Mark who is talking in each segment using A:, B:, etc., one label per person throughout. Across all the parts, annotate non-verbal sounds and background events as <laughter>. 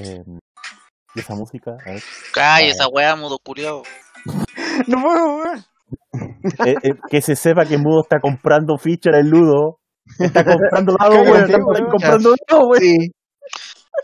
A: Eh, ¿y esa música, a ver.
B: Calla esa weá, mudo culiao. <laughs>
C: No puedo, weón.
A: Eh, eh, que se sepa que Mudo está comprando fichas en Ludo. Está comprando <laughs> algo, weón. Está comprando algo, weón.
D: Sí.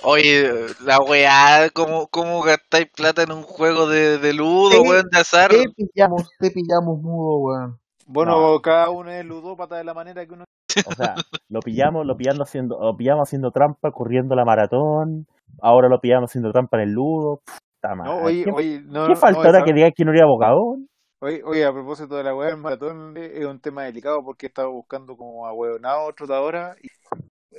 B: Oye, la weá, ¿cómo, cómo gastáis plata en un juego de, de ludo, weón, de azar?
D: Te pillamos, te pillamos mudo, weón.
C: Bueno, cada uno es ludópata de la manera que uno.
A: O sea, lo pillamos, lo pillamos haciendo, lo pillamos haciendo trampa, corriendo la maratón. Ahora lo pillamos haciendo trampa en el Ludo. Puta madre.
C: No, oye,
A: ¿Qué,
C: oye, no.
A: qué
C: no,
A: falta
C: no,
A: ahora
C: esa-
A: que digas que no era abogado?
C: Oye, oye, a propósito de la weá del maratón, es un tema delicado porque estaba buscando como a hueonado trotadora y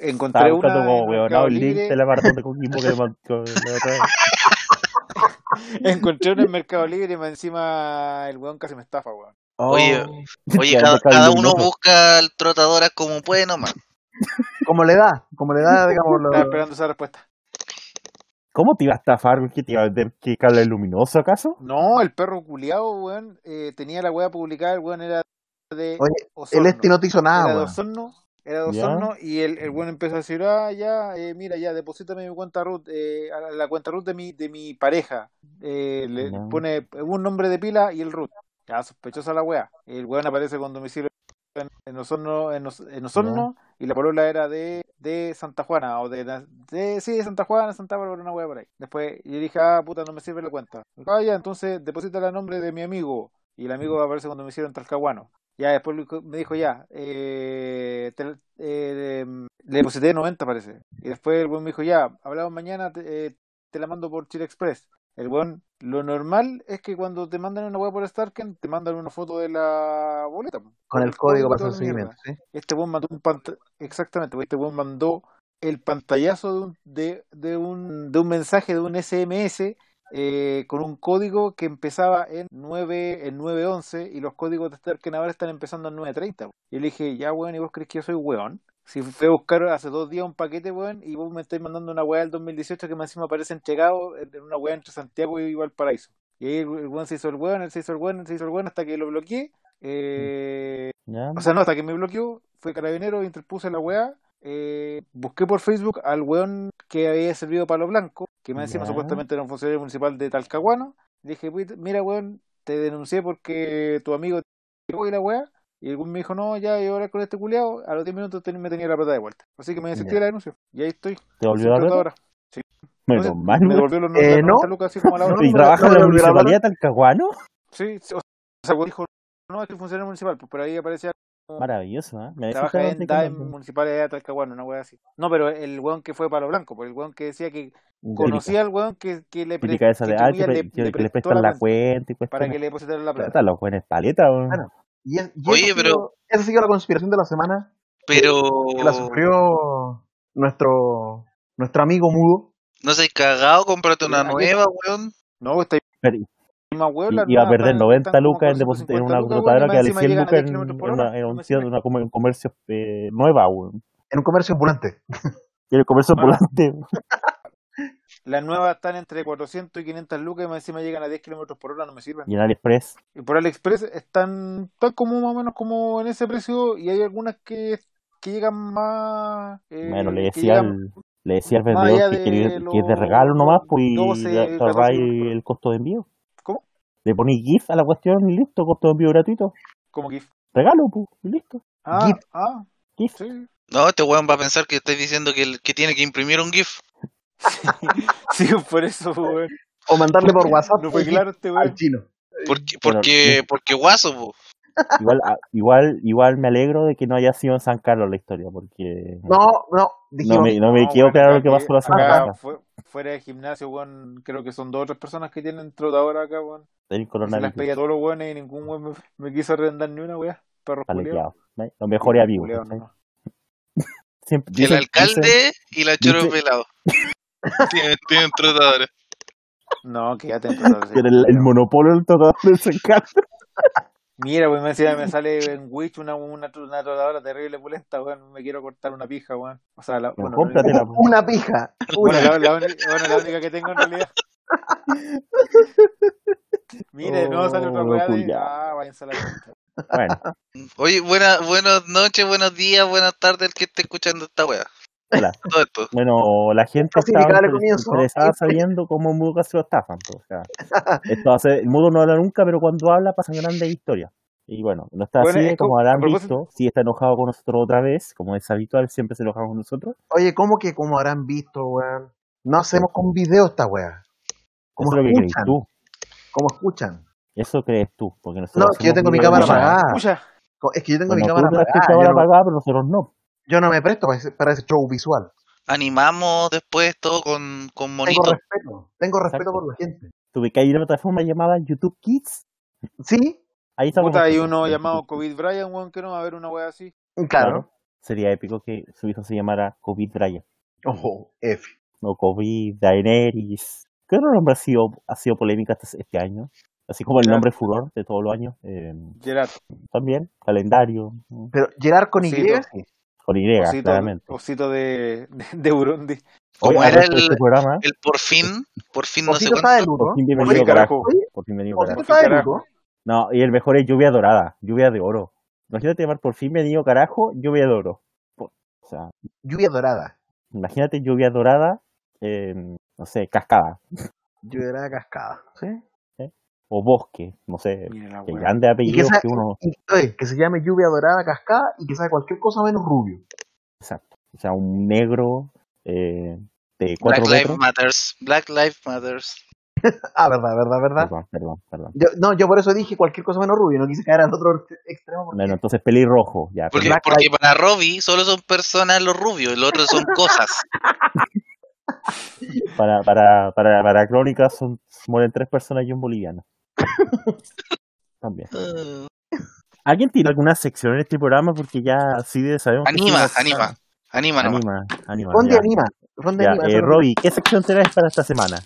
C: encontré
A: Estaba buscando
C: una
A: como
C: Mercado
A: el link
C: Libre,
A: de la maratón de Coquimbo que <laughs>
C: encontré una en Mercado Libre y más encima el weón casi me estafa, weón.
B: Oye,
A: Oh.
B: Oye, <laughs> cada, cada uno busca al trotadora como puede nomás.
D: Como le da, como le da, <laughs> digamos, lo-
C: Estaba esperando esa respuesta.
A: ¿Cómo te iba a estafar? ¿Qué te iba a vender? ¿Qué cable luminoso acaso?
C: No, el perro culiao, weón, eh, tenía la weá publicada, el weón era de
D: Oye,
C: Osorno.
D: el este no te hizo nada,
C: Era de. Osorno, era de
A: Ya.
C: Osorno y el, el weón empezó a decir, ah, ya, eh, mira, ya, deposítame mi cuenta root, eh, a la, cuenta root de mi, de mi pareja. Eh, le
A: Ya.
C: pone un nombre de pila y el root. Ya, sospechosa la weá. El weón aparece con domicilio en, en Osorno, en, en Osorno y la polola era de, de Santa Juana, o de, de, sí, de Santa Juana, Santa Bárbara, una weá por ahí. Después, y dije, ah, puta, no me sirve la cuenta. Ah, ya, entonces deposita el nombre de mi amigo. Y el amigo aparece con domicilio en Talcahuano. Ya después me dijo- me ya, eh, eh, le deposité 90 parece. Y después el weón me dijo ya, hablamos mañana, te, eh, te la mando por Chile Express. El weón, lo normal es que cuando te mandan una web por Starken, te mandan una foto de la boleta.
D: Con el código para hacer seguimiento.
C: Este weón mandó un panta exactamente, este weón mandó el pantallazo de un, de, de un, de un mensaje de un SMS eh, con un código que empezaba en 9 en 911 y los códigos de Starken ahora están empezando en 930. Y le dije, ya weón, ¿y vos crees que yo soy weón? Si fui a buscar hace dos días un paquete, weón, y vos me estáis mandando una weá del 2018 que más encima aparece entregado en una weá entre Santiago y Valparaíso. Y ahí el, weón se hizo el weón, él se hizo el weón, él se hizo el weón hasta que lo bloqueé. Eh, o sea, no, hasta que me bloqueó, fue carabinero, interpuse la weá, eh, busqué por Facebook al weón que había servido palo blanco, que más encima
A: Ya.
C: supuestamente era un funcionario municipal de Talcahuano. Dije, "Puta, mira weón, te denuncié porque tu amigo te y la weá. Y el me dijo, no, ya, yo hablar con este culiao. A los 10 minutos ten- me tenía la plata de vuelta. Así que me desistí de la denuncia. Y ahí estoy.
A: ¿Te volvió
C: Sin
A: a
C: plata ahora.
A: Menos
C: Entonces,
A: mal,
C: me devolvió los
D: Eh,
C: las
D: no.
C: 90 lucas así como a la hora.
A: ¿Y
D: no,
A: trabaja
D: no,
A: en la municipalidad Talcahuano?
C: Sí, sí, o sea, dijo, no, es que funcionario municipal. Pues por ahí aparecía
A: Maravilloso, ¿eh? Me
C: Trabaja en
A: que
C: DAEM municipales de Talcahuano, una wea así. No, pero el weón que fue para lo blanco, pues el weón que decía que conocía al weón que, que le, pre-
A: Típica esa
C: que
A: de, ah, que,
C: le,
A: que-
C: le prestó
A: prestan la
C: cuenta
A: cuenta y
C: para que le depositaran la plata.
A: Los buenos paletas, weón.
D: Bueno, Y, es- y
B: Oye, pero-
D: sido- esa ha sido la conspiración de la semana
B: Pero.
D: que la sufrió nuestro nuestro amigo mudo.
B: No seas cagado, cómprate una nueva, weón.
C: No, está
A: Pero-
C: más weón.
A: Iba a perder
C: están-
A: 90
C: están como
A: lucas en, en
C: 150
A: una
C: y
A: que vale
C: encima
A: 100
C: llegan a
A: lucas
C: 10
A: en, en una, en un, comercio eh, nueva, weón.
D: En un comercio ambulante.
A: Y el comercio ambulante. <laughs>
C: Las nuevas están entre 400 y 500 lucas y más encima llegan a 10 kilómetros por hora, no me sirven.
A: Y en AliExpress.
C: Y por AliExpress están, están como más o menos como en ese precio y hay algunas que, que llegan más... eh,
A: Bueno, le decía al, le decía al vendedor que, que,
C: de
A: que es de
C: los
A: regalo nomás, pues, y
C: 12,
A: ya te
C: 14
A: ahorráis
C: lucas.
A: el costo de envío.
C: ¿Cómo?
A: Le ponéis GIF a la cuestión y listo, costo de envío gratuito.
C: Como GIF.
A: Regalo, pues, y listo.
C: Ah,
D: GIF.
C: ah,
A: GIF.
C: sí.
B: No, este weón va a pensar que estoy diciendo que, que tiene que imprimir un GIF. <laughs>
C: Sí, por eso, weón.
D: O mandarle por WhatsApp
C: No fue claro este
D: al chino.
B: Porque,
A: Bueno,
B: porque, porque guaso, po.
A: Igual, ah, igual, igual me alegro de que no haya sido en San Carlos la historia, porque
D: No, no,
A: no
D: dijimos,
A: me, no me
C: No, weón,
A: claro lo que pasó la semana pasada.
C: fue- fuera de gimnasio, weón, creo que son dos o tres personas que tienen trotadora acá, weón.
A: Del
C: Y se las
A: coronavirus.
C: pedí a todos los weones y ningún weón me, me quiso arrendar ni una.
A: ¿no? Los mejores amigos.
C: Culiados,
A: ¿cachai?
C: no.
A: Siempre,
B: El
A: dicen-
B: alcalde
A: dicen-
B: y la choro
A: dice-
B: pelado. Tienen, tienen trotadora.
C: No, quédate en trotadora. sí,
A: pero el, el monopolio del tratado de San Carlos.
C: Mira, weón, me, decía, me sale en Witch una, una, una trotadora terrible pulenta, weón. Me quiero cortar una pija, weón. O sea, la, bueno, no-
D: una pija.
C: Bueno, la, la bueno, la única que tengo en realidad. <laughs> Mire, no sale otra
A: Oh,
C: weá de. Ah, váyanse a la concha.
A: Bueno,
B: Oye, buena, buenas noches, buenos días, buenas tardes el que esté escuchando esta weá.
A: Hola. <laughs>
B: Todo esto.
A: Bueno, la gente
D: comienzo.
A: interesada <laughs> sabiendo cómo Mudo casi lo estafan. pues, o sea, esto hace, el Mudo no habla nunca, pero cuando habla pasan grandes historias. Y bueno, no está
C: Bueno,
A: así,
C: es
A: como habrán visto, sí está enojado con nosotros otra vez, como es habitual, siempre se enoja con nosotros.
D: Oye, ¿cómo que como habrán visto, weón? No hacemos con video esta weá. Como
A: Eso es lo que crees
D: escuchan.
A: tú.
D: Como escuchan.
A: Eso crees tú. Porque
D: No,
A: nosotros
D: es que yo tengo mi cámara apagada. Es que yo tengo mi cámara apagada.
A: cámara
D: Yo no,
A: apagada, pero nosotros no.
D: Yo no me presto para ese, para ese show visual.
B: Animamos después todo con, con
D: Tengo
B: monito.
D: respeto. Tengo respeto
A: Exacto.
D: por la gente.
A: Tuve que hay una plataforma llamada YouTube Kids.
D: ¿Sí?
A: Ahí estamos.
C: puta, hay uno llamado COVID Brian, weón, que no va a haber una wea así.
D: Claro.
A: Sería épico que su hijo se llamara COVID Brian.
D: Ojo, F.
A: No, COVID, Daenerys. ¿Qué otro nombre ha sido, ha sido polémica este, este año? Así como el nombre furor de todos los años. eh,
C: Gerard,
A: también, calendario. ¿no?
D: Pero Gerard con Y.
A: Con Y,
C: osito,
A: claramente.
C: osito de, de, de Burundi.
B: Como
A: Oye,
B: era el-
A: este programa,
B: El por fin, por fin no sé
D: Osito está de
B: cuánto.
D: luto.
A: por fin bienvenido carajo. Por fin bienvenido
D: Osito
A: carajo.
D: está de
C: Carajo.
D: luto.
A: No, y el mejor es lluvia dorada, lluvia de oro. Imagínate llamar por fin bienvenido carajo, lluvia de oro. O sea,
D: Lluvia dorada.
A: imagínate lluvia dorada, eh, no sé, cascada.
D: Lluvia dorada cascada. ¿Sí?
A: O bosque, no sé,
C: wea.
A: grande
D: Y que,
A: que uno.
D: que se llame lluvia dorada cascada y que sea cualquier cosa menos rubio.
A: Exacto. O sea, un negro eh, de cuatro
B: Black Lives. Matters. Black Lives Matters. <laughs>
D: Ah, verdad, verdad, verdad.
A: Perdón, perdón, perdón.
D: Yo, no, yo por eso dije cualquier cosa menos rubio, no quise caer al otro extremo. Porque...
A: Bueno, entonces pelirrojo, ya.
B: Porque,
D: Black
B: porque para Robbie solo son personas los rubios, los otros son cosas. <laughs>
A: Para, para, para, para crónicas son, mueren tres personas y un boliviano. También.
B: Uh,
A: ¿Alguien tiene alguna sección en este programa? Porque ya así de sabemos. que
B: anima,
A: somos-
B: anima. Anima.
A: Anima, anima.
D: Ronde
A: ya.
D: anima. Ronde
A: Ya,
D: anima.
A: eh, Robbie, ¿qué sección tenés para esta semana?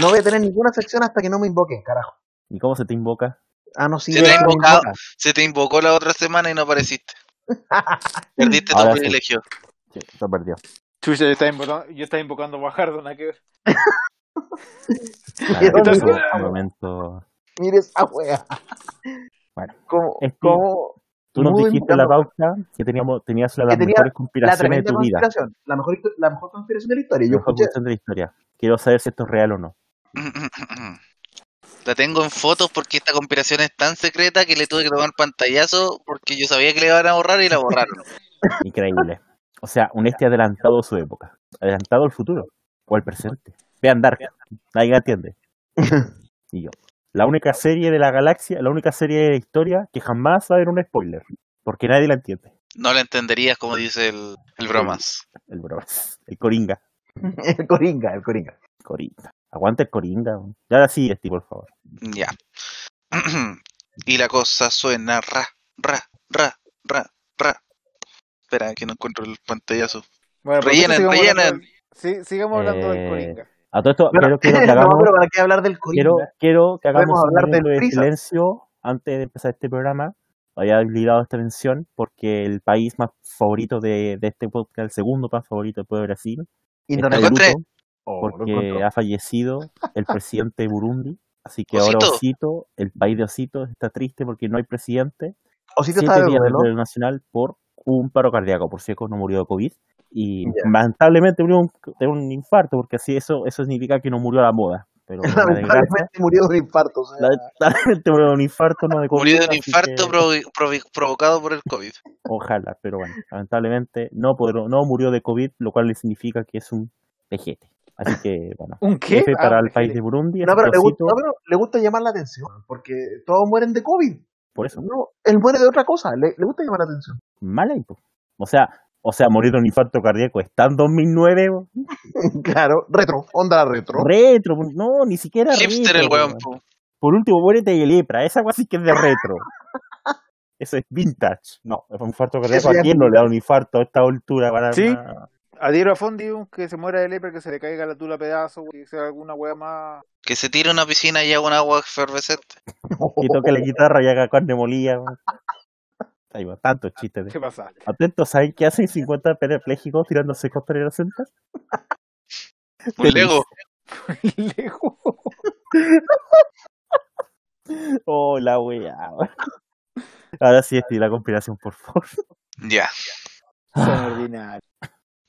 D: No voy a tener ninguna sección hasta que no me invoquen, carajo.
A: ¿Y cómo se te invoca?
D: Ah, no, sí,
B: Se te invocado. Se te invocó la otra semana y no apareciste. <laughs> Perdiste tu
A: sí.
B: privilegio.
A: Sí, se perdió.
C: Chucha, yo estaba invocando, yo estaba invocando a Guajardo, nada que ver. <laughs>
A: Fue un momento.
D: Mire esa wea.
A: Bueno,
D: ¿Cómo,
A: es que
D: cómo
A: Tú nos dijiste la pauta que teníamos, tenías una de
D: Que
A: las
D: tenía
A: mejores
D: la
A: conspiraciones de tu vida.
D: La mejor, la mejor conspiración de la historia. Yo
A: Mejor
D: escuché.
A: conspiración de la historia. Quiero saber si esto es real o no.
B: La tengo en fotos porque esta conspiración es tan secreta que le tuve que tomar pantallazo porque yo sabía que le iban a borrar y la borraron. <laughs>
A: Increíble. O sea, un este adelantado a su época. Adelantado al futuro. O al presente. Vean Dark. Nadie la entiende. <laughs> Y yo. La única serie de la galaxia, la única serie de la historia que jamás va a haber un spoiler. Porque nadie la entiende.
B: No la entenderías como dice el, el bromas.
A: El bromas. El Coringa. <laughs>
D: el Coringa, el Coringa.
A: Coringa. Aguanta el Coringa. Y ahora sí, Esti, por favor.
B: Ya. <clears throat> y la cosa suena ra, ra, ra, ra, ra. Espera, que no encuentro el pantallazo.
C: Bueno,
B: Rellenen,
C: sigamos hablando
B: rellenen.
C: del- sí, sigamos hablando del
A: Eh,
C: Coringa.
A: A todo esto,
D: Bueno,
A: quiero, quiero <laughs> que
D: no,
A: hagamos,
D: pero ¿para qué hablar del Coringa?
A: quiero, quiero que hagamos un
D: hablar del
A: de silencio antes de empezar este programa. Había obligado esta mención porque el país más favorito de, de este podcast, el segundo más favorito después de Brasil,
D: Indonesia. Oh,
A: porque ha fallecido el presidente de Burundi. Así que ahora
B: Osito.
A: Osito, el país de Osito, está triste porque no hay presidente.
D: Osito
A: Siete
D: está de
A: días de duelo nacional por un paro cardíaco. Por cierto, no murió de COVID. Y lamentablemente murió un- de un infarto, porque así eso, eso significa que no murió a la moda. Pero
D: Lamentablemente murió de un infarto. o sea,
A: lamentablemente murió de un infarto, no de COVID.
B: Murió de un infarto
A: que
B: provi- provi- provocado por el COVID.
A: Ojalá, pero bueno, lamentablemente no, no murió de COVID, lo cual le significa que es un vejete. Así que, bueno,
C: ¿Un qué?
A: F
C: Ah,
A: para
C: un
A: el país de Burundi.
D: no, pero le gusta,
A: Osito,
D: no, pero le gusta llamar la atención. Porque todos mueren de COVID.
A: por eso,
D: No, él muere de otra cosa. Le, le gusta llamar la atención.
A: mala. O sea, o sea, morir de un infarto cardíaco está en 2009. bo. <laughs>
D: claro, retro, onda retro.
A: Retro, no, ni siquiera
B: Hipster
A: retro.
B: el weón.
A: weón.
B: po.
A: Por último, muérete de lepra. Esa cosa sí que es de retro. <laughs> Eso es vintage. No, es un infarto cardíaco. ¿A quién no le da un infarto a esta altura? Para
C: Sí.
A: una-
C: Adhiero a Fondi, un que se muera de lepra, que se le caiga la tula a pedazo, que sea alguna wea más.
B: Que se tire a una piscina y haga un agua efervescente.
A: Y toque la guitarra y haga carne molida. <laughs> va, tantos chistes. de-
C: ¿Qué pasa?
A: Atentos, ¿saben qué hacen 50 perplejicos tirándose costaneras <laughs> sentas?
B: Un Lego.
C: Lejos. <laughs>
A: Oh, la wea. weón. Ahora sí, Esti, la conspiración, por favor.
B: Ya.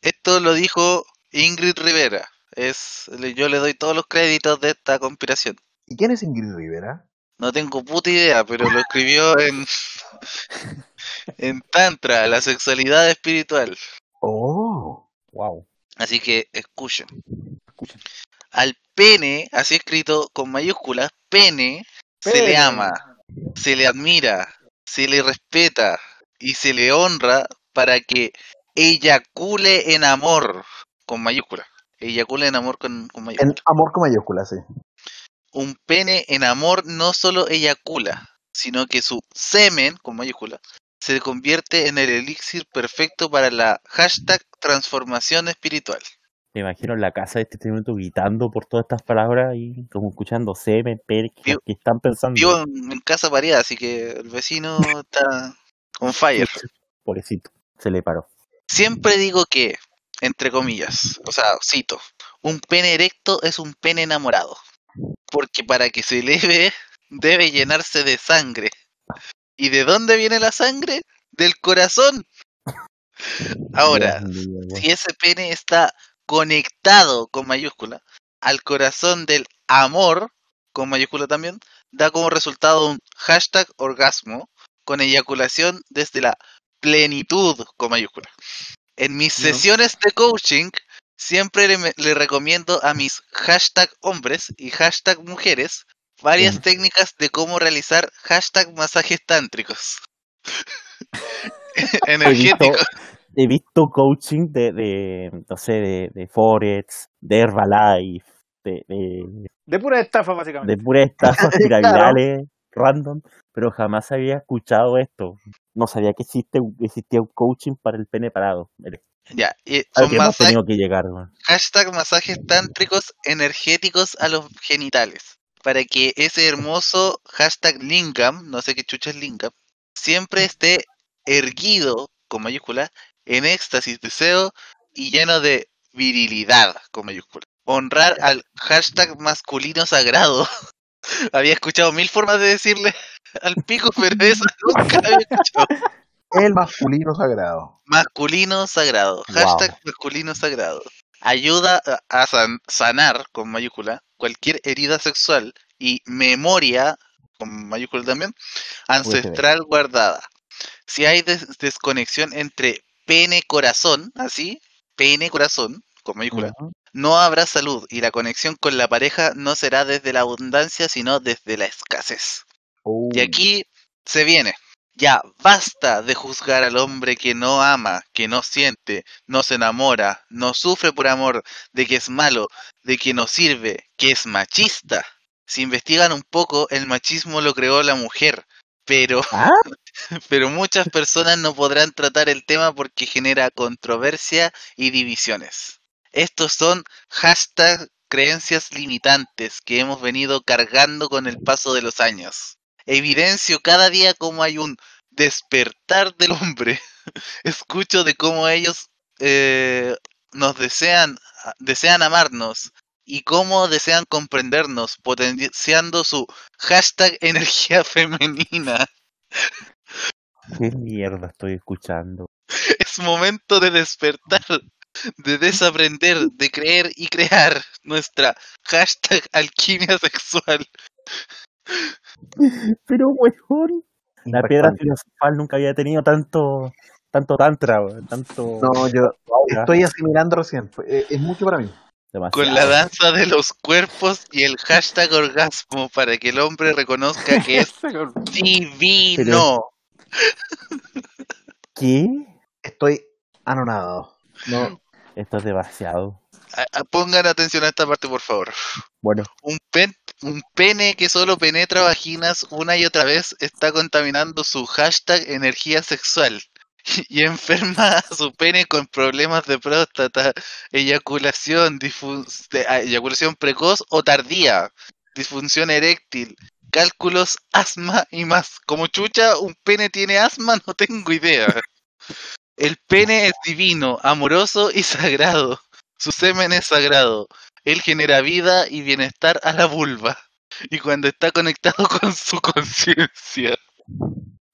B: Esto lo dijo Ingrid Rivera. Es, yo le doy todos los créditos de esta conspiración.
D: ¿Y quién es Ingrid Rivera?
B: No tengo puta idea, pero lo escribió en, <laughs> en Tantra, la sexualidad espiritual.
D: Oh.
A: Wow.
B: Así que escuchen.
C: Escuchen.
B: Al pene, así escrito con mayúsculas, pene, se le ama, se le admira, se le respeta y se le honra para que eyacule en amor con mayúsculas. Eyacule en amor con, con
D: En
B: mayúsculas.
D: amor con mayúsculas, sí.
B: Un pene en amor no solo eyacula, sino que su semen, con mayúsculas, se convierte en el elixir perfecto para la hashtag transformación espiritual.
A: Me imagino en la casa de este instrumento gritando por todas estas palabras y como escuchando semen, per, que, están pensando.
B: Vivo en, en casa pareada, así que el vecino está on fire. <laughs>
A: Pobrecito, se le paró.
B: Siempre digo que, entre comillas, o sea, cito, un pene erecto es un pene enamorado. Porque para que se eleve <laughs> debe llenarse de sangre. ¿Y de dónde viene la sangre? Del corazón. Ahora, si ese pene está conectado con mayúscula al corazón del amor, con mayúscula también, da como resultado un hashtag orgasmo con eyaculación desde la plenitud con mayúscula. En mis sesiones de coaching siempre le recomiendo a mis hashtag hombres y hashtag mujeres varias técnicas de cómo realizar hashtag masajes tántricos. <laughs>
A: He visto,
B: Energéticos.
A: he visto coaching de, de no sé, de, de Forex, de Herbalife, de, de,
C: De pura estafa, básicamente.
A: de puras estafas <laughs> piramidales random, pero jamás había escuchado esto. No sabía que existe, existía un coaching para el pene parado. Mire,
B: Ya, y son
A: que hemos
B: masajes
A: tenido que llegar.
B: hashtag masajes tántricos energéticos a los genitales. Para que ese hermoso hashtag lingam, no sé qué chucha es lingam, siempre esté erguido, con mayúscula, en éxtasis, deseo y lleno de virilidad, con mayúscula. Honrar al hashtag masculino sagrado. <laughs> había escuchado mil formas de decirle <laughs> al pico, pero esa <laughs> nunca la había escuchado.
D: El masculino sagrado.
B: Masculino sagrado.
A: Wow.
B: Hashtag masculino sagrado. Ayuda a- a san- sanar, con mayúscula, cualquier herida sexual y memoria, con mayúscula también, ancestral guardada. Si hay des- desconexión entre pene-corazón, así, pene-corazón, con mayúscula, no habrá salud y la conexión con la pareja no será desde la abundancia, sino desde la escasez.
D: Oh.
B: Y aquí se viene. Ya, basta de juzgar al hombre que no ama, que no siente, no se enamora, no sufre por amor, de que es malo, de que no sirve, que es machista. Si investigan un poco, el machismo lo creó la mujer, pero,
A: Ah, <laughs>
B: pero muchas personas no podrán tratar el tema porque genera controversia y divisiones. Estos son hashtag creencias limitantes que hemos venido cargando con el paso de los años. Evidencio cada día cómo hay un despertar del hombre. <laughs> Escucho de cómo ellos eh, nos desean, desean amarnos y cómo desean comprendernos, potenciando su hashtag <laughs> energía femenina.
A: qué mierda estoy escuchando. <laughs>
B: Es momento de despertar, de desaprender, de creer y crear nuestra hashtag alquimia sexual. <laughs>
A: Pero, weón, la piedra filosofal nunca había tenido tanto, tanto tantra, weón, tanto.
D: No, yo estoy asimilando recién. Eh, Es mucho para mí.
A: demasiado.
B: Con la danza de los cuerpos y el hashtag orgasmo para que el hombre reconozca que es <laughs> divino. <laughs>
A: ¿Qué?
D: Estoy anonadado. No,
A: Esto es demasiado.
B: A- a- Pongan atención a esta parte, por favor.
A: Bueno,
B: Un, pen- un pene que solo penetra vaginas una y otra vez está contaminando su hashtag energía sexual <laughs> y enferma a su pene con problemas de próstata, eyaculación, de- ah, eyaculación precoz o tardía, disfunción eréctil, cálculos, asma y más. Como chucha, un pene tiene asma, <laughs> no tengo idea. El pene es divino, amoroso y sagrado. Su semen es sagrado. Él genera vida y bienestar a la vulva. Y cuando está conectado <laughs> con su conciencia.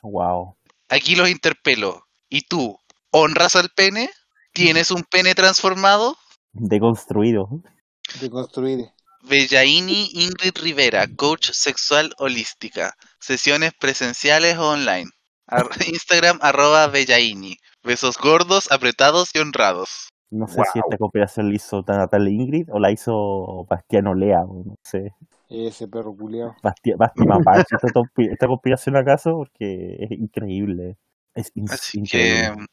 A: wow.
B: Aquí los interpelo. ¿Y tú? ¿Honras al pene? ¿Tienes un pene transformado?
A: Deconstruido.
C: De construir.
B: Bellaini Ingrid Rivera, coach sexual holística. Sesiones presenciales o online. <laughs> Instagram arroba Bellaini. Besos gordos, apretados y honrados.
A: No sé
D: Wow.
A: si esta compilación la hizo Natalia Ingrid o la hizo Bastiano Lea, o no sé.
C: Ese perro culiao.
A: Basti, Basti Mapache, esta, esta compilación acaso, porque es increíble. Es in-
B: Así
A: increíble.
B: que,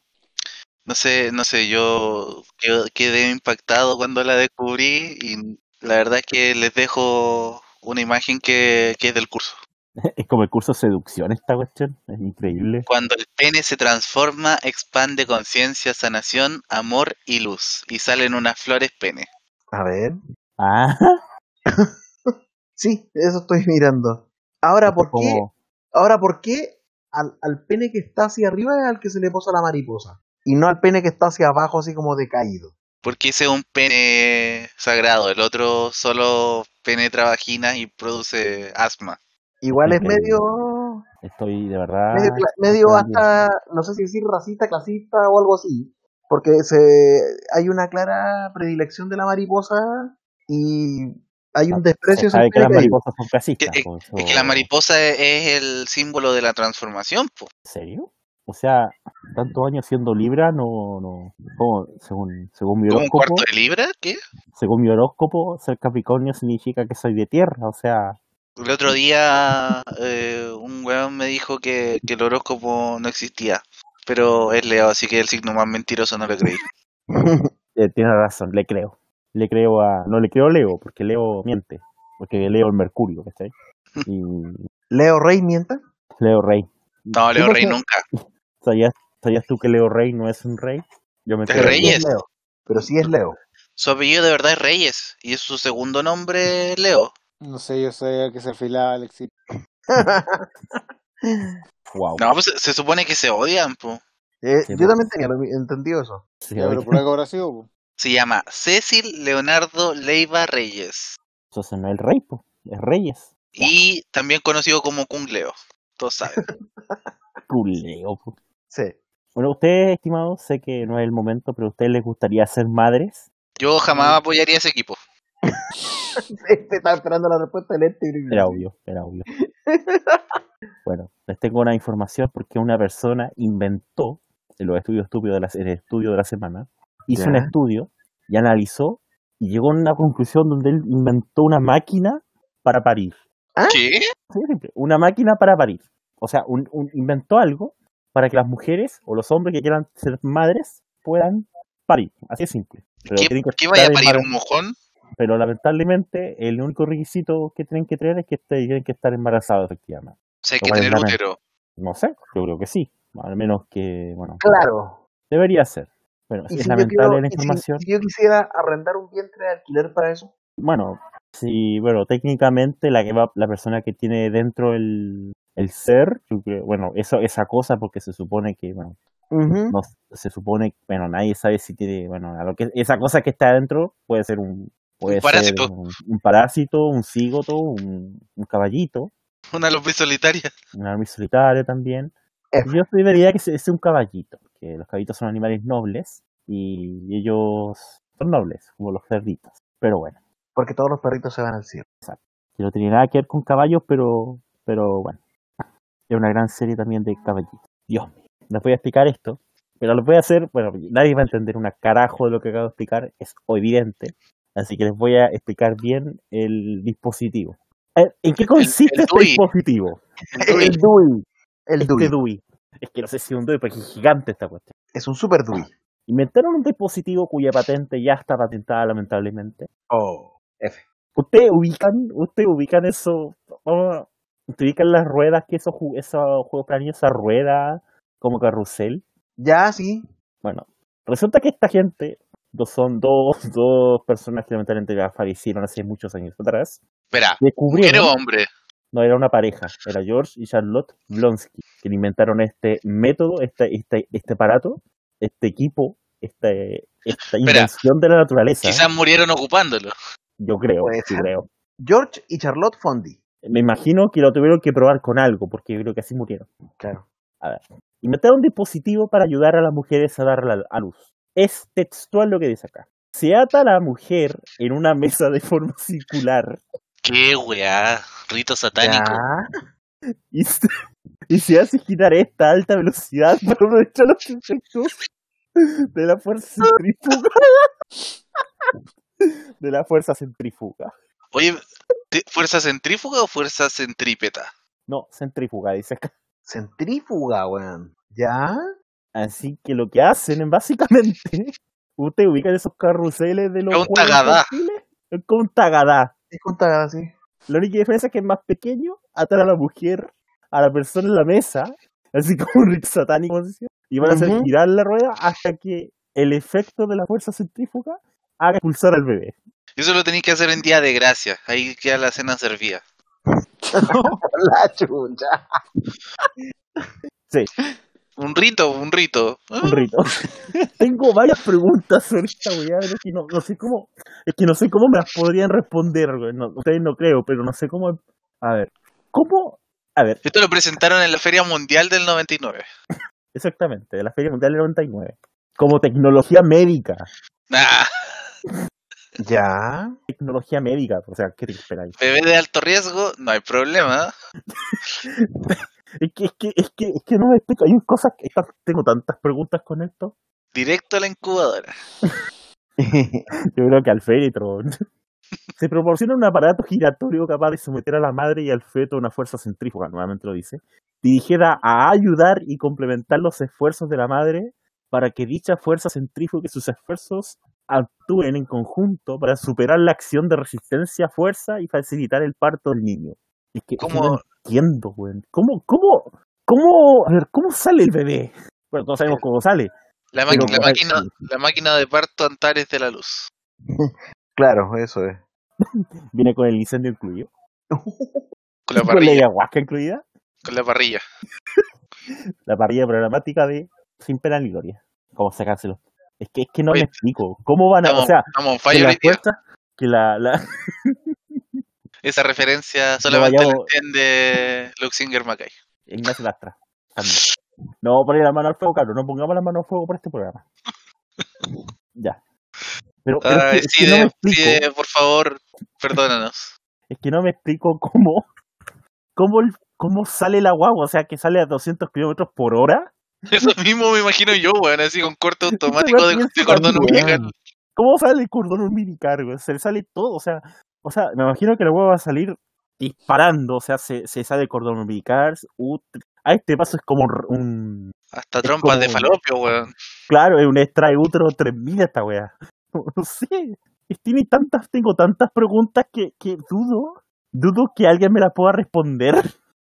B: no sé, no sé, yo quedo- quedé impactado cuando la descubrí y la verdad es que les dejo una imagen que, que es del curso. <laughs>
A: Es como el curso de seducción esta cuestión, es increíble.
B: Cuando el pene se transforma, expande conciencia, sanación, amor y luz. Y salen unas flores pene.
D: A ver.
A: Ah, <laughs>
D: Sí, eso estoy mirando. Ahora,
A: esto
D: ¿por qué? Ahora, ¿por qué al, al pene que está hacia arriba es al que se le posa la mariposa? Y no al pene que está hacia abajo, así como decaído.
B: Porque ese es un pene sagrado. El otro solo penetra vaginas y produce asma.
D: Igual es medio.
A: Estoy de verdad.
D: medio, medio hasta, no sé si decir racista, clasista o algo así. Porque se hay una clara predilección de la mariposa y hay un desprecio
A: Se
D: hacia
A: sabe que las mariposas son clasistas.
B: Que-
A: pues,
B: Es que
A: eso-
B: la mariposa es, es el símbolo de la transformación. po.
A: ¿En serio? O sea, tantos años siendo Libra, no, no, ¿cómo? según, según mi
B: ¿Como un
A: horóscopo,
B: cuarto de libra? ¿Qué?
A: según mi horóscopo, ser Capricornio significa que soy de tierra, o sea,
B: El otro día eh, un weón me dijo que, que el horóscopo no existía. Pero es Leo, así que el signo más mentiroso no lo creí. <laughs>
A: eh, tiene razón, le creo. Le creo a, no le creo a Leo, porque Leo miente, porque Leo es Mercurio, ¿cachai? <laughs> Y
D: Leo Rey mienta.
A: Leo Rey.
B: No, Leo
A: ¿Qué
B: Rey nunca. <laughs>
A: ¿Sabías, ¿Sabías tú que Leo Rey no es un rey? Yo me
B: ¿Es Reyes?
D: Leo. Pero sí es Leo.
B: Su apellido de verdad es Reyes. Y es su segundo nombre, Leo.
C: No sé, yo sabía que se afilaba Alexis.
A: Wow.
B: No, pues se, supone que se odian, po.
D: Eh,
A: Sí,
D: yo también tenía entendido eso.
A: Sí,
C: Ya, pero
A: oye,
C: por algo habrá sido, po.
B: Se llama Cecil Leonardo Leiva Reyes.
A: Entonces no es el rey, pues, es Reyes.
B: Y también conocido como Kung Leo. Todos saben. <laughs>
A: Culeo, pues.
D: Sí.
A: Bueno, ustedes, estimados, sé que no es el momento, pero a ustedes les gustaría ser madres.
B: Yo jamás apoyaría ese equipo. <laughs>
D: Este Estaba esperando la respuesta del este.
A: Era obvio, era obvio. <laughs> Bueno, les tengo una información porque una persona inventó, en los estudios estúpidos de la, en el estudio de la semana, hizo un estudio y analizó y llegó a una conclusión donde él inventó una máquina para parir.
B: ¿Qué?
A: De simple, Una máquina para parir. O sea, un, un- inventó algo para que las mujeres o los hombres que quieran ser madres puedan parir. Así de simple. Pero,
B: ¿Qué, qué vaya a parir un mojón?
A: Pero lamentablemente el único requisito que tienen que tener es que tienen que estar embarazados efectivamente.
B: O sea, hay que tener útero.
A: No sé, yo creo que sí. Al menos que, bueno,
D: Claro.
A: debería ser. Bueno,
D: ¿Y
A: es
D: si,
A: lamentable
D: quiero-
A: la
D: si-
A: información.
D: si yo quisiera arrendar un vientre de alquiler para eso?
A: Bueno, sí, bueno, técnicamente la que va, la persona que tiene dentro el, el ser, yo creo- bueno, eso, esa cosa, porque se supone que, bueno, no se supone, bueno, nadie sabe si tiene, bueno, a lo que esa cosa que está adentro puede ser un puede
B: Un parásito.
A: ser un, un parásito, un cigoto, un, un caballito,
B: Una luz solitaria.
A: un árbol solitario también.
D: F.
A: Yo diría que es un caballito, que los caballitos son animales nobles y ellos son nobles, como los cerditos. Pero bueno,
D: Porque todos los perritos se van al cielo.
A: que no tiene nada que ver con caballos, pero, pero bueno, es una gran serie también de caballitos. Dios mío, les voy a explicar esto, pero lo voy a hacer, bueno, nadie va a entender una carajo de lo que acabo de explicar, es evidente, así que les voy a explicar bien el dispositivo. ¿En qué consiste
B: el
A: este
B: DUI.
A: dispositivo?
D: El DUI. El
A: Este
D: DUI.
A: DUI. Es que no sé si es un DUI, porque es gigante esta cuestión.
D: Es un super DUI.
A: Inventaron un dispositivo cuya patente ya está patentada lamentablemente.
D: Oh. F.
A: ¿Ustedes ubican, ustedes ubican eso? oh, ¿Ustedes ubican las ruedas que esos, esos juegos para niños, esa rueda como carrusel?
D: Ya, sí.
A: Bueno, resulta que esta gente dos, son dos, dos personas que lamentablemente ya fallecieron hace muchos años atrás.
B: Espera, ¿mujer o hombre?
A: no era una pareja, era George y Charlotte Blonsky, que inventaron este método, este, este, este aparato, este equipo, este, esta
B: Espera.
A: invención de la naturaleza.
B: Quizás murieron ocupándolo.
A: Yo creo, sí creo.
D: George y Charlotte Fondi.
A: Me imagino que lo tuvieron que probar con algo, porque yo creo que así murieron.
D: Claro.
A: Inventaron un dispositivo para ayudar a las mujeres a dar la- a luz. Es textual lo que dice acá. Se ata a la mujer en una mesa de forma <laughs> circular
B: Qué weá, rito satánico.
A: Y se, y se hace girar a esta alta velocidad para aprovechar los efectos de la fuerza centrífuga. <laughs> De la fuerza centrífuga.
B: Oye, ¿te- ¿fuerza centrífuga o fuerza centrípeta?
A: No, centrífuga, dice acá.
D: Centrífuga, weón. ¿Ya?
A: Así que lo que hacen es básicamente. <laughs> Usted ubica esos carruseles de los.
B: Es un tagadá.
A: Es como un tagadá.
D: Es contada así.
A: La única diferencia es que es más pequeño, atar a la mujer, a la persona en la mesa, así <laughs> como un rito satánico, y van a hacer girar la rueda hasta que el efecto de la fuerza centrífuga haga expulsar al bebé.
B: Eso lo tenéis que hacer en Día de Gracia. Ahí queda la cena servida. <laughs>
D: La chucha.
B: Un rito, un rito. Ah,
A: Un rito. <laughs> Tengo varias preguntas sobre esta weá, pero es que no, no sé cómo, es que no sé cómo me las podrían responder, güey. No, ustedes no creo, pero no sé cómo. A ver, ¿cómo? A ver,
B: Esto lo presentaron en la Feria Mundial del 99. <laughs>
A: exactamente, de la Feria Mundial del 99. Como tecnología médica.
B: Nah, <laughs>
D: ¿Ya?
A: Tecnología médica, o sea, ¿qué te esperáis?
B: bebé de alto riesgo, no hay problema.
A: Es que, es que, es que, es que no me explico. Hay cosas que tengo tantas preguntas con esto. <laughs>
B: Directo a la incubadora.
A: Yo creo que al féretro. <laughs> Se proporciona un aparato giratorio capaz de someter a la madre y al feto a una fuerza centrífuga, nuevamente lo dice, dirigida a ayudar y complementar los esfuerzos de la madre para que dicha fuerza centrífuga y sus esfuerzos actúen en conjunto para superar la acción de resistencia a fuerza y facilitar el parto del niño. Es que,
B: ¿Cómo?
A: no entiendo, weón. ¿Cómo, cómo, cómo, a ver, cómo sale el bebé? Bueno, todos sabemos cómo sale.
B: La,
A: Pero
B: máquina, la máquina de parto Antares de la Luz. <laughs>
D: Claro, eso es. <laughs>
A: Viene con el incendio incluido.
B: Con la <laughs>
A: Con la
B: parrilla.
A: ayahuasca incluida.
B: Con la parrilla.
A: la parrilla programática de Sin Pena ni Gloria. ¿Cómo sacárselo? Es que, es que no
B: Oye,
A: me explico. ¿Cómo van a.?
B: Estamos,
A: o sea,
B: estamos
A: que la fuerza. Que la. la
B: Esa referencia solamente la entiende Luxinger Mackay.
A: Ignacio Lastra. también. No poner la mano al fuego, cabrón. No pongamos la mano al fuego por este programa. Ya. Pero, pero es que,
B: Ay,
A: es que no me explico.
B: Cide, por favor, perdónanos.
A: Es que no me explico cómo. Cómo, cómo sale la guagua. O sea, que sale a 200 kilómetros por hora.
B: Eso mismo me imagino yo, weón, así con corte automático de, de cordón umbilical.
A: ¿Cómo sale el cordón umbilical, güey? Se le sale todo, o sea, o sea, me imagino que la hueá va a salir disparando, o sea, se, se sale cordón umbilical, a este paso es como un,
B: Hasta trompas de falopio, weón.
A: claro, es un extraútero 3000 esta weá. <laughs> No, sé, tiene tantas, tengo tantas preguntas que, que dudo, dudo que alguien me las pueda responder.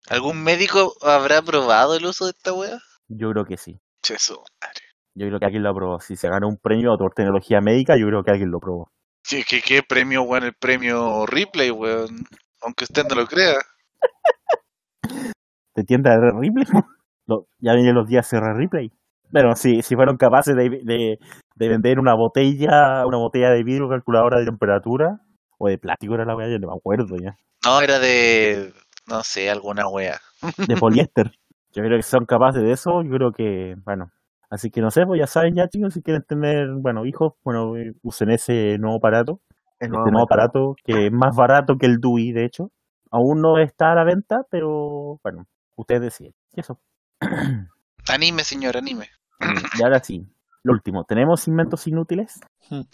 B: ¿Algún médico habrá probado el uso de esta weá?
A: Yo creo que sí.
B: Che, su madre.
A: Yo creo que alguien lo probó. Si se gana un premio por tecnología médica, yo creo que alguien lo probó.
B: Sí, ¿qué, qué premio, weón? El premio Ripley, weón. Aunque usted no lo crea. <laughs>
A: ¿Te tienda de Ripley? <laughs> Lo- ya vienen los días de Ripley. Pero si, si fueron capaces de, de, de vender una botella, una botella de vidrio calculadora de temperatura, o de plástico era la weá, yo no me acuerdo ya.
B: No, era de. No sé, alguna weá.
A: De poliéster. <laughs> Yo creo que son capaces de eso, yo creo que, bueno. Así que no sé, pues ya saben ya chicos, si quieren tener, bueno, hijos, bueno, eh, usen ese nuevo aparato.
D: El
A: Este
D: nuevo
A: aparato, que es más barato que el DUI, de hecho. Aún no está a la venta, pero bueno, ustedes deciden. Y eso. <clears throat>
B: Anime, señor, anime. <clears throat>
A: Y ahora sí, lo último, ¿tenemos inventos inútiles?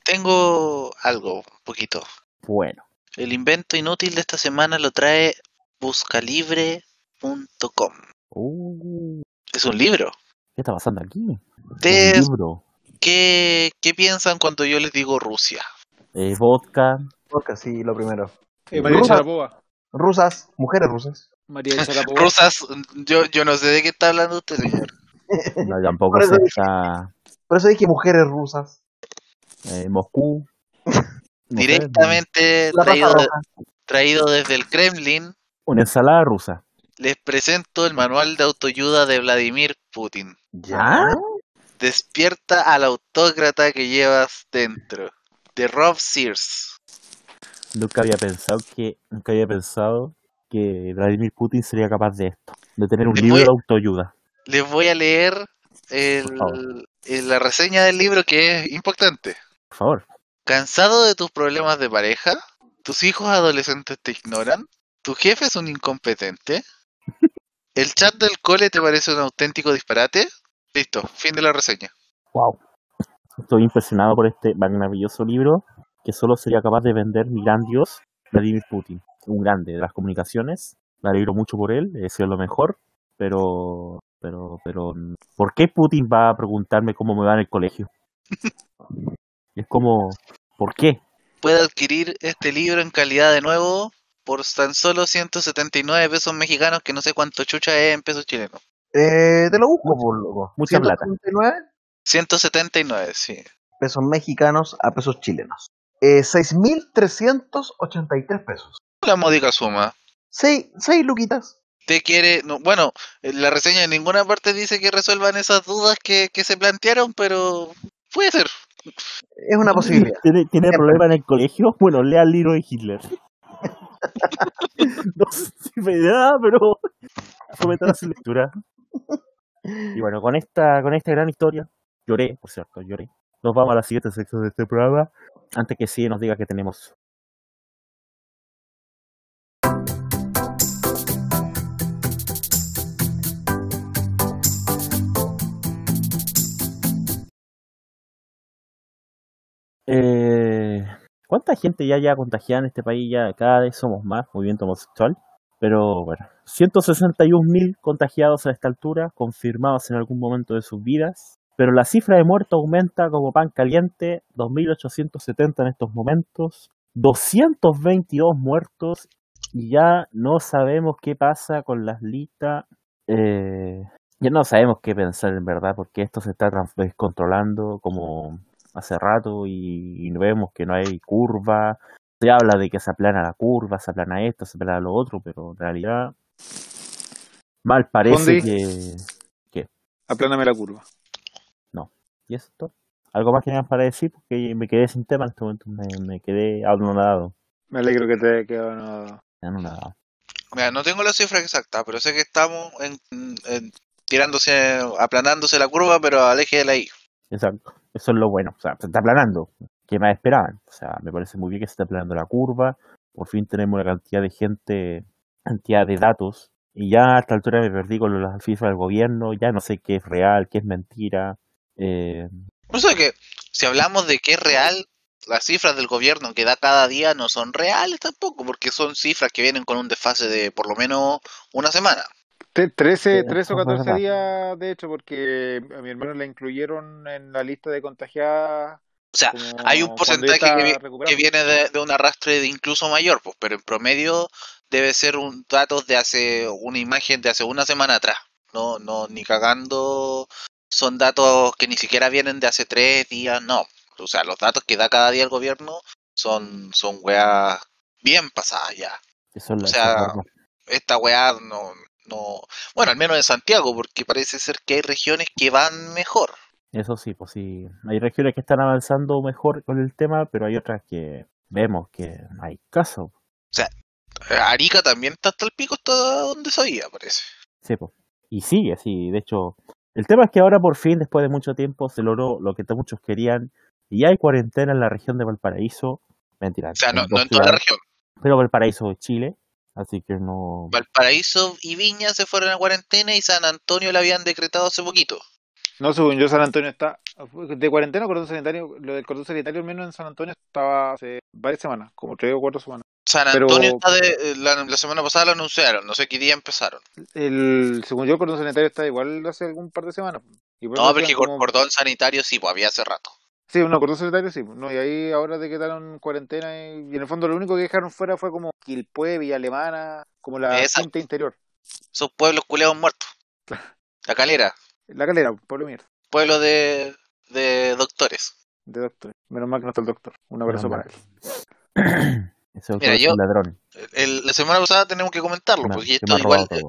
B: Tengo algo, un poquito.
A: Bueno,
B: El invento inútil de esta semana lo trae buscalibre.com.
A: uh,
B: Es un libro.
A: ¿Qué está pasando aquí?
B: ¿Ustedes
A: Un libro,
B: qué, qué piensan cuando yo les digo Rusia?
A: eh, vodka,
D: Vodka, sí, lo primero.
C: Eh, María
D: Rusa.
C: Sharapova.
D: Rusas, mujeres rusas.
C: María <laughs> Sharapova.
B: Rusas, yo, yo no sé de qué está hablando usted, señor.
A: no, tampoco
D: Por eso
A: sé,
D: dije-
A: está
D: Por eso dije mujeres rusas.
A: eh, Moscú. <laughs>
B: Directamente traído, de- traído desde el Kremlin,
A: una ensalada rusa.
B: Les presento el manual de autoayuda de Vladimir Putin.
A: ¿Ya?
B: Despierta al autócrata que llevas dentro. De Rob Sears.
A: Nunca había pensado que, nunca había pensado que Vladimir Putin sería capaz de esto, de tener un libro de autoayuda.
B: Les voy a leer el, eh, la reseña del libro que es importante.
A: Por favor.
B: ¿Cansado de tus problemas de pareja? ¿Tus hijos adolescentes te ignoran? ¿Tu jefe es un incompetente? ¿El chat del cole te parece un auténtico disparate? Listo, fin de la reseña.
A: Wow. Estoy impresionado por este maravilloso libro que solo sería capaz de vender mi gran dios, Vladimir Putin. Un grande de las comunicaciones. Me alegro mucho por él, he sido lo mejor. Pero, pero, pero, ¿por qué Putin va a preguntarme cómo me va en el colegio? <laughs> Es como, ¿por qué?
B: Puede adquirir este libro en calidad de nuevo por tan solo 179 pesos mexicanos, que no sé cuánto chucha es en pesos chilenos.
D: Eh, te lo busco, por loco.
A: Mucha plata.
D: 179
B: 179, sí.
D: pesos mexicanos a pesos chilenos. Eh, 6.383 pesos.
B: La módica suma.
D: 6, seis luquitas.
B: Te quiere, no, bueno, en la reseña en ninguna parte dice que resuelvan esas dudas que, que se plantearon, pero puede ser.
D: Es una posibilidad.
A: ¿Tiene, tiene
D: Siempre.
A: problema en el colegio? Bueno, lea el libro de Hitler. <laughs> no sé si me da, pero fomentar su lectura. Y bueno, con esta, con esta gran historia, lloré, por cierto, lloré. Nos vamos a la siguiente sección de este programa. Antes que sí nos diga que tenemos. Eh, ¿Cuánta gente ya ya contagiada en este país? Ya cada vez somos más, movimiento homosexual. Pero bueno, 161.000 contagiados a esta altura, confirmados en algún momento de sus vidas. Pero la cifra de muertos aumenta como pan caliente, 2.870 en estos momentos, 222 muertos y ya no sabemos qué pasa con las listas. Eh, ya no sabemos qué pensar en verdad, porque esto se está descontrolando como hace rato y, y vemos que no hay curva. Se habla de que se aplana la curva, se aplana esto, se aplana lo otro, pero en realidad mal parece
C: Fondi.
A: que...
C: Apláname la curva.
A: ¿Y esto? ¿Algo más que tengan para decir? Porque me quedé sin tema en este momento, me, me quedé anonadado.
C: Me alegro que te haya quedado no,
A: anonadado.
B: Mira, no tengo la cifra exacta, pero sé que estamos en, en- tirándose, aplanándose la curva, pero aleje de la I.
A: Exacto. Eso es lo bueno. O sea, se está aplanando. ¿Qué más esperaban? O sea, me parece muy bien que se esté aplanando la curva. Por fin tenemos una cantidad de gente, cantidad de datos. Y ya a esta altura me perdí con las cifras del gobierno. Ya no sé qué es real, qué es mentira. Eh,
B: No sé que si hablamos de que es real, las cifras del gobierno que da cada día no son reales tampoco, porque son cifras que vienen con un desfase de por lo menos una semana.
C: Te- 13,
A: Sí,
C: 13 o
A: eso es
C: 14
A: verdad.
C: días, de hecho, porque a mi hermano la incluyeron en la lista de contagiadas.
B: O sea, hay un porcentaje que, que viene de, de un arrastre de incluso mayor, pues, pero en promedio debe ser un datos de hace una imagen de hace una semana atrás. No, no, ni cagando son datos que ni siquiera vienen de hace tres días, no. O sea, los datos que da cada día el gobierno son, son weas bien pasadas ya.
A: eso
B: O sea. Esta weá no, no, bueno, al menos en Santiago, porque parece ser que hay regiones que van mejor.
A: Eso sí, pues sí. Hay regiones que están avanzando mejor con el tema, pero hay otras que vemos que no hay caso.
B: Arica también está hasta el pico, hasta donde sabía, parece.
A: Sí, pues. Y sigue así. De hecho, el tema es que ahora por fin, después de mucho tiempo, se logró lo que muchos querían. Y hay cuarentena en la región de Valparaíso. Mentira.
B: O sea, no,
A: en
B: no en toda la región.
A: Pero Valparaíso Chile. Así que no.
B: Valparaíso y Viña se fueron a cuarentena y San Antonio la habían decretado hace poquito.
C: No, según yo, San Antonio está de cuarentena o cordón sanitario. Lo del cordón sanitario, al menos en San Antonio, estaba hace varias semanas, como tres o cuatro semanas.
B: San
C: Pero-
B: Antonio está de, eh, la, la semana pasada lo anunciaron, no sé qué día empezaron.
C: El, según yo, el cordón sanitario está igual hace algún par de semanas. Y
B: No, porque
C: como-
B: cordón sanitario sí, pues había hace rato.
C: Sí, no, cordón sanitario sí. No, y ahí ahora decretaron cuarentena y, y en el fondo lo único que dejaron fuera fue como Quilpue, Villa Alemana, como la gente interior.
B: Esos pueblos culeados muertos. La calera,
C: La calera, pueblo mierda,
B: pueblo de, de doctores.
C: de doctor. Menos mal que no está el doctor. Un abrazo
A: Menos
C: para
A: mal.
C: él. <clears throat>
A: Ese
B: Mira,
A: es
B: yo-
A: un ladrón.
B: El- la semana pasada tenemos que comentarlo,
A: que me-
B: porque
A: que
B: esto igual es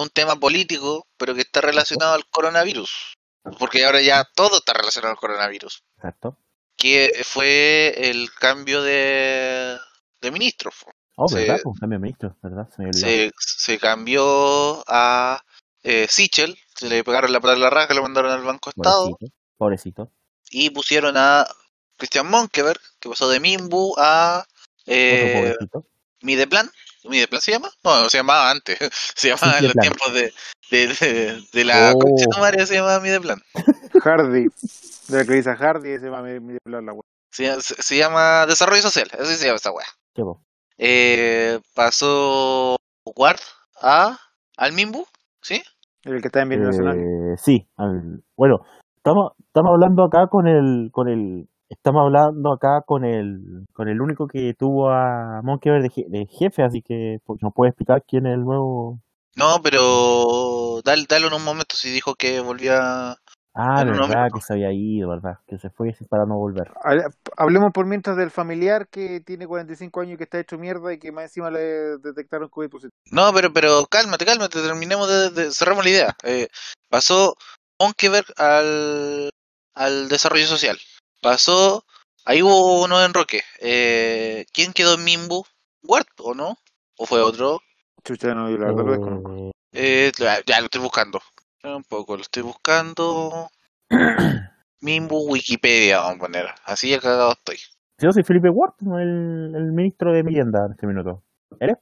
B: un tema político, pero que está relacionado al coronavirus. Porque ahora ya todo está relacionado al coronavirus.
A: Exacto.
B: Que fue el cambio de, de ministro.
A: Oh,
B: Sí.
A: ¿verdad? Pues cambio de ministro, ¿verdad? Se.
B: Se, se cambió a eh, Sichel, se le pegaron la plata la raja, lo mandaron al Banco Estado.
A: Pobrecito. Pobrecito.
B: Y pusieron a Christian Monkeberg, que pasó de Mimbu a eh. Mideplan. ¿Mideplan se llama? No, se llamaba antes. <laughs> Se llamaba en los
A: Mideplan.
B: tiempos de, de, de, de la
A: Oh.
B: concha de se llamaba Mideplan.
C: Hardy. De la que dice Hardy, ese va a medir la wea.
B: Se, se- se llama Desarrollo Social, así se llama esa wea. Eh, pasó Ward a al Mimbu, ¿sí?
C: El que está en bien nacional.
A: Eh, sí, al- bueno, estamos, estamos hablando acá con el, con el, estamos hablando acá con el, con el único que tuvo a Monkever de, je- de jefe, así que pues, nos puede explicar quién es el nuevo.
B: No, pero dale, dale en un momento si dijo que volvía.
A: Ah,
B: No, no,
A: verdad que se había ido, verdad, que se fue para no volver.
C: Hable- Hablemos por mientras del familiar que tiene 45 años y que está hecho mierda y que más encima le detectaron COVID positivo.
B: No, pero, pero cálmate, cálmate, terminemos de, de- cerramos la idea. Eh, pasó Monkeberg al, al desarrollo social. Pasó, ahí hubo uno en Roque. Eh, ¿Quién quedó en Mimbu? ¿Ward o no? ¿O fue otro?
C: Chucha, no, yo la verdad lo desconozco.
A: Eh,
B: ya, ya lo estoy buscando. Un poco, lo estoy buscando. <coughs> Mimbu Wikipedia, vamos a poner. Así ya cagado estoy.
A: yo soy Felipe Ward, el, el ministro de Vivienda en este minuto. ¿Eres?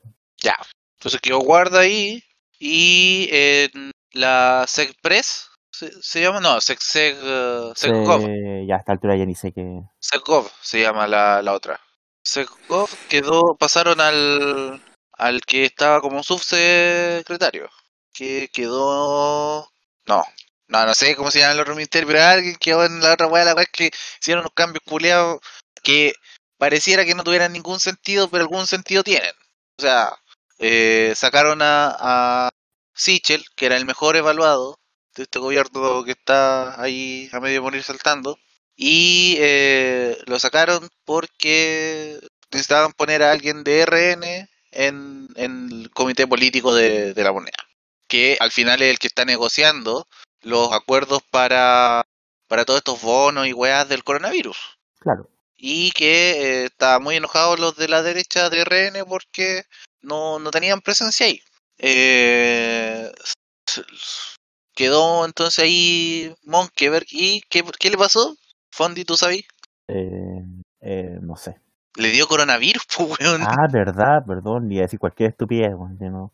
B: Entonces quedó guarda ahí. Y en la SecPress, ¿se, se llama? No, Sec, Sec, eh, SecGov.
A: Eh, ya a esta altura ya ni sé qué.
B: SecGov se llama la, la otra. SecGov quedó, pasaron al, al que estaba como subsecretario. Que quedó... No, no, no sé cómo se llama el otro ministerio, pero alguien quedó en la otra weá, la weá es que hicieron unos cambios culiados que pareciera que no tuvieran ningún sentido, pero algún sentido tienen. O sea, eh, sacaron a, a Sichel, que era el mejor evaluado de este gobierno que está ahí a medio morir saltando, y eh, lo sacaron porque necesitaban poner a alguien de RN en, en el comité político de, de la moneda, que al final es el que está negociando los acuerdos para, para todos estos bonos y weas del coronavirus
A: Claro.
B: y que eh, estaban muy enojados los de la derecha de RN porque no, no tenían presencia ahí. Eh, quedó entonces ahí Monkeberg y ¿qué, qué le pasó? Fondi, ¿tú sabes?
A: Eh, eh, no sé.
B: Le dio coronavirus, <laughs> pues, weón.
A: Ah, verdad, perdón, iba a decir cualquier estupidez, weón, que no.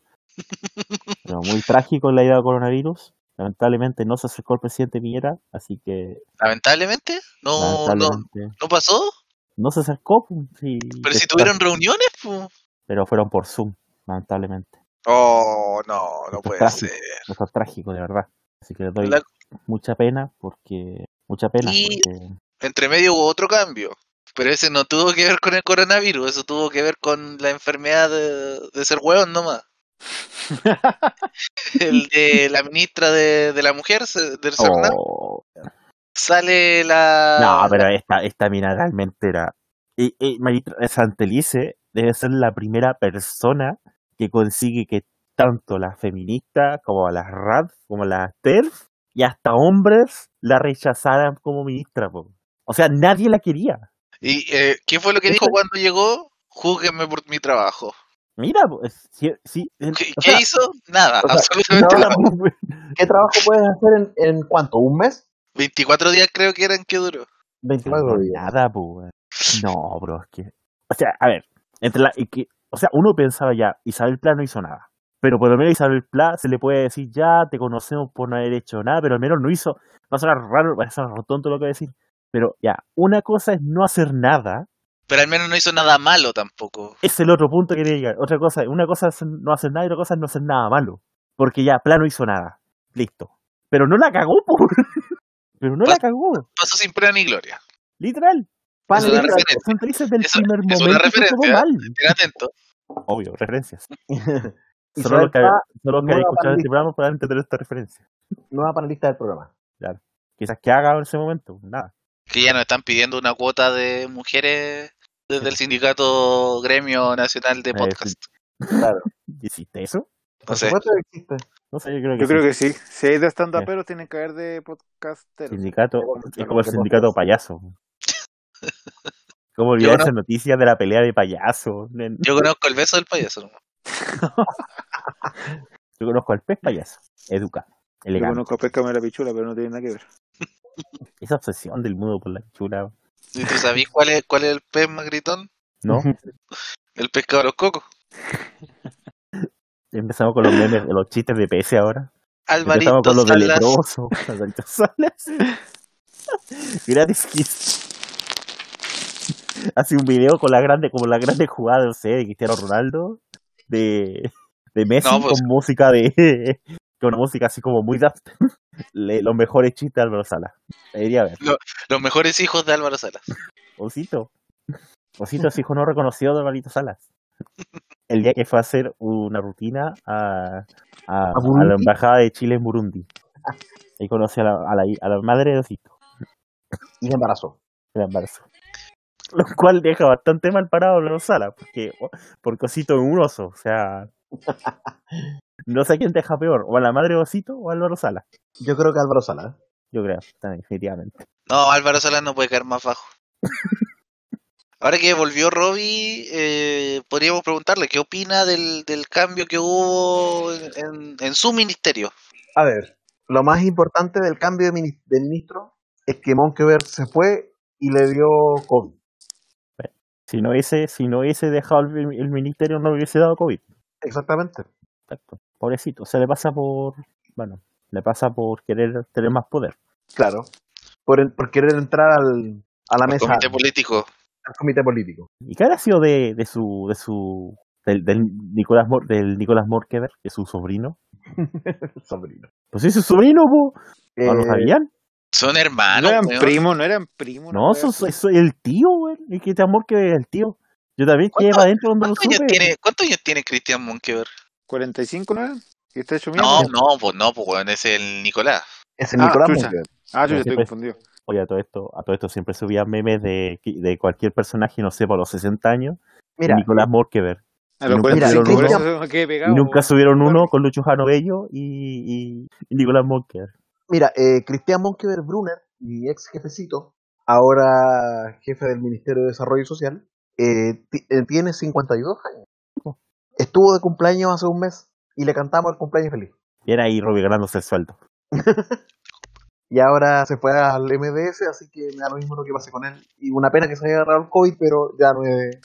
A: Pero muy trágico la idea del coronavirus. Lamentablemente no se acercó el presidente Piñera, así que
B: Lamentablemente, no, no,
A: lamentablemente
B: no pasó.
A: no se acercó. pues, sí,
B: Pero
A: que
B: si tuvieron reuniones, pues.
A: Pero fueron por Zoom, lamentablemente.
B: Oh, no, no puede
A: trágico,
B: ser.
A: Esto es trágico, de verdad. Así que les doy
B: La-
A: mucha pena, porque... Mucha pena,
B: Y-
A: porque...
B: entre medio hubo otro cambio. Pero ese no tuvo que ver con el coronavirus, eso tuvo que ver con la enfermedad de, de ser hueón nomás. <laughs> El de la ministra de, de la mujer, del Cernal,
A: Oh,
B: sale la...
A: No, pero esta, esta mina realmente era. Y, y Marita Santelice debe ser la primera persona que consigue que tanto las feministas como las RAD, como las TERF y hasta hombres la rechazaran como ministra. po. O sea, nadie la quería.
B: ¿Y eh, qué fue lo que dijo cuando llegó? Júguenme por mi trabajo.
A: Mira, po, es- sí, sí, en-
B: ¿Qué,
A: o
B: qué
A: sea,
B: hizo? Nada,
D: sea,
B: absolutamente
D: no,
B: nada. <laughs>
D: ¿Qué trabajo puedes hacer en, en cuánto? ¿Un mes?
B: 24 días creo que eran que duró.
A: 24
D: Cuatro días.
A: nada, po, weón. No, bro, es que. O sea, a ver, entre la, y que, o sea, uno pensaba ya, Isabel Pla no hizo nada. Pero por lo menos a Isabel Pla se le puede decir, ya te conocemos por no haber hecho nada, pero al menos no hizo. Va a sonar raro, va a sonar tonto lo que voy a decir. Pero ya, una cosa es no hacer nada,
B: Pero al menos no hizo nada malo tampoco.
A: es el otro punto que quería llegar. Otra cosa, una cosa es no hacer nada y otra cosa es no hacer nada malo. Porque ya, Pla no hizo nada. Listo. Pero no la cagó, po. <laughs> Pero no la cagó.
B: Pasó sin pena ni gloria.
A: Literal.
D: Pan
B: Es una referencia.
A: Son del primer
B: es una
A: momento.
B: referencia.
A: mal.
B: Estén atentos.
A: Obvio, referencias. <laughs> Solo los que, solo los que escuchado este programa podrán entender esta referencia.
D: nueva panelista del programa.
A: Quizás que haga en ese momento, nada.
B: Que ya nos están pidiendo una cuota de mujeres desde el sindicato Gremio Nacional de
A: Eh,
B: Podcast.
D: Claro. <laughs>
A: ¿Hiciste eso?
B: No sé.
D: existe.
A: No sé, yo creo que
C: Yo
A: sí.
C: creo que sí. Si hay de stand-uperos, tienen que haber de podcasteros.
A: Sindicato,
D: De-
A: es como el sindicato
D: podcast.
A: payaso. <laughs> Como
B: Yo
A: olvidar
B: no-
A: esa noticia de la pelea de payaso.
B: Yo conozco el beso del payaso. ¿no? <laughs>
A: Yo conozco al pez payaso. Educa.
C: Yo
A: Elegante.
C: conozco a Pescame la Pichula, pero no tiene nada que ver. <laughs>
A: Esa obsesión del mundo por la chula,
B: ¿Y tú sabés cuál es, cuál es el pez más gritón?
A: ¿no?
B: El pescado de los cocos. <laughs>
A: Empezamos con los memes, los chistes de PS ahora.
B: Alvarito
A: Empezamos con los de leproso. Gratis Kiss. Hace un video con la grande, como la grande jugada, no sé, de Cristiano Ronaldo, de, de Messi
B: No, pues-
A: con música de <laughs> con música así como muy daft. <laughs> Le- los mejores chistes de Álvaro Salas. Debería ver.
B: Los mejores hijos de Álvaro Salas.
A: Osito. Osito es hijo no reconocido de Alvarito Salas. El día que fue a hacer una rutina a, a, la embajada de Chile en Burundi. Ahí conocí a la, a la, a la madre de Osito,
D: Y se embarazó.
A: el embarazo. <laughs> Lo cual deja bastante mal parado a Álvaro Salas, porque, porque Osito es un oso. O sea, <laughs> no sé quién deja peor, o a la madre Osito o a Álvaro Salas.
D: Yo creo que Álvaro Sala.
A: Yo creo, también, definitivamente.
B: No, Álvaro Salas no puede caer más bajo. <laughs> Ahora que volvió Robbie, eh, podríamos preguntarle qué opina del, del cambio que hubo en, en- su ministerio.
D: A ver, lo más importante del cambio de, de ministro es que Monkever se fue y le dio COVID.
A: Si no hubiese, si no hubiese dejado el, el ministerio, no le hubiese dado COVID.
D: Exactamente.
A: Exacto. Pobrecito, se le pasa por, bueno, le pasa por querer tener más poder.
D: Claro. Por, el- por querer entrar al, a la
B: El
D: mesa
B: comité político.
D: al comité político.
A: ¿Y qué habrá sido de, de su, de su, del, del Nicolás Mor, del Nicolás Morkever, que es su sobrino? <laughs>
D: Sobrino.
A: Pues sí, su sobrino. ¿No lo
D: Eh,
A: sabían?
B: Son
C: No
B: hermanos.
C: eran
B: weón.
C: primos, no eran primos.
A: No, eso eso es el tío, güey. El que te amor que es el tío. Yo también
B: ¿Cuánto-
A: lleva adentro donde lo
B: ¿Cuántos años,
A: supe.
B: tiene, ¿Cuántos años tiene Cristian Monkever?
C: 45 no eran. ¿Y está hecho mierda?
B: No, no, pues no, pues weón, es el Nicolás.
D: Ese
C: Ah,
D: Nicolás
C: chucha.
D: Monkever.
C: Ah, yo ya estoy confundido.
A: Oye, a todo esto, a todo esto siempre subía memes de, de cualquier personaje, no sé, por los 60 años.
D: Mira,
A: Nicolás Morkever.
C: A los
A: nunca
C: 45 por
D: subieron
A: Y
C: pegado.
A: nunca subieron uno con Lucho Jano Bello y, y, y Nicolás Morkever.
D: Mira, eh, Cristian Monkever Brunner, mi ex jefecito, ahora jefe del Ministerio de Desarrollo Social, eh, eh, tiene 52 años. Estuvo de cumpleaños hace un mes y le cantamos el cumpleaños feliz.
A: Y era ahí Robbie ganándose el sueldo. <laughs>
D: Y ahora se fue al MDS, así que me da lo mismo lo que pase con él. Y una pena que se haya agarrado el COVID, pero ya no es.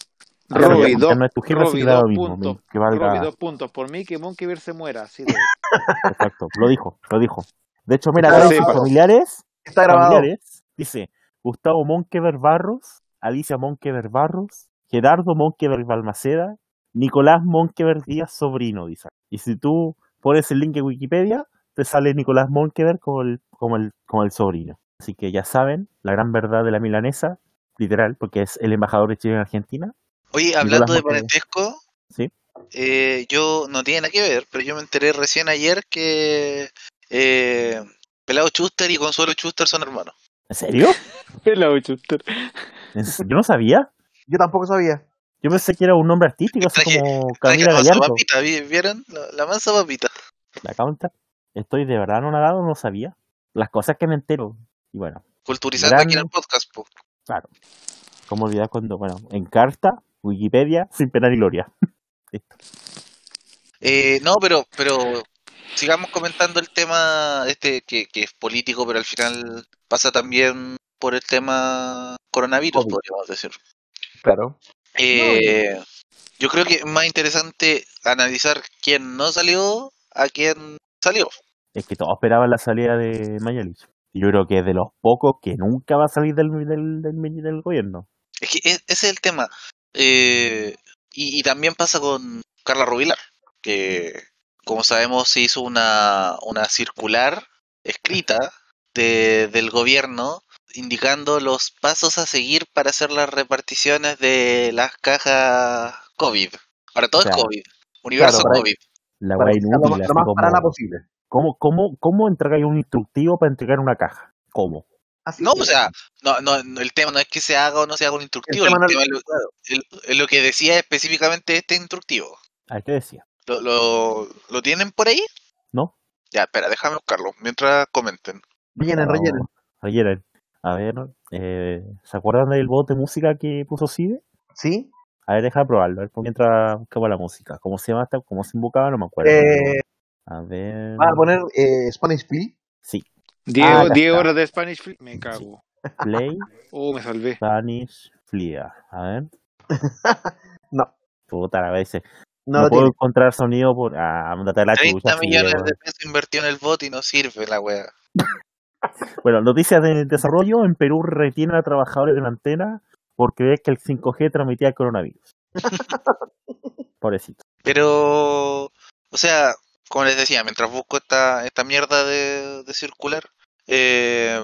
A: Ya-
C: dos,
A: no es tu jefe, mismo,
C: puntos.
A: que valga-
C: Robbie, dos puntos. Por mí que Monkeyver se muera. Así de... <laughs>
A: Exacto, lo dijo, lo dijo. De hecho, mira,
D: Ah,
A: acá
D: sí,
A: familiares,
D: Está grabado.
A: familiares, dice Gustavo Monkever Barros, Alicia Monkever Barros, Gerardo Monkever Balmaceda, Nicolás Monkever Díaz Sobrino, dice. Y si tú pones el link en Wikipedia, te sale Nicolás Monkever como el, como el, como el sobrino. Así que ya saben, la gran verdad de la milanesa, literal, porque es el embajador de Chile en Argentina.
B: Oye, hablando de parentesco,
A: Sí.
B: eh, yo no tiene nada que ver, pero yo me enteré recién ayer que eh, Pelado Chuster y Consuelo Chuster son hermanos.
A: ¿En serio? <laughs>
C: Pelado Chuster.
A: Yo no sabía.
D: Yo tampoco sabía.
A: Yo pensé que era un nombre artístico, así
B: Traje-
A: como
B: ¿Sabes qué
A: Camila Gallardo.
B: papita? ¿vi- ¿Vieron? La, la mansa papita.
A: La counter. Estoy de verdad anonadado, no sabía. Las cosas que me entero. Y bueno,
B: Culturizando
A: Gran-
B: aquí en el podcast. po.
A: claro. ¿Cómo olvidar cuando, bueno, en carta, Wikipedia, sin pena ni gloria? <laughs> Listo.
B: Eh, no, pero, pero sigamos comentando el tema este que, que es político, pero al final pasa también por el tema coronavirus, podríamos decir.
D: Claro.
B: Eh, yo creo que es más interesante analizar quién no salió a quién salió.
A: Es que todos esperaban la salida de Mañalich. Y yo creo que es de los pocos que nunca va a salir del, del, del, del gobierno.
B: Es que e- ese es el tema. Eh, y, y también pasa con Carla Rubilar, que como sabemos se hizo una, una circular escrita de, del gobierno indicando los pasos a seguir para hacer las reparticiones de las cajas COVID. Ahora todo
A: Claro.
B: es COVID. Universo
D: Claro, para-
B: COVID.
A: La
D: Para lo,
A: inútil,
D: lo más
A: como,
D: parada posible.
A: ¿cómo, cómo, ¿Cómo entregáis un instructivo para entregar una caja? ¿Cómo?
D: Así
B: No,
D: que-
B: o sea, no, no, no, el tema no es que se haga o no se haga un
D: el
B: instructivo,
D: tema
B: el
D: no-
B: tema es lo, el- lo que decía específicamente este instructivo.
A: A qué decía.
B: ¿Lo, lo, ¿Lo tienen por ahí?
A: ¿No?
B: Ya, espera, déjame buscarlo mientras comenten.
D: Rellenen,
A: No,
D: rellenen.
A: rellenen. A ver, eh, ¿se acuerdan del bot de música que puso Cide?
D: ¿Sí?
A: A ver, deja probarlo, a ver, por mientras buscamos la música. ¿Cómo se llama esta? ¿Cómo se invocaba? No me acuerdo.
D: Eh,
A: A ver.
D: ¿Vas a poner eh, Spanish Flea?
A: Sí.
C: Diego,
A: Ah,
C: Diego horas de Spanish Fleet. Me cago.
A: Play
C: Oh, me salvé.
A: Spanish Flia. A ver. <laughs>
D: No,
A: Puta, a veces.
D: No,
A: No,
D: lo
A: puedo
D: tiene.
A: encontrar sonido por. Ah, mándate a la
B: 30
A: chucha.
B: millones de pesos invertido en el bot y no sirve la wea. <laughs>
A: Bueno, noticias de desarrollo. En Perú retienen a trabajadores de una antena porque ves que el 5G transmitía el coronavirus. <laughs> Pobrecito.
B: Pero, o sea, como les decía, mientras busco esta, esta mierda de, de circular, eh,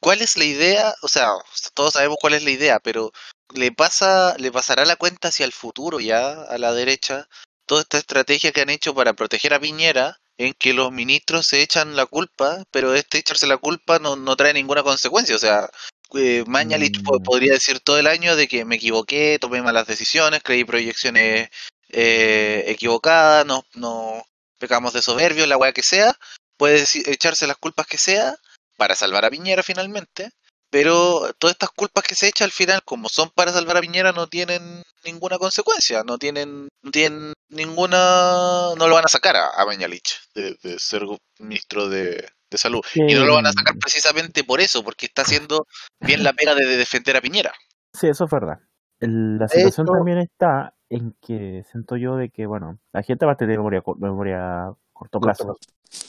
B: ¿cuál es la idea? O sea, todos sabemos cuál es la idea, pero ¿le pasa, le pasará la cuenta hacia el futuro ya a la derecha? Toda esta estrategia que han hecho para proteger a Piñera, en que los ministros se echan la culpa, pero este echarse la culpa no, no trae ninguna consecuencia. O sea, eh, Mañalich
A: Mm.
B: podría decir todo el año de que me equivoqué, tomé malas decisiones, creí proyecciones eh, equivocada, no, no pecamos de soberbio, la weá que sea, puede echarse las culpas que sea para salvar a Piñera finalmente, pero todas estas culpas que se echa al final, como son para salvar a Piñera, no tienen ninguna consecuencia, no tienen, no tienen ninguna, no lo van a sacar a, a Mañalich de, de ser ministro de, de salud. Y no lo van a sacar precisamente por eso, porque está haciendo bien la pega de, de defender a Piñera.
A: Sí, eso es verdad. El- La situación también está en que siento yo de que, bueno, la gente va a tener memoria, memoria corto plazo.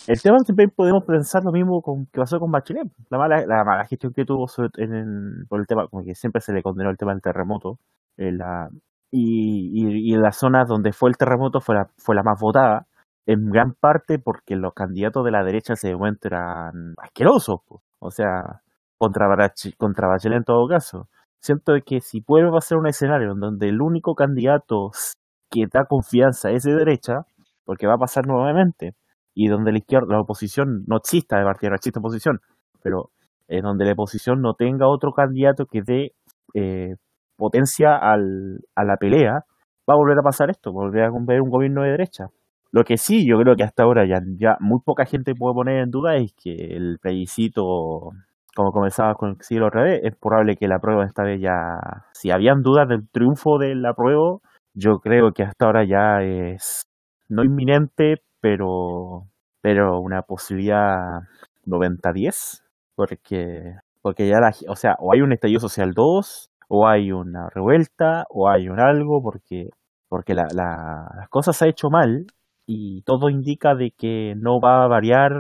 A: El tema siempre podemos pensar lo mismo con que pasó con Bachelet. La mala, la mala gestión que tuvo sobre- en el- por el tema, como que siempre se le condenó el tema del terremoto. en la, y, y, y en las zonas donde fue el terremoto fue la, fue la más votada, en gran parte porque los candidatos de la derecha en ese momento eran asquerosos. O sea, contra, Barachi- contra Bachelet en todo caso. Siento que si vuelve a ser un escenario en donde el único candidato que da confianza es de derecha, porque va a pasar nuevamente, y donde la izquierda, la oposición no exista de partida, no existe oposición, pero en donde la oposición no tenga otro candidato que dé eh, potencia al, a la pelea, va a volver a pasar esto, volver a ver un gobierno de derecha. Lo que sí, yo creo que hasta ahora ya, ya muy poca gente puede poner en duda es que el plebiscito, como comenzaba con el siglo otra vez, es probable que la prueba esta vez ya, si habían dudas del triunfo del apruebo, yo creo que hasta ahora ya es no inminente, pero, pero una posibilidad 90-10, porque, porque ya la, o sea, o hay un estallido social 2, o hay una revuelta, o hay un algo, porque, porque la, la, las cosas se ha hecho mal y todo indica de que no va a variar,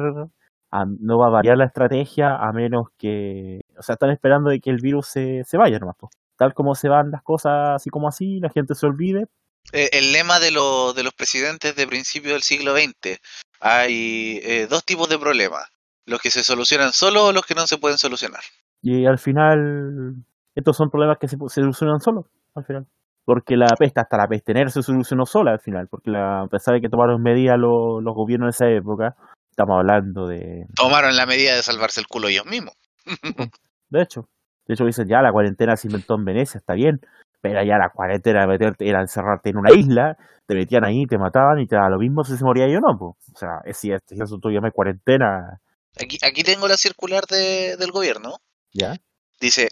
A: no va a variar la estrategia a menos que, o sea, están esperando de que el virus se, se vaya nomás, po. tal como se van las cosas así como así, la gente se olvide,
B: el lema de, lo- de los presidentes de principio del siglo XX. Hay eh, dos tipos de problemas. Los que se solucionan solo o los que no se pueden solucionar.
A: Y al final, estos son problemas que se, se solucionan solos, al final. Porque la peste, hasta la peste negra se solucionó sola al final, porque la, a pesar de que tomaron medidas los, los gobiernos de esa época, estamos hablando de...
B: Tomaron la medida de salvarse el culo ellos mismos. <laughs>
A: De hecho, de hecho dicen, ya la cuarentena se inventó en Venecia, está bien, pero ya la cuarentena meterte, era encerrarte en una isla, te metían ahí, te mataban y te daba lo mismo si se moría yo o no. po. O sea, es si es- si eso tú llamas cuarentena,
B: Aquí, aquí tengo la circular de- del gobierno.
A: ¿ya?
B: Dice,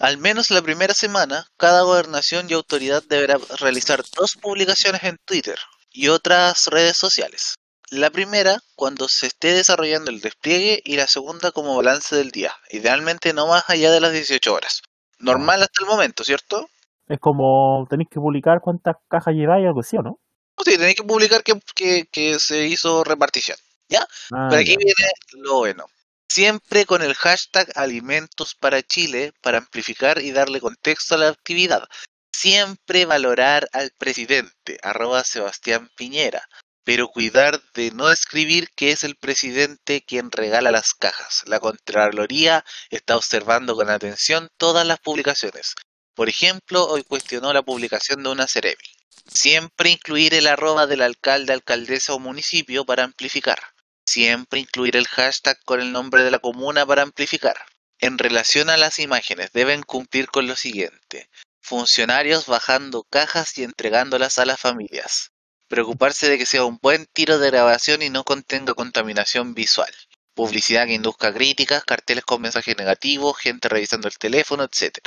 B: al menos la primera semana, cada gobernación y autoridad deberá realizar dos publicaciones en Twitter y otras redes sociales. La primera cuando se esté desarrollando el despliegue y la segunda como balance del día, idealmente no más allá de las 18 horas. Normal hasta el momento, ¿cierto?
A: Es como tenéis que publicar cuántas cajas lleváis algo así, ¿o no?
B: Sí, tenéis que publicar que, que- que se hizo repartición.
A: Ah,
B: Pero aquí
A: ya.
B: viene lo bueno. Siempre con el hashtag Alimentos para Chile para amplificar y darle contexto a la actividad. Siempre valorar al presidente, arroba Sebastián Piñera. Pero cuidar de no escribir que es el presidente quien regala las cajas. La Contraloría está observando con atención todas las publicaciones. Por ejemplo, hoy cuestionó la publicación de una Ceremi. Siempre incluir el arroba del alcalde, alcaldesa o municipio para amplificar. Siempre incluir el hashtag con el nombre de la comuna para amplificar. En relación a las imágenes, deben cumplir con lo siguiente. Funcionarios bajando cajas y entregándolas a las familias. Preocuparse de que sea un buen tiro de grabación y no contenga contaminación visual. Publicidad que induzca críticas, carteles con mensajes negativos, gente revisando el teléfono, etc.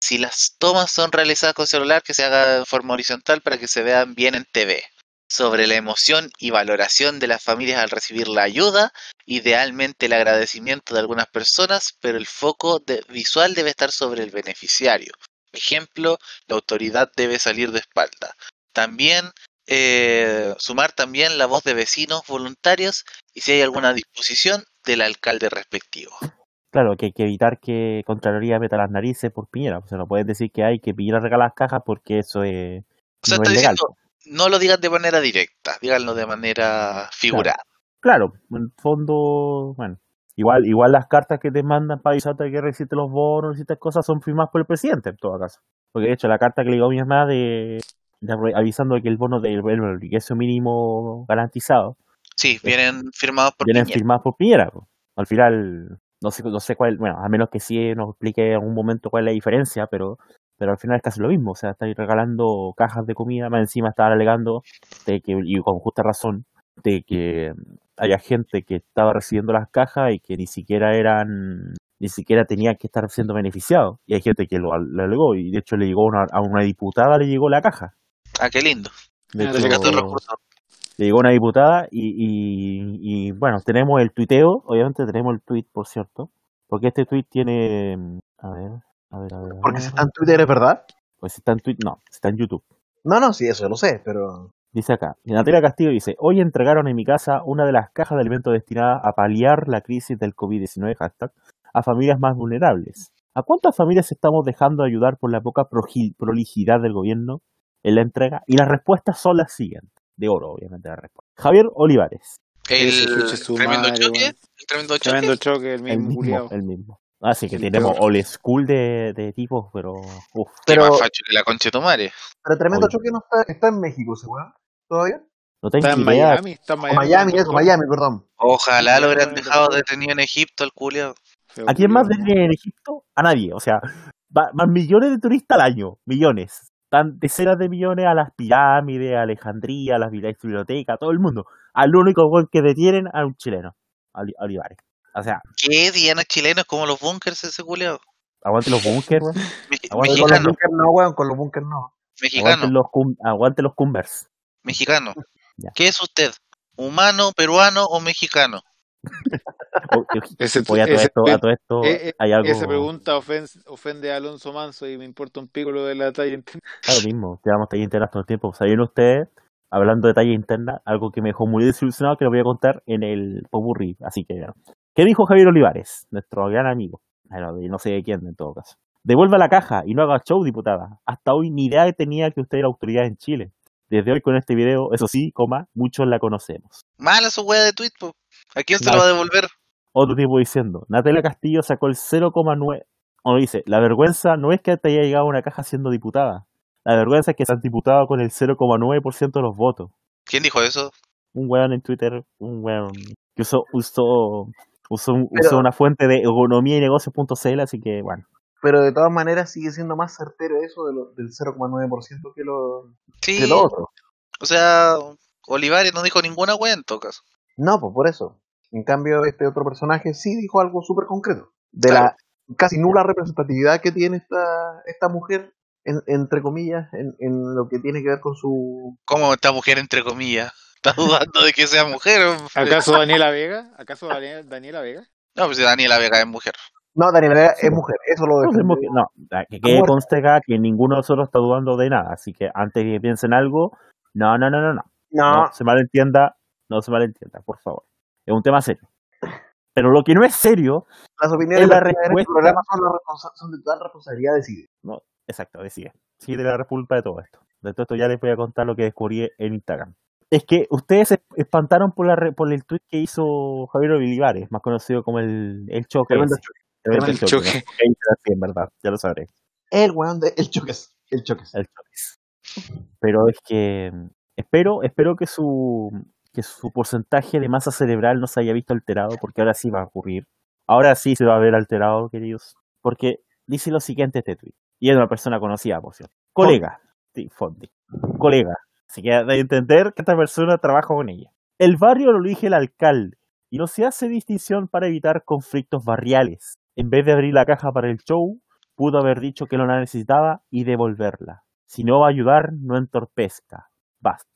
B: Si las tomas son realizadas con celular, que se haga de forma horizontal para que se vean bien en TV. sobre la emoción y valoración de las familias al recibir la ayuda, idealmente el agradecimiento de algunas personas, pero el foco de- visual debe estar sobre el beneficiario. Ejemplo, la autoridad debe salir de espalda. También eh, sumar también la voz de vecinos voluntarios y si hay alguna disposición del alcalde respectivo.
A: Claro, que hay que evitar que Contraloría meta las narices por Piñera. O sea, no puedes decir que hay que Piñera regala las cajas porque eso es,
B: O sea,
A: no
B: está
A: es legal.
B: diciendo, no lo digan de manera directa, díganlo de manera figurada.
A: Claro, en el fondo, bueno, igual igual las cartas que te mandan para avisarte que recibiste los bonos y estas cosas son firmadas por el presidente en todo caso. Porque de hecho la carta que le llegó a mi mamá de, de avisando de que el bono del el ingreso mínimo garantizado
B: Sí, vienen firmados por
A: vienen
B: Piñera.
A: firmadas por Piñera. po. Al final, no sé, no sé cuál, bueno, a menos que sí nos explique en algún momento cuál es la diferencia, pero pero al final es casi lo mismo. O sea, estáis regalando cajas de comida, más encima estaban alegando de que, y con justa razón, de que haya gente que estaba recibiendo las cajas y que ni siquiera eran, ni siquiera tenían que estar siendo beneficiados. Y hay gente que lo, lo alegó, y de hecho le llegó a una, a una diputada, le llegó la caja.
B: Ah, qué lindo.
A: De
C: Ah,
A: hecho,
B: Rescató recursos.
A: Le llegó una diputada y, y, y, bueno, tenemos el tuiteo, obviamente tenemos el tweet, por cierto, porque este tweet tiene, a ver, a ver, a ver,
D: Porque si está en Twitter es verdad.
A: pues está en tweet, no, está en YouTube.
D: No, no, sí, eso lo sé, pero.
A: Dice acá, Natalia Castillo dice, hoy entregaron en mi casa una de las cajas de alimentos destinadas a paliar la crisis del COVID-19, hashtag, a familias más vulnerables. ¿A cuántas familias estamos dejando de ayudar por la poca prolijidad del gobierno en la entrega? Y las respuestas son las siguientes. De oro, obviamente, la respuesta. Javier Olivares.
B: El tremendo choque. El tremendo choque.
C: Tremendo choque, el
A: El
C: mismo
A: el mismo. Así que
C: Sí,
A: tenemos
C: pero-
A: old school de, de tipos, pero... Uf.
D: Pero-
B: más facho que la concha de.
D: Pero tremendo
A: Oye.
D: choque no está, está en México, ese weón. ¿Todavía?
A: No
C: Está en. Miami, está en
D: O
C: Miami.
D: Miami,
C: con
D: eso. Miami, perdón.
B: Ojalá lo hubieran dejado detenido en Egipto al culiao.
A: ¿A quién más detienen en Egipto? A nadie. O sea, van millones de turistas al año. Millones. Están decenas de millones a las pirámides, a Alejandría, a las bibli- bibliotecas, a todo el mundo. Al único weón que detienen a un chileno. A Oli- a Olivares. O sea,
B: ¿Qué dianos chilenos como los bunkers ese culiao?
A: aguante los bunkers, weón. <laughs> Aguante
D: Con los
B: Mexicano,
D: bunkers no, weón, con los bunkers no.
B: mexicano,
A: Aguante los, cum- aguante los cumbers.
B: mexicano. <laughs>
A: Ya.
B: ¿Qué es usted? ¿Humano, peruano o mexicano? <laughs> <laughs>
C: Ese,
A: Oye, a todo
C: ese-
A: esto, a todo esto
C: eh,
A: hay algo...
C: Esa pregunta ofen- ofende a Alonso Manso y me importa un pico lo de la talla interna.
A: Claro mismo, llevamos tallas internas todo el tiempo. ¿Sabían ustedes, hablando de talla interna, algo que me dejó muy desilusionado que lo voy a contar en el Popurrí? Así que, ¿qué dijo Javier Olivares, nuestro gran amigo? Bueno, y no sé de quién en todo caso. Devuelva la caja y no haga show, diputada. Hasta hoy ni idea tenía que usted era autoridad en Chile. Desde hoy con este video, eso sí, coma, muchos la conocemos.
B: Mala su wea de tweet, po. ¿A quién se
A: Mal.
B: lo va a devolver?
A: Otro tipo diciendo, Natalia Castillo sacó el 0,9. O dice, la vergüenza no es que te haya llegado una caja siendo diputada. La vergüenza es que seas diputado con el 0,9% de los votos.
B: ¿Quién dijo eso?
A: Un weón en Twitter, un weón que usó, usó, usó, un-
D: Pero-
A: usó una fuente de economía y negocios.cl, así que bueno.
D: Pero de todas maneras sigue siendo más certero eso de lo- del 0,9% que lo,
B: Sí,
D: que lo otro.
B: o sea, Olivares no dijo ninguna wea en todo caso.
D: No, pues por eso. En cambio, este otro personaje sí dijo algo súper concreto. De
B: Claro.
D: la casi nula representatividad que tiene esta, esta mujer, en- entre comillas, en, en lo que tiene que ver con su...
B: ¿Cómo esta mujer, entre comillas? ¿Está dudando de que sea mujer?
C: ¿Acaso Daniela Vega? ¿Acaso Daniela, Daniela Vega?
B: No, pues Daniela Vega es mujer.
D: No, Daniela Vega es mujer, eso lo
A: que- no, que quede conste acá que ninguno de nosotros está dudando de nada, así que antes de que piensen algo, no, no, no, no, no.
D: No,
A: No se malentienda, no se malentienda, por favor. Es un tema serio. Pero lo que no es serio,
D: las opiniones
A: es la respuesta-
D: programa son, la son de total responsabilidad de Sigue.
A: exacto, decía. Sí, de la culpa de todo esto. De todo esto ya les voy a contar lo que descubrí en Instagram. Es que ustedes se espantaron por, la, re- por el tweet que hizo Javier Olivares, más conocido como el, el choque.
D: Tremendo
A: ese. Tremendo
C: Tremendo
A: choque.
C: choque.
A: no en verdad, ya lo sabré.
D: El weón de El Choques. El Choques.
A: el choque. Pero es que mm, espero, espero que su que su porcentaje de masa cerebral no se haya visto alterado, porque ahora sí va a ocurrir. Ahora sí se va a ver alterado, queridos. Porque dice lo siguiente este tweet. Y es una persona conocida, por cierto. Colega. Sí, Fondi. Colega. Así que de entender que esta persona trabaja con ella. El barrio lo elige el alcalde. Y no se hace distinción para evitar conflictos barriales. En vez de abrir la caja para el show, pudo haber dicho que no la necesitaba y devolverla. Si no va a ayudar, no entorpezca. Basta.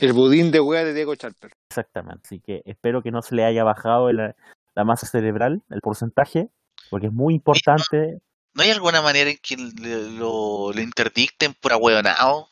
C: El budín de wea de Diego Charper.
A: Exactamente. Así que espero que no se le haya bajado el- la masa cerebral, el porcentaje, porque es muy importante.
B: ¿No hay alguna manera en que le- lo, lo interdicten por ahueonado?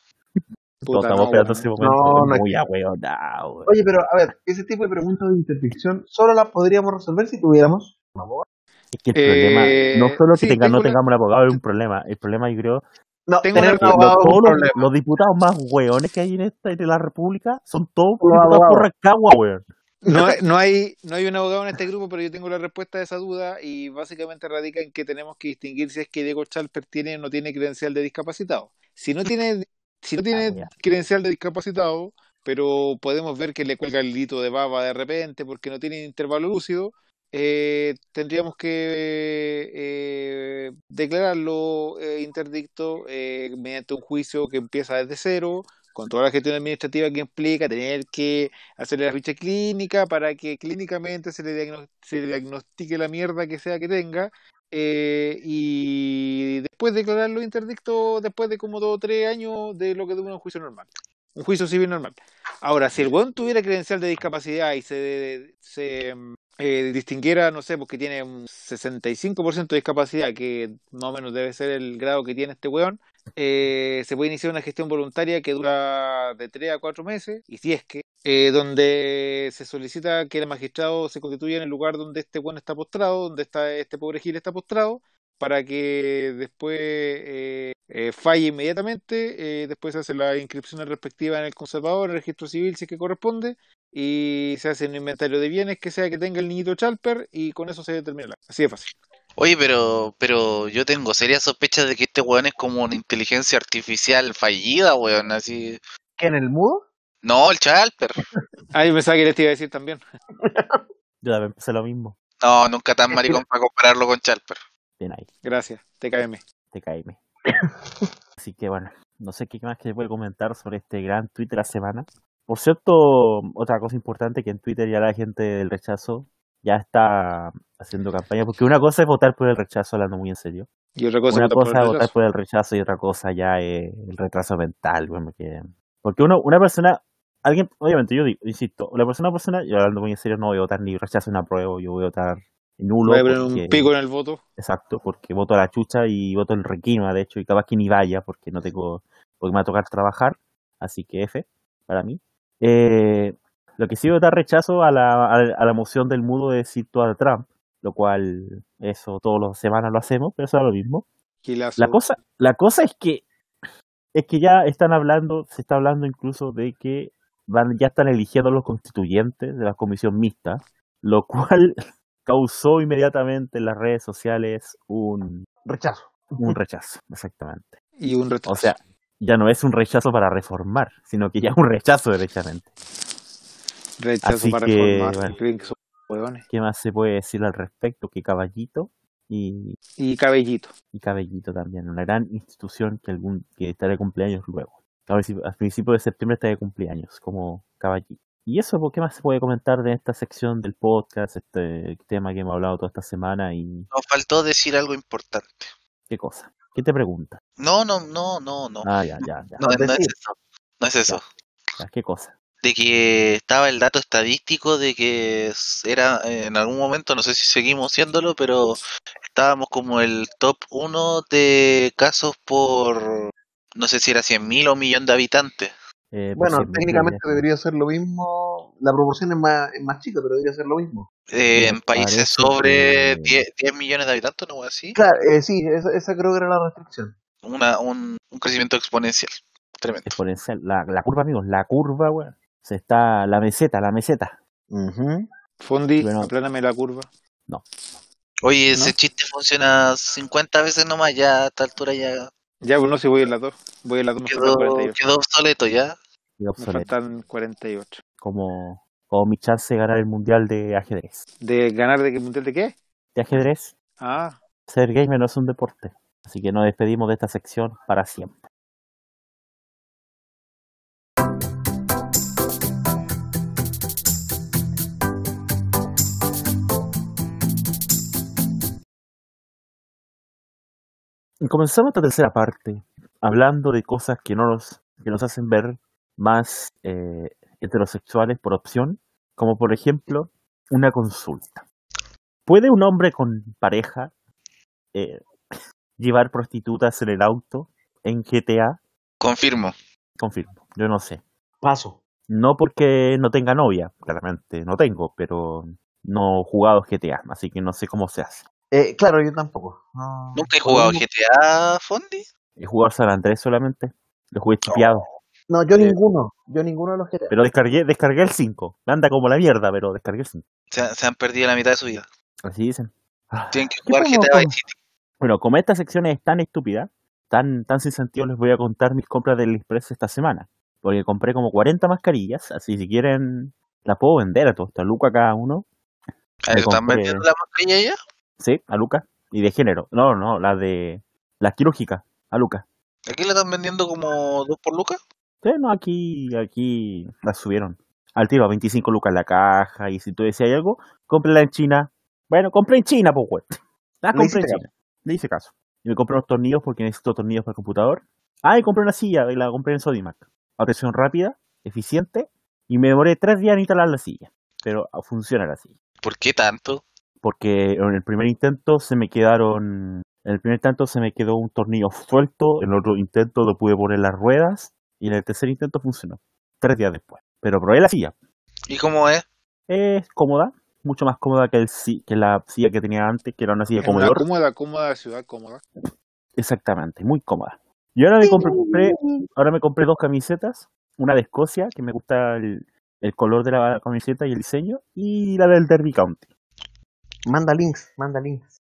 C: Puta,
A: estamos
C: no,
A: esperando
C: weón.
A: ese momento
D: No, no
A: muy ahueonado.
D: Oye, pero a ver, ese tipo de preguntas de interdicción solo las podríamos resolver si tuviéramos un abogado.
A: Es que el
C: Eh,
A: problema, no solo que
C: sí,
A: tenga, no
C: una-
A: tengamos un abogado es un problema. El problema, yo creo,
D: No,
C: Tengo
D: tener
C: una-
A: los- todos los, los diputados más hueones que hay en esta en la República son todos
D: Los
A: diputados por
D: abogados.
A: Rancagua, weón.
C: No, <laughs> hay- no, hay, no hay un abogado en este grupo, pero yo tengo la respuesta a esa duda y básicamente radica en que tenemos que distinguir si es que Diego Chalper tiene o no tiene credencial de discapacitado. Si no tiene, si no
A: Ah,
C: tiene credencial de discapacitado, pero podemos ver que le cuelga el hito de baba de repente porque no tiene intervalo lúcido, eh, tendríamos que eh, declararlo eh, interdicto eh, mediante un juicio que empieza desde cero, con toda la gestión administrativa que implica tener que hacerle la ficha clínica para que clínicamente se le, se le diagnostique la mierda que sea que tenga eh, y después declararlo interdicto después de como dos o tres años de lo que dura un juicio normal, un juicio civil normal. Ahora, si el weón tuviera credencial de discapacidad y se, se eh, distinguiera, no sé, porque tiene un 65% de discapacidad, que más o menos debe ser el grado que tiene este weón, eh, se puede iniciar una gestión voluntaria que dura de 3 a 4 meses, y si es que, eh, donde se solicita que el magistrado se constituya en el lugar donde este weón está postrado, donde está este pobre Gil está postrado, para que después eh, eh, falle inmediatamente, eh, después hace la inscripción respectiva en el conservador, en el registro civil si es que corresponde, y se hace un inventario de bienes que sea que tenga el niñito Chalper, y con eso se determina. la- Así de fácil.
B: Oye, pero, pero yo tengo serias sospechas de que este weón es como una inteligencia artificial fallida, weón, así.
D: ¿Que en el mudo?
B: No, el Chalper. <laughs>
C: Ah, yo pensaba que les iba a decir también. <laughs>
A: Yo también pensé lo mismo.
B: No, nunca tan maricón para compararlo con Chalper.
A: Bien ahí,
C: Gracias, TKM.
A: TKM. <laughs> Así que bueno, no sé qué más que puede comentar sobre este gran tweet de la semana. Por cierto, otra cosa importante que en Twitter ya la gente del rechazo ya está haciendo campaña, porque una cosa es votar por el rechazo, hablando muy en serio.
C: Y otra cosa,
A: una cosa es votar por el rechazo y otra cosa ya es el retraso mental, bueno, que- porque uno, una persona, alguien, obviamente yo digo, insisto, la persona, persona, yo hablando muy en serio, no voy a votar ni rechazo ni apruebo, yo voy a votar nulo,
C: Voy a poner
A: porque-
C: un pico en el voto.
A: exacto, porque voto a la chucha y voto el requino, de hecho, y capaz que ni vaya, porque no tengo, porque me va a tocar trabajar, así que F, para mí. Eh, lo que sí voy a votar rechazo a la, a, a la moción del mudo de Cito a Trump, lo cual, eso todas las semanas lo hacemos, pero eso es lo mismo.
C: Gilazo.
A: La cosa, la cosa es que es que ya están hablando, se está hablando incluso de que van, ya están eligiendo los constituyentes de la comisión mixta, lo cual <laughs> causó inmediatamente en las redes sociales un,
D: Rechazo.
A: un rechazo, exactamente.
C: Y un retraso.
A: O sea, ya no es un rechazo para reformar, sino que ya es un rechazo derechamente.
C: rechazo
A: así
C: para
A: que,
C: reformar.
A: bueno.
C: Creen que son.
A: ¿Qué más se puede decir al respecto? Que Caballito y,
C: Y cabellito.
A: y Cabellito también, una gran institución que algún que estará de cumpleaños luego. A ver si a principios de septiembre está de cumpleaños, como Caballito. Y eso, ¿por ¿qué más se puede comentar de esta sección del podcast, este tema que hemos hablado toda esta semana y
B: Nos faltó decir algo importante.
A: qué cosa? ¿Qué te pregunta?
B: No, no, no, no, no.
A: Ah, ya, ya, ya.
B: No, no es eso. No es eso.
A: ya, ¿Qué cosa?
B: De que estaba el dato estadístico de que era eh, en algún momento, no sé si seguimos siéndolo, pero estábamos como el top 1 de casos por, no sé si era 100.000 o un millón de habitantes.
A: Eh, por
D: Bueno, técnicamente debería ser lo mismo. La proporción es más, es más chica, pero debería ser lo mismo.
B: Eh, en países sobre
A: que-
B: 10, 10 millones de habitantes, ¿no? Así.
D: Claro, eh, sí, esa, esa creo que era la restricción.
B: Una, un, un crecimiento exponencial. Tremendo.
A: exponencial. La, la curva, amigos, la curva, weón. Se está, la meseta, la meseta.
C: Fondi,
A: Bueno.
C: apláname la curva.
B: Oye, ese
C: ¿No?
B: chiste funciona 50 veces nomás, ya a esta altura ya
C: Ya, pues no, si voy en la 2. Voy en la 2, me
B: quedó,
C: faltan 48.
B: quedó obsoleto ya.
A: Y
C: Me
A: obsoleto.
C: faltan 48.
A: Como, como mi chance de ganar el mundial de ajedrez.
C: ¿De ganar de qué mundial de qué?
A: De ajedrez,
C: Ah,
A: ser gamer no es un deporte. Así que nos despedimos de esta sección para siempre. Y comenzamos esta tercera parte hablando de cosas que no nos, que nos hacen ver más eh, heterosexuales por opción, como por ejemplo una consulta. ¿Puede un hombre con pareja eh, <laughs> llevar prostitutas en el auto en GTA?
B: Confirmo.
A: Confirmo, yo no sé.
D: Paso.
A: No porque no tenga novia, claramente no tengo, pero no he jugado GTA, así que no sé cómo se hace.
D: Eh, claro, yo tampoco. No.
B: ¿Nunca he jugado GTA, Fondi?
A: He jugado San Andrés solamente, lo jugué chipeado,
D: No, yo
A: Eh,
D: ninguno. Yo ninguno de los GTA.
A: pero descargué, descargué el 5. Me anda como la mierda, pero descargué el 5.
B: Se, se han perdido la mitad de su vida.
A: Así dicen. Ah,
B: Tienen que
A: ¿qué
B: jugar GTA
A: com-
B: Vice City.
A: Bueno, como esta sección es tan estúpida, tan, tan sin sentido, les voy a contar mis compras del Express esta semana. Porque compré como 40 mascarillas, así si quieren, las puedo vender a todos. A Luca cada uno.
B: ¿Están
A: compré-
B: vendiendo la mascarilla ya?
A: Sí, a Luca. Y de género. No, no, la de. La quirúrgica, a Luca.
B: ¿Aquí la están vendiendo como dos por lucas?
A: Sí, no, aquí, aquí las subieron. Al tiro, a 25 lucas la caja. Y si tú decías algo, cómprala en China. Bueno, compré en China, pues, güey. La compré en China. Le hice caso. Y me compré unos tornillos porque necesito tornillos para el computador. Ah, y compré una silla y la compré en Sodimac. Atención rápida, eficiente. Y me demoré tres días en instalar la silla. Pero ah, funciona la silla.
B: ¿Por qué tanto?
A: Porque en el primer intento se me quedaron. En el primer intento se me quedó un tornillo suelto. En el otro intento lo pude poner las ruedas. Y en el tercer intento funcionó. Tres días después. Pero probé la silla.
B: ¿Y cómo es?
A: Es cómoda. Mucho más cómoda que, el, si- que la silla que tenía antes, que era una silla
C: Es una
A: comedor.
C: cómoda, cómoda ciudad, cómoda.
A: Exactamente, muy cómoda. Y ahora me compré, compré- ahora me compré dos camisetas, una de Escocia, que me gusta el, el color de la camiseta y el diseño, y la del Derby County.
D: Manda links, manda links.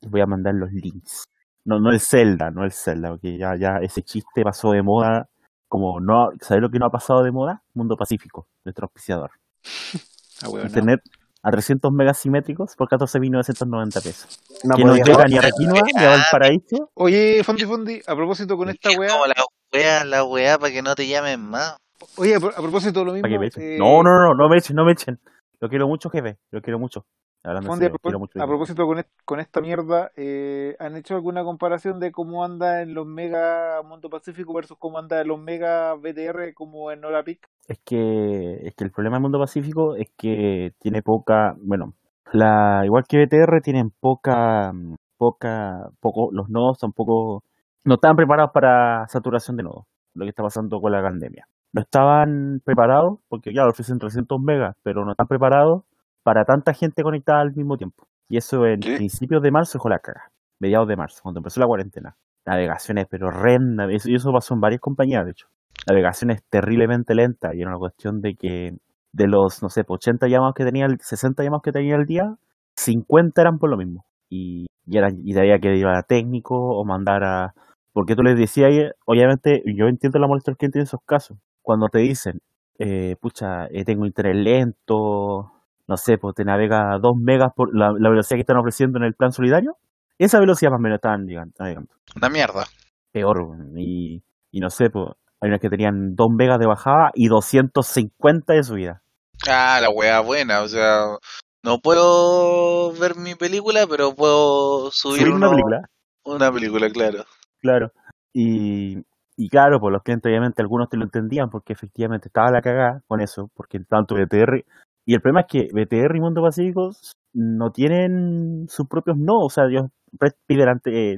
A: Les voy a mandar los links. No, no el Zelda, no el Zelda, porque ya, ya ese chiste pasó de moda. Como no, ¿sabes lo que no ha pasado de moda? Mundo Pacífico, nuestro auspiciador. <laughs>
C: Ah, weón, no.
A: Internet a 300 megas simétricos por 14.990 pesos.
D: No
A: que no llega ni a Requinoa ni a Valparaíso.
C: Oye, Fondi Fondi, a propósito con esta
B: Es
C: weá.
B: como la weá, la weá para que no te llamen más.
C: Oye, a, pro- a propósito de lo mismo.
A: Para que me echen.
C: eh,
A: No, no, no, no me echen, no me echen. Lo quiero mucho, jefe. Lo quiero mucho. Hablando en
C: Fondi, a,
A: serio, lo quiero
C: propós-
A: mucho.
C: a propósito con, est- con esta mierda, eh, ¿han hecho alguna comparación de cómo anda en los Mega Mundo Pacífico versus cómo anda en los Mega BTR como en Hora Peak?
A: Es que, es que el problema del mundo pacífico es que tiene poca, bueno, la, igual que BTR tienen poca, poca, poco, los nodos tampoco, no estaban preparados para saturación de nodos, lo que está pasando con la pandemia. No estaban preparados, porque ya ofrecen 300 megas, pero no están preparados para tanta gente conectada al mismo tiempo. Y eso en
B: ¿Qué?
A: principios de marzo dejó la caga, mediados de marzo, cuando empezó la cuarentena. Navegaciones, pero horrenda, y eso pasó en varias compañías, de hecho navegaciones terriblemente lentas y era una cuestión de que de los, no sé, pues, 80 llamados que tenía, el 60 llamados que tenía al día, 50 eran por lo mismo. Y, y, era, y había que ir a técnico o mandar a... Porque tú les decías, obviamente, yo entiendo la molestia del cliente en esos casos. Cuando te dicen, eh, pucha, eh, tengo internet lento, no sé, pues te navega a 2 megas por la, la velocidad que están ofreciendo en el plan solidario, esa velocidad más o menos llegando, navegando
B: Una mierda.
A: peor. Y, y no sé, pues, hay unas que tenían 2 megas de bajada y 250 de subida.
B: Ah, la weá buena, o sea, no puedo ver mi película, pero puedo subir,
A: Subir una película,
B: Una película, claro.
A: claro. Y, y claro, pues los clientes obviamente algunos te lo entendían porque efectivamente estaba la cagada con eso, porque tanto BTR... Y el problema es que BTR y Mundo Pacífico no tienen sus propios nodos, o sea, ellos pre- piden ante, eh,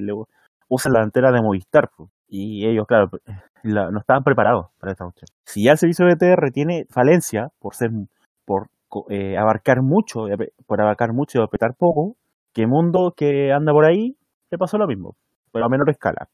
A: usan la antena de Movistar, pues, y ellos, claro, la- no estaban preparados para esta cuestión. Si ya el servicio BTR tiene falencia por ser por eh, abarcar mucho, ape- por abarcar mucho y apretar poco, que Mundo que anda por ahí le pasó lo mismo, pero a menor escala,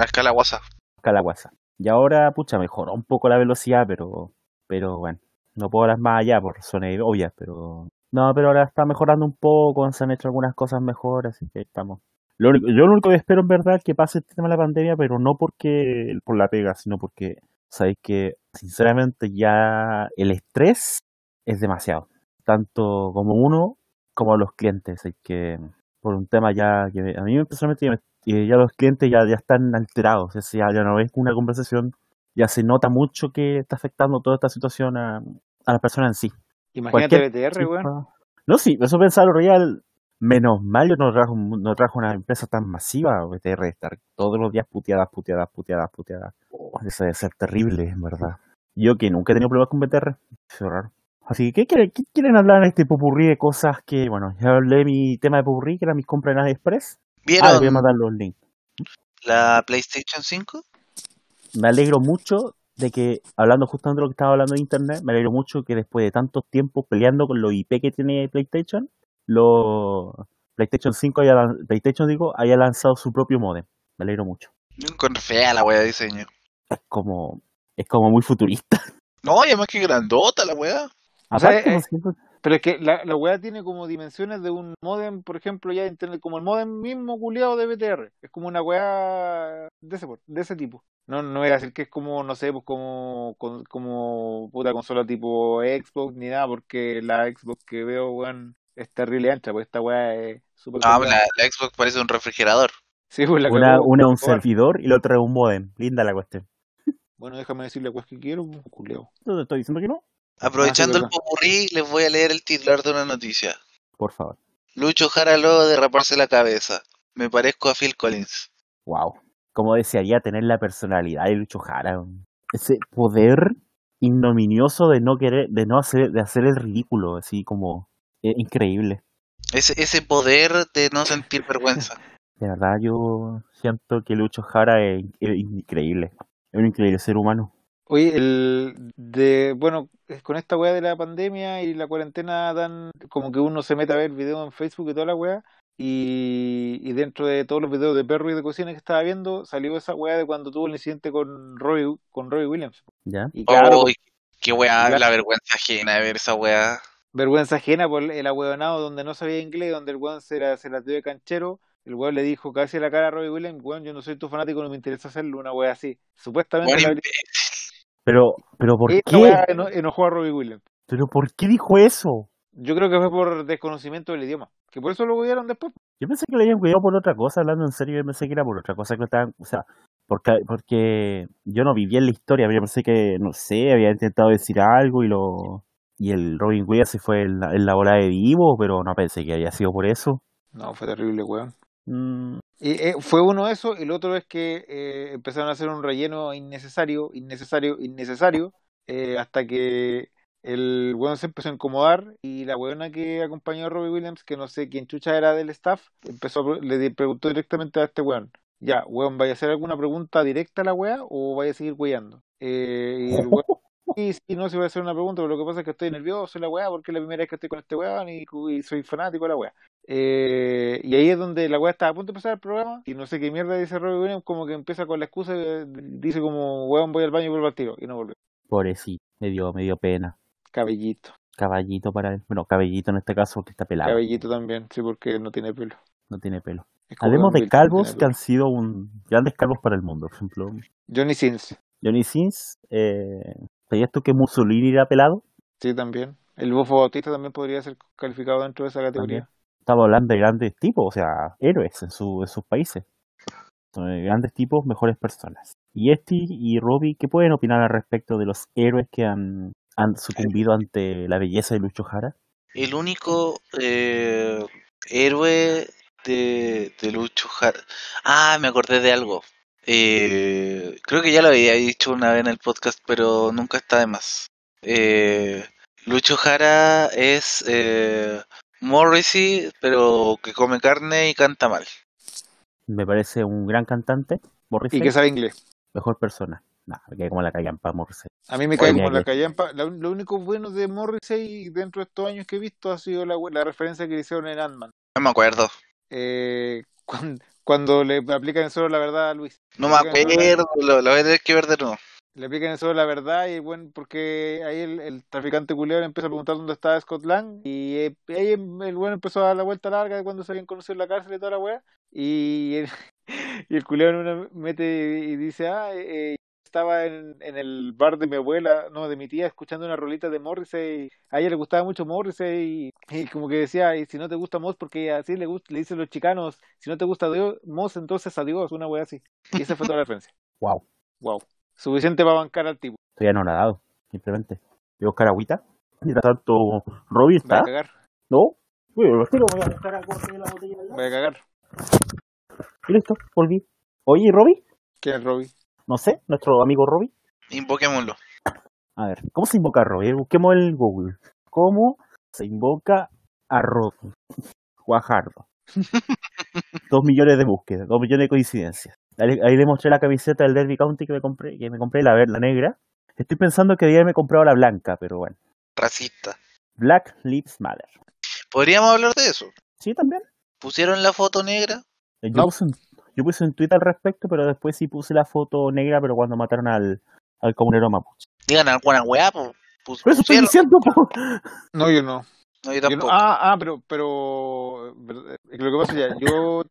B: A escala WhatsApp.
A: escala WhatsApp. Y ahora, pucha, mejoró un poco la velocidad, pero pero bueno, no puedo hablar más allá por razones obvias, pero no, pero ahora está mejorando un poco, se han hecho algunas cosas mejor, así que estamos. Lo único- yo lo único que espero en verdad es que pase este tema de la pandemia, pero no porque por la pega, sino porque sabéis que sinceramente ya el estrés es demasiado, tanto como uno como los clientes, así que por un tema ya que a mí personalmente ya, y ya los clientes ya, ya están alterados, es ya, ya no es una conversación, ya se nota mucho que está afectando toda esta situación a, a la persona en sí.
C: Imagínate
A: Cualquier
C: BTR, weón.
A: No, sí, eso pensarlo real. Menos mal yo no trajo, no trajo una empresa tan masiva, BTR, estar todos los días puteadas, puteadas, puteadas, puteadas. Oh, eso debe ser terrible, en verdad. Yo que nunca he tenido problemas con BTR. Es raro. Así que, ¿qué, quieren- qué quieren hablar en este popurrí de cosas que, bueno, ya hablé de mi tema de popurrí, que era mis compras en AliExpress? Ah, les voy a
B: ¿Vieron
A: mandar los links.
B: la PlayStation 5?
A: Me alegro mucho de que, hablando justamente de lo que estaba hablando de Internet, me alegro mucho que después de tantos tiempos peleando con los IP que tiene PlayStation, lo PlayStation 5 haya, PlayStation digo, haya lanzado su propio modem. Me alegro mucho.
B: Con fea la wea de diseño.
A: Es como, es como muy futurista.
B: No, y además que grandota la wea.
C: O sea,
A: Aparte, no siento-
C: Pero es que la, la weá tiene como dimensiones de un modem, por ejemplo, ya de internet, como el modem mismo culiado de BTR. Es como una weá de ese, de ese tipo. No, no voy a decir que es como, no sé, pues como, con- como puta consola tipo Xbox ni nada, porque la Xbox que veo, weón, es terrible ancha, pues esta weá es súper
B: No,
C: complicada.
B: la, la Xbox parece un refrigerador.
C: Sí, pues la
A: una, una es un servidor y la otra es un modem. Linda la cuestión.
C: Bueno, déjame decirle weá que quiero, pues, culiao.
A: No te estoy diciendo que no.
B: Aprovechando el popurrí, les voy a leer el titular de una noticia.
A: Por favor.
B: Lucho Jara luego de raparse la cabeza. Me parezco a Phil Collins.
A: Wow. Como desearía tener la personalidad de Lucho Jara. Ese poder ignominioso de no querer, de no hacer, de hacer el ridículo, así como eh, increíble.
B: Ese, ese poder de no sentir vergüenza. <laughs>
A: De verdad, yo siento que Lucho Jara es, es increíble. Es un increíble ser humano.
C: Oye, el de, bueno, es con esta weá de la pandemia y la cuarentena dan como que uno se mete a ver videos en Facebook y toda la weá y, y dentro de todos los videos de perro y de cocina que estaba viendo salió esa weá de cuando tuvo el incidente con Roy, con Roy Williams.
A: ¿Ya?
C: Y claro,
B: Uy, qué weá,
C: Claro.
B: la vergüenza ajena de ver esa weá.
C: vergüenza ajena por el ahueonado donde no sabía inglés, donde el weón se la, se la dio de canchero. El weón le dijo casi a la cara a Roy Williams, weón, yo no soy tu fanático, no me interesa hacerlo, una weá así. Supuestamente la-.
A: Pero, pero ¿por qué?
C: eno- enojó a Roy Williams.
A: ¿Pero por qué dijo eso?
C: Yo creo que fue por desconocimiento del idioma, que por eso lo cuidaron después.
A: Yo pensé que lo habían cuidado por otra cosa, hablando en serio, yo pensé que era por otra cosa que lo estaban, o sea, porque, porque yo no vivía en la historia, yo pensé que, no sé, había intentado decir algo y lo y el Robin Williams se fue en la, en la bola de vivo, pero no pensé que había sido por eso.
C: No, fue terrible, weón.
A: Mm,
C: Y, eh, fue uno eso, y el otro es que eh, empezaron a hacer un relleno innecesario, innecesario, innecesario, eh, hasta que el weón se empezó a incomodar y la weona que acompañó a Robbie Williams, que no sé quién chucha era del staff, empezó a, le preguntó directamente a este weón, ya, weón, ¿vaya a hacer alguna pregunta directa a la wea o vaya a seguir weyando? Eh, y el weón, <laughs> sí, sí, no, si voy a hacer una pregunta, pero lo que pasa es que estoy nervioso la weá, porque es la primera vez que estoy con este weón y, y soy fanático de la weá. Eh, y ahí es donde la weá estaba a punto de empezar el programa y no sé qué mierda dice Robbie Williams, como que empieza con la excusa, de- dice como, weón, voy al baño y vuelvo al tiro, y no volvió.
A: pobrecito, me dio, me dio pena.
C: Cabellito,
A: Caballito para él. Bueno, cabellito en este caso porque está pelado,
C: cabellito también, sí, porque no tiene pelo.
A: no tiene pelo. Hablemos de calvos que han sido un grandes calvos para el mundo. Por ejemplo,
C: Johnny Sins,
A: Johnny Sins, eh, ¿sabías tú que Mussolini era pelado?
C: sí, también. El Bofo Bautista también podría ser calificado dentro de esa categoría.
A: También. Estaba hablando de grandes tipos, o sea, héroes en, su, en sus países. Son grandes tipos, mejores personas. Y Esti y Robbie, ¿qué pueden opinar al respecto de los héroes que han, han sucumbido ante la belleza de Lucho Jara?
B: El único eh, héroe de, de Lucho Jara. Ah, me acordé de algo. Eh, creo que ya lo había dicho una vez en el podcast, pero nunca está de más. Eh, Lucho Jara es eh, Morrissey, pero que come carne y canta mal.
A: Me parece un gran cantante, Morrissey,
C: Y que sabe inglés.
A: mejor persona. Nah, me cae como la callan para Morrissey.
C: A mí me cae como la callampa. La- Lo único bueno de Morrissey dentro de estos años que he visto ha sido la, la referencia que le hicieron en Ant-Man.
B: No me acuerdo.
C: Eh, cuando, cuando le aplican solo la verdad a Luis.
B: No me acuerdo. Lo, lo voy a tener que ver de nuevo.
C: Le aplican solo la verdad y bueno, porque ahí el, el traficante culiao le empieza a preguntar dónde estaba Scott Lang y eh, ahí el bueno empezó a dar la vuelta larga de cuando se habían conocido en la cárcel y toda la wea y el, <laughs> y el culiao en una mete y dice, ah, eh, estaba en, en el bar de mi abuela, no, de mi tía, escuchando una rolita de Morrissey. A ella le gustaba mucho Morrissey y, y como que decía, y si no te gusta Moss, porque así le, gust- le dicen los chicanos, si no te gusta Dios, Moss, entonces adiós, una wea así. Y esa fue toda la referencia. <laughs>
A: Wow,
C: Wow. Suficiente para bancar al tipo.
A: estoy anonadado, simplemente. Voy a buscar agüita. Mientras tanto, Robbie
C: Voy a
A: está.
C: cagar,
A: ¿No? Voy a buscar a la botella
C: voy a cagar.
A: Y listo, volví. Oye, Robbie,
C: ¿Quién es Robbie?
A: no sé, nuestro amigo Robbie.
B: Invoquémoslo.
A: A ver, ¿cómo se invoca a Robbie? Busquemos el Google. ¿Cómo se invoca a Robbie? Guajardo. <laughs> dos millones de búsquedas, dos millones de coincidencias. Ahí, ahí le mostré la camiseta del Derby County que me compré, que me compré la, ver- la negra. Estoy pensando que debía haberme comprado la blanca, pero bueno.
B: Racista.
A: Black Lives Matter.
B: Podríamos hablar de eso.
A: Sí, también.
B: ¿Pusieron la foto negra?
A: Eh, Yo,
C: No.
A: puse un, yo puse un tweet al respecto, pero después sí puse la foto negra, pero cuando mataron al, al comunero mapuche.
B: Digan alguna weá. Pus-
A: Por eso estoy diciendo, po.
C: No, yo no.
B: No, yo
C: Yo no-
B: tampoco.
C: ah, ah, pero, pero es que lo que pasa ya, yo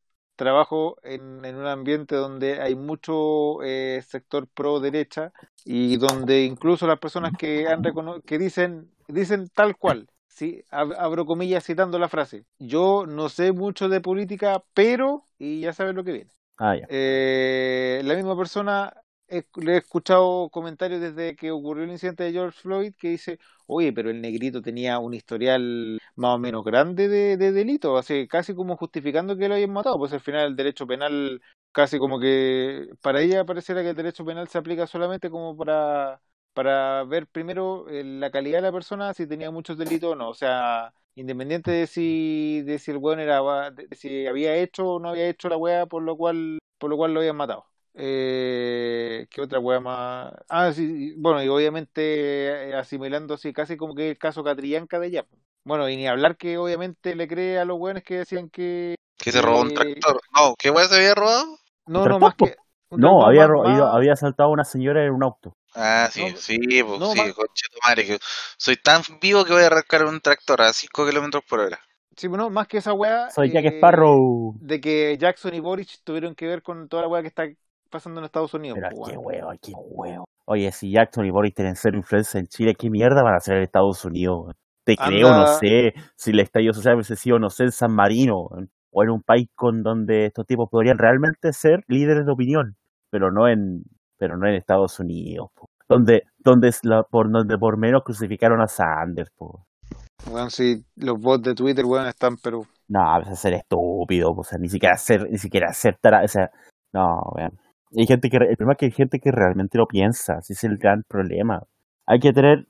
C: trabajo en, en un ambiente donde hay mucho eh, sector pro derecha y donde incluso las personas que han que dicen dicen tal cual, sí, ab- abro comillas citando la frase. Yo no sé mucho de política, pero y ya sabes lo que viene.
A: Ah, ya.
C: Eh, la misma persona he- le he escuchado comentarios desde que ocurrió el incidente de George Floyd que dice, oye, pero el negrito tenía un historial más o menos grande de, de delito, así casi como justificando que lo hayan matado, pues al final el derecho penal casi como que para ella pareciera que el derecho penal se aplica solamente como para para ver primero eh, la calidad de la persona, si tenía muchos delitos o no, o sea, independiente de si de si el weón era de si había hecho o no había hecho la weá por lo cual por lo cual lo habían matado. Eh, ¿qué otra weá más? Ah, sí, bueno, y obviamente eh, asimilando así casi como que el caso Catrillanca de allá. Bueno, y ni hablar que obviamente le cree a los weones que decían que
B: Que se robó un
C: eh,
B: tractor. No, ¿qué weá se había robado?
C: no,
A: ¿Un
C: no más que
A: No, había,
C: más-
A: ido- había asaltado a una señora en un auto.
B: Ah, sí,
C: No,
B: sí, pues
C: no,
B: sí,
C: más-
B: concheto madre, que soy tan vivo que voy a arrancar un tractor a 5 kilómetros por hora.
C: Sí, bueno, más que esa weá.
A: Soy Jack
C: eh,
A: Sparrow.
C: De que Jackson y Boric tuvieron que ver con toda la weá que está pasando en Estados Unidos.
A: Pero
C: po,
A: qué
C: weón.
A: huevo, qué huevo. Oye, si Jackson y Boris tienen ser influencia en Chile, ¿qué mierda van a hacer en Estados Unidos? Te
C: Anda-
A: creo, no sé, si el estallido social hubiese sido, no sé, en San Marino, o en un país con donde estos tipos podrían realmente ser líderes de opinión, pero no en, pero no en Estados Unidos, po. donde, donde es la, por donde por menos crucificaron a Sanders, po.
C: Weón, sí, los bots de Twitter, weón, están, pero.
A: No, vas a ser estúpido, o sea, ni siquiera ser, ni siquiera aceptar, o sea, no, vean. Hay gente que, el problema es que hay gente que realmente lo piensa, ese es el gran problema. Hay que tener,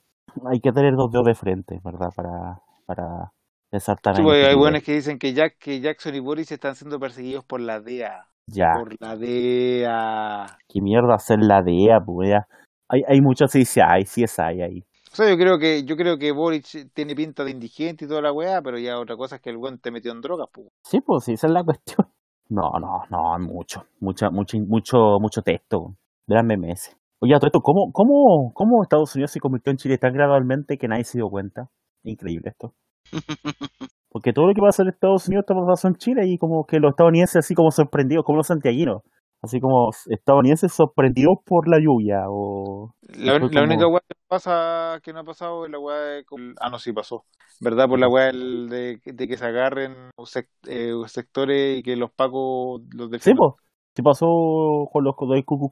A: hay que tener dos dedos de frente, ¿verdad? Para, para pensar tan
C: Sí, hay weones que dicen que, Jack, que Jackson y Boris están siendo perseguidos por la DEA.
A: Ya,
C: Por la DEA.
A: qué mierda hacer la DEA, pues ya. Hay, hay muchos que dicen, ay, sí es hay ahí.
C: O sea, yo creo que, yo creo que Boric tiene pinta de indigente y toda la weá, pero ya otra cosa es que el weón te metió en drogas, pues.
A: Sí, pues sí, esa es la <laughs> cuestión. No, no, no, mucho, mucho, mucho, mucho, mucho texto las MMS. Oye, todo esto, ¿cómo, cómo, ¿cómo Estados Unidos se convirtió en Chile tan gradualmente que nadie se dio cuenta? Increíble esto. <laughs> Porque todo lo que pasa en Estados Unidos está pasando en Chile y como que los estadounidenses así como sorprendidos, como los santiaguinos. Así como estadounidenses sorprendidos por la lluvia o...
C: La,
A: fue
C: la
A: como-
C: única weá que pasa que no ha pasado es la weá de, ah no sí pasó verdad por la weá de, de que se agarren eh, sectores y que los pacos los
A: Sí, pues. ¿Qué pasó con los del Ku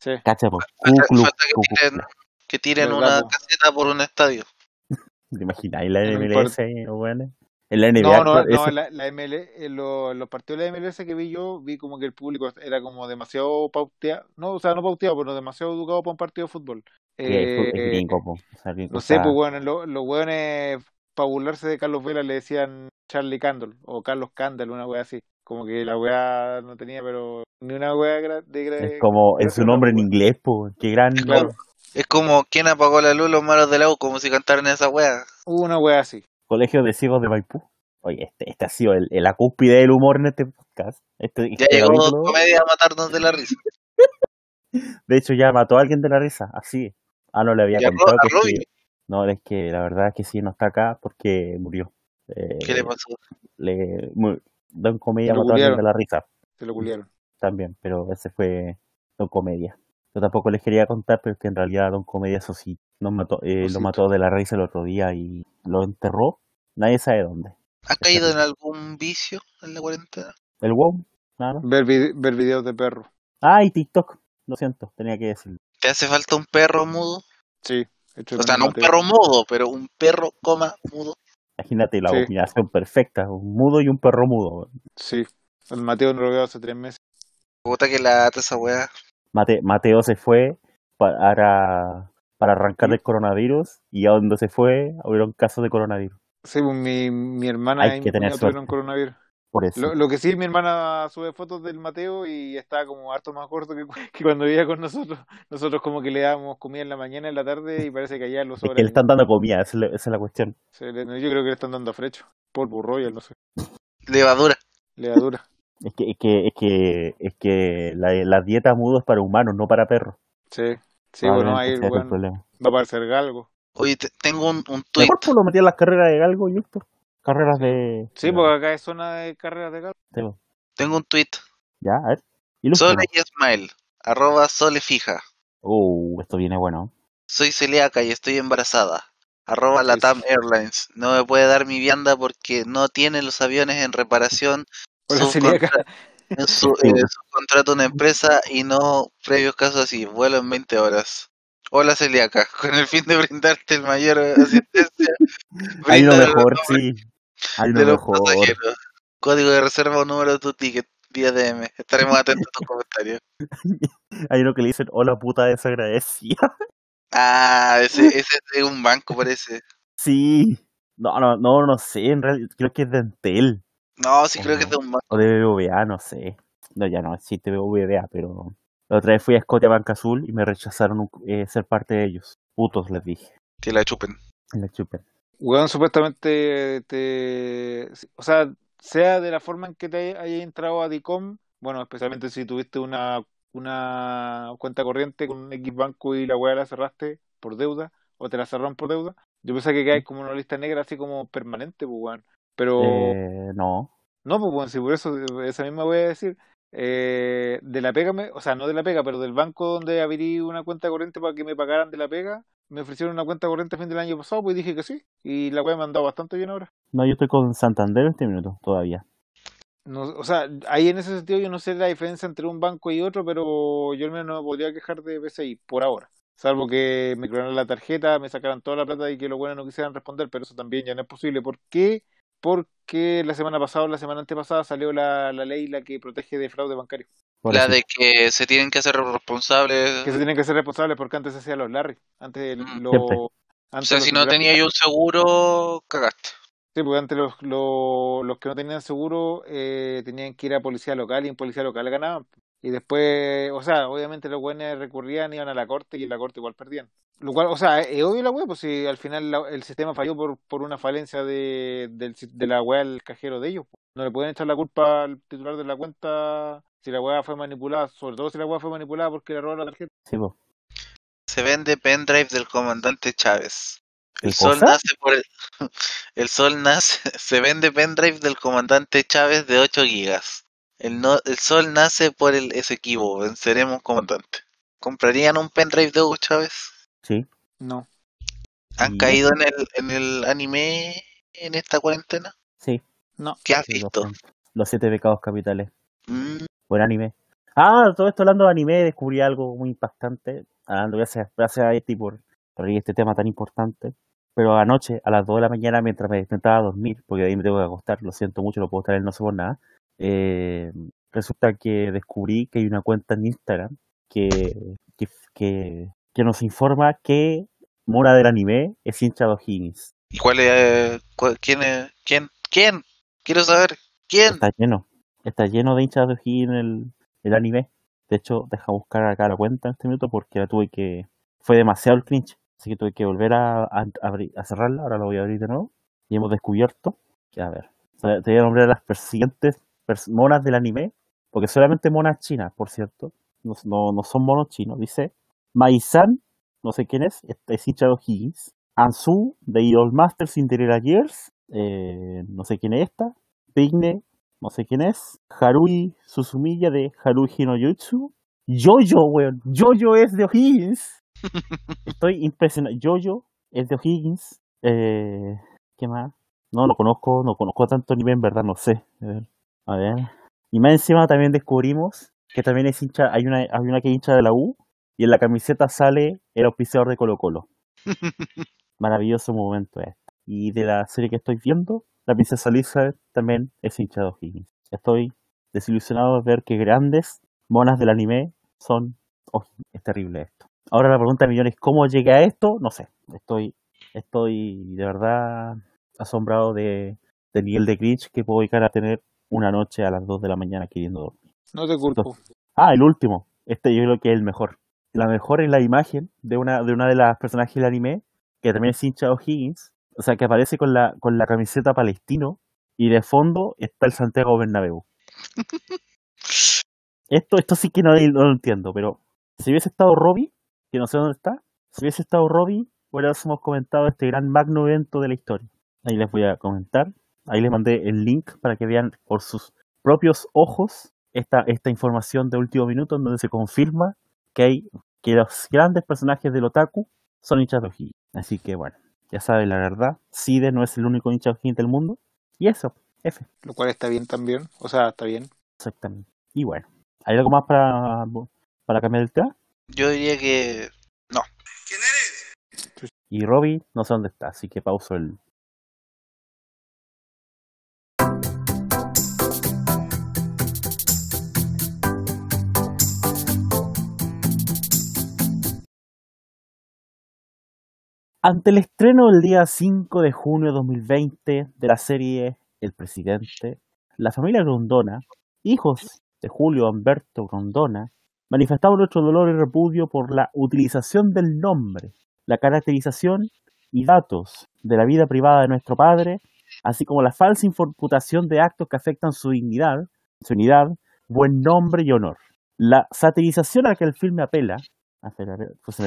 C: sí
A: Cacha, pues.
B: Falta, falta que tiren, que tiren
C: Verdad,
B: una
C: po.
B: caseta por un estadio. <laughs>
A: ¿Te imaginas? ¿Y la
C: No
A: MLS, los weones? En la NBA.
C: no no
A: pues,
C: no la, la ML en lo- los partidos de la MLS que vi yo vi como que el público era como demasiado pauteado no o sea no pauteado pero demasiado educado para un partido de fútbol
A: que es, es
C: Eh,
A: gringo, po. O sea, gringo,
C: no sé pues bueno lo- los weones para burlarse de Carlos Vela le decían Charlie Candle o Carlos Candle una wea así como que la wea no tenía pero ni una wea de gra-
A: es como en su nombre en
C: pues.
A: inglés, po. Qué gran.
C: Claro.
B: Es como quien apagó la luz los malos de la U, como si cantaran esa wea.
C: Hubo una wea así.
A: Colegio de Ciegos de Maipú. Oye, este, este ha sido el, el- la cúspide del humor en este podcast. Este,
B: Ya
A: este
B: llegó
A: capítulo,
B: comedia a matarnos de la risa. <laughs>
A: de hecho, ya mató a alguien de la risa, así. Ah, no le había contado
B: Ro- a
A: que
B: Robbie.
A: sí. No, es que la verdad es que sí no está acá porque murió. Eh,
B: ¿Qué le pasó?
A: le, mu- Don Comedia
C: lo
A: mató a alguien de la risa
C: Se lo culiaron.
A: también, pero ese fue Don Comedia. Yo tampoco les quería contar, pero es que en realidad Don Comedia, eso sí, nos mató, eh, lo
C: Osito.
A: mató de la risa el otro día y lo enterró. Nadie sabe dónde.
B: ¿Has caído en algún vicio en la cuarentena?
A: El WoW, nada más.
C: Ver, ver videos de perros.
A: Ah, y TikTok. Lo siento, tenía que decirlo.
B: ¿Te hace falta un perro mudo?
C: Sí. hecho
B: O sea, no un perro mudo, pero un perro, coma, mudo.
A: Imagínate la
C: Sí.
A: combinación perfecta, un mudo y un perro mudo.
C: Sí. El Mateo no lo veo hace tres meses.
B: Puta que lata esa wea.
A: Mate- Mateo se fue para, para arrancar el coronavirus y a donde se fue hubieron casos de coronavirus.
C: Sí, pues mi, mi hermana
A: Hay
C: y
A: que
C: mi
A: tener
C: tuvieron
A: suerte.
C: coronavirus.
A: Por eso.
C: Lo, lo que sí, mi hermana sube fotos del Mateo y está como harto más corto que, <laughs> que cuando vivía con nosotros. Nosotros como que le dábamos comida en la mañana, en la tarde y parece que allá lo <laughs>
A: es
C: sobra.
A: que le están dando comida, esa es la, esa es la cuestión.
C: Le- yo creo que le están dando a frecho. Polvo royal, no sé.
B: Levadura.
C: Levadura. <laughs>
A: Es que, es que, es que, es que la, la dieta mudo es para humanos, no para perros.
C: Sí. Sí, bueno, ahí
A: era el
C: weón
A: problema.
C: va para hacer galgo.
B: Oye, te- tengo un, un tweet.
A: Mejor pues lo metí en las carreras de galgo y esto. Carreras de.
C: Sí,
A: de-
C: porque acá es zona de carreras de galgo.
A: de-
B: Tengo un tweet.
A: Ya, a ver.
B: Sole y Smile. Arroba Sole fija.
A: Uh, esto viene bueno.
B: Soy celíaca y estoy embarazada. Arroba Latam Airlines. No me puede dar mi vianda porque no tiene los aviones en reparación. <laughs>
C: Hola,
B: Su
C: celíaca.
B: contra- en su, eh, subcontrata una empresa y no previos casos así. Vuelo en 20 horas. Hola celíaca. <laughs> Con el fin de brindarte el mayor asistencia. <laughs>
A: Hay
B: brinda
A: mejor, sí. Hay
B: los
A: mejor.
B: pasajeros. Código de reserva o número de tu ticket. Vía DM. Estaremos atentos a tus comentarios. <laughs>
A: Hay uno que le dicen, hola puta desagradecida.
B: Ah, ese, ese es de un banco parece.
A: Sí. No, no, no, no sé. En realidad, creo que es de Entel.
B: No, sí creo que es de un banco.
A: O de BBVA, no sé. No, ya no existe BBVA, pero. La otra vez fui a Scotia Banca Azul y me rechazaron un- eh, ser parte de ellos. Putos, les dije.
B: Que la chupen.
A: En la chupen.
C: Weón, supuestamente te... O sea, sea de la forma en que te haya entrado a DICOM, bueno, especialmente si tuviste una, una cuenta corriente con un X banco y la weá la cerraste por deuda, o te la cerraron por deuda, yo pensé que caes como una lista negra así como permanente, pues weón. Pero...
A: Eh, no.
C: No, pues bueno, si por eso, esa misma voy a decir, eh, de la pega, me- o sea, no de la pega, pero del banco donde abrí una cuenta corriente para que me pagaran de la pega, me ofrecieron una cuenta corriente a fin del año pasado, pues dije que sí, y la wea me ha andado bastante bien ahora.
A: No, yo estoy con Santander en este minuto, todavía.
C: No, o sea, ahí en ese sentido yo no sé la diferencia entre un banco y otro, pero yo al menos no me podría quejar de PCI por ahora. Salvo que me clonaran la tarjeta, me sacaran toda la plata y que los buenos no quisieran responder, pero eso también ya no es posible. ¿Por qué? Porque la semana pasada o la semana antepasada salió la, la ley la que protege de fraude bancario.
A: Por
B: La de que se tienen que hacer responsables.
C: Que se tienen que ser responsables porque antes se hacían los Larry. Antes
B: Mm.
A: Siempre.
B: O
C: Antes
B: sea, si no tenía yo un seguro, cagaste.
C: Sí, porque antes los, los, los que no tenían seguro eh, tenían que ir a policía local y en policía local ganaban. Y después, o sea, obviamente los buenos recurrían, iban a la corte y en la corte igual perdían. Lo cual, o sea, es obvio la web, pues si al final la- el sistema falló por, por una falencia de, del si- de la web del cajero de ellos. pues. No le pueden echar la culpa al titular de la cuenta si la web fue manipulada, sobre todo si la web fue manipulada porque le robó la tarjeta.
A: Sí, po.
B: Se vende pendrive del comandante Chávez. El
A: ¿Qué
B: sol nace por el. <laughs> El sol nace. <laughs> Se vende pendrive del comandante Chávez de 8 gigas. El, no, el sol nace por el Esequibo. Venceremos comandante. ¿Comprarían un pendrive de Hugo Chávez?
A: Sí.
C: No.
B: ¿Han caído en el, en el anime en esta cuarentena?
A: Sí.
C: No.
B: ¿Qué has
A: sí, los,
B: visto?
A: los siete pecados capitales.
B: Mm,
A: Buen anime. Ah, todo esto hablando de anime, descubrí algo muy impactante. Hablando, gracias, gracias a este por traer este tema tan importante. Pero anoche, a las 2 de la mañana, mientras me intentaba dormir, porque de ahí me tengo que acostar, lo siento mucho, no puedo estar en no sé por nada. Eh, resulta que descubrí que hay una cuenta en Instagram que, que, que, que nos informa que Mora del anime es hincha de O'Higgins.
B: ¿Y cuál es? cuál- ¿Quién es? ¿Quién? ¿Quién? Quiero saber. ¿Quién?
A: Está lleno. Está lleno de hinchas de O'Higgins el, el anime. De hecho, deja buscar acá la cuenta en este minuto porque la tuve que. Fue demasiado el cringe. Así que tuve que volver a, a, a cerrarla. Ahora lo voy a abrir de nuevo. Y hemos descubierto. que, a ver. Te voy a nombrar las pers- siguientes pers- monas del anime. Porque solamente monas chinas, por cierto. No, no, no son monos chinos. Dice Mai-san, no sé quién es. Es hincha de O'Higgins. Ansu, de Idol Master Cinderella Years. eh, no sé quién es esta. Pigne, no sé quién es. Harui Suzumiya de Haruhi no Jutsu. Jojo, weón. Jojo es de O'Higgins. <laughs> Estoy impresionado. Jojo es de O'Higgins. Eh, ¿Qué más? No lo conozco, no conozco tanto nivel, en verdad, no sé. A ver. Y más encima también descubrimos que también es hincha, hay una, hay una que es hincha de la U y en la camiseta sale el auspiciador de Colo Colo. <laughs> Maravilloso momento este. Y de la serie que estoy viendo, la princesa Elizabeth también es hincha de O'Higgins. Estoy desilusionado de ver que grandes monas del anime son. Es terrible esto. Ahora la pregunta de millones, ¿cómo llegué a esto? No sé. Estoy, estoy de verdad asombrado de, del nivel de glitch que puedo llegar a tener una noche a las 2 de la mañana queriendo dormir.
C: No te culpo.
A: Ah, el último. Este yo creo que es el mejor. La mejor es la imagen de una de una de las personajes del anime, que también es hincha O'Higgins, o sea, que aparece con la, con la camiseta palestino y de fondo está el Santiago Bernabéu. <laughs> Esto, esto sí que no, no lo entiendo, pero si hubiese estado Robbie, que no sé dónde está, si hubiese estado Robbie, hubiésemos comentado este gran magno evento de la historia. Ahí les voy a comentar. Ahí les mandé el link para que vean por sus propios ojos esta, esta información de último minuto en donde se confirma que hay que los grandes personajes del otaku son hinchas de. Así que bueno, ya saben la verdad, Side no es el único hincha de del mundo. Y eso, F.
C: Lo cual está bien también. O sea, está bien.
A: Exactamente. Y bueno, ¿hay algo más para, para cambiar el tema?
B: Yo diría que no.
A: Y Robbie no sé dónde está, así que pauso el... Ante el estreno del día 5 de junio de 2020 de la serie El Presidente, la familia Grondona, hijos de Julio Humberto Grondona, manifestaba nuestro dolor y repudio por la utilización del nombre, la caracterización y datos de la vida privada de nuestro padre, así como la falsa imputación de actos que afectan su dignidad, su unidad, buen nombre y honor. La satirización a la que el filme apela, pues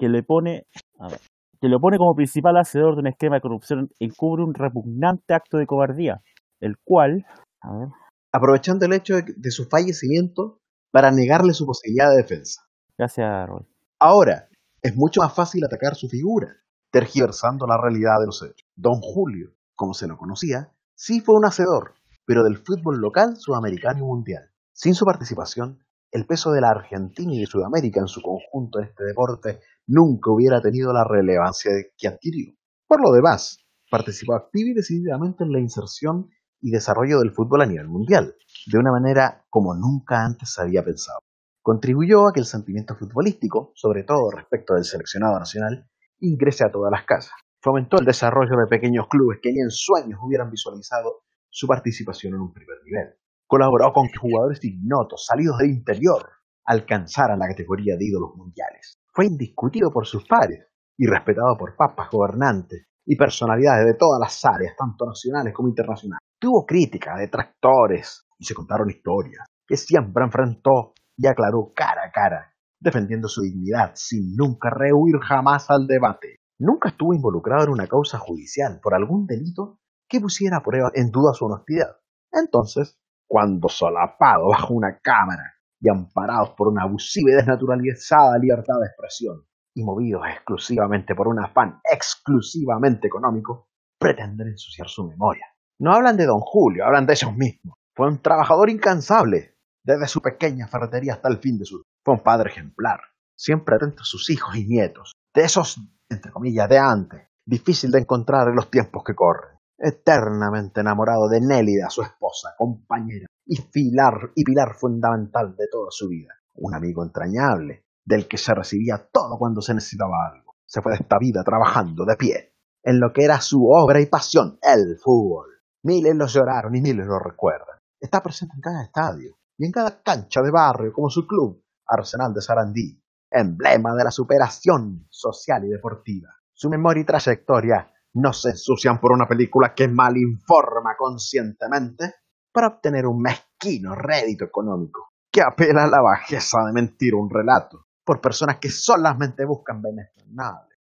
A: que le pone, a ver, que lo pone como principal hacedor de un esquema de corrupción encubre un repugnante acto de cobardía, el cual, a ver,
D: aprovechando el hecho de, de su fallecimiento para negarle su posibilidad de defensa.
A: gracias Roy.
D: Ahora, es mucho más fácil atacar su figura, tergiversando la realidad de los hechos. Don Julio, como se lo conocía, sí fue un hacedor, pero del fútbol local, sudamericano y mundial. Sin su participación, el peso de la Argentina y de Sudamérica en su conjunto en este deporte nunca hubiera tenido la relevancia que adquirió. Por lo demás, participó activa y decididamente en la inserción y desarrollo del fútbol a nivel mundial, de una manera como nunca antes había pensado. Contribuyó a que el sentimiento futbolístico, sobre todo respecto del seleccionado nacional, ingrese a todas las casas. Fomentó el desarrollo de pequeños clubes que ni en sueños hubieran visualizado su participación en un primer nivel. Colaboró con jugadores ignotos, salidos del interior, alcanzaran la categoría de ídolos mundiales. Fue indiscutido por sus pares y respetado por papas gobernantes y personalidades de todas las áreas, tanto nacionales como internacionales. Tuvo críticas, detractores y se contaron historias que siempre enfrentó y aclaró cara a cara, defendiendo su dignidad sin nunca rehuir jamás al debate. Nunca estuvo involucrado en una causa judicial por algún delito que pusiera prueba en duda su honestidad. Entonces, cuando solapado bajo una cámara y amparados por una abusiva y desnaturalizada libertad de expresión, y movidos exclusivamente por un afán exclusivamente económico, pretenden ensuciar su memoria. No hablan de don Julio, hablan de ellos mismos. Fue un trabajador incansable, desde su pequeña ferretería hasta el fin de su. Fue un padre ejemplar, siempre atento a sus hijos y nietos, de esos, entre comillas, de antes, difícil de encontrar en los tiempos que corren. Eternamente enamorado de Nélida, su esposa, compañera y pilar, y pilar fundamental de toda su vida. Un amigo entrañable, del que se recibía todo cuando se necesitaba algo. Se fue de esta vida trabajando de pie, en lo que era su obra y pasión, el fútbol. Miles lo lloraron y miles lo recuerdan. Está presente en cada estadio y en cada cancha de barrio como su club, Arsenal de Sarandí, emblema de la superación social y deportiva. Su memoria y trayectoria no se ensucian por una película que mal informa conscientemente para obtener un mezquino rédito económico, que apela a la bajeza de mentir un relato por personas que solamente buscan beneficios,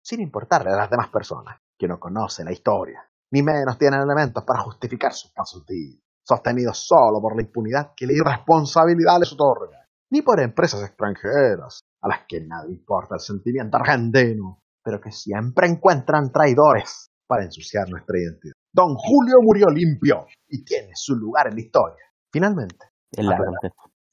D: sin importarle a las demás personas que no conocen la historia, ni menos tienen elementos para justificar sus pasos sostenidos solo por la impunidad que la irresponsabilidad les otorga, ni por empresas extranjeras, a las que nada importa el sentimiento argentino, pero que siempre encuentran traidores para ensuciar nuestra identidad. Don Julio murió limpio y tiene su lugar en la historia. Finalmente,
A: Es largo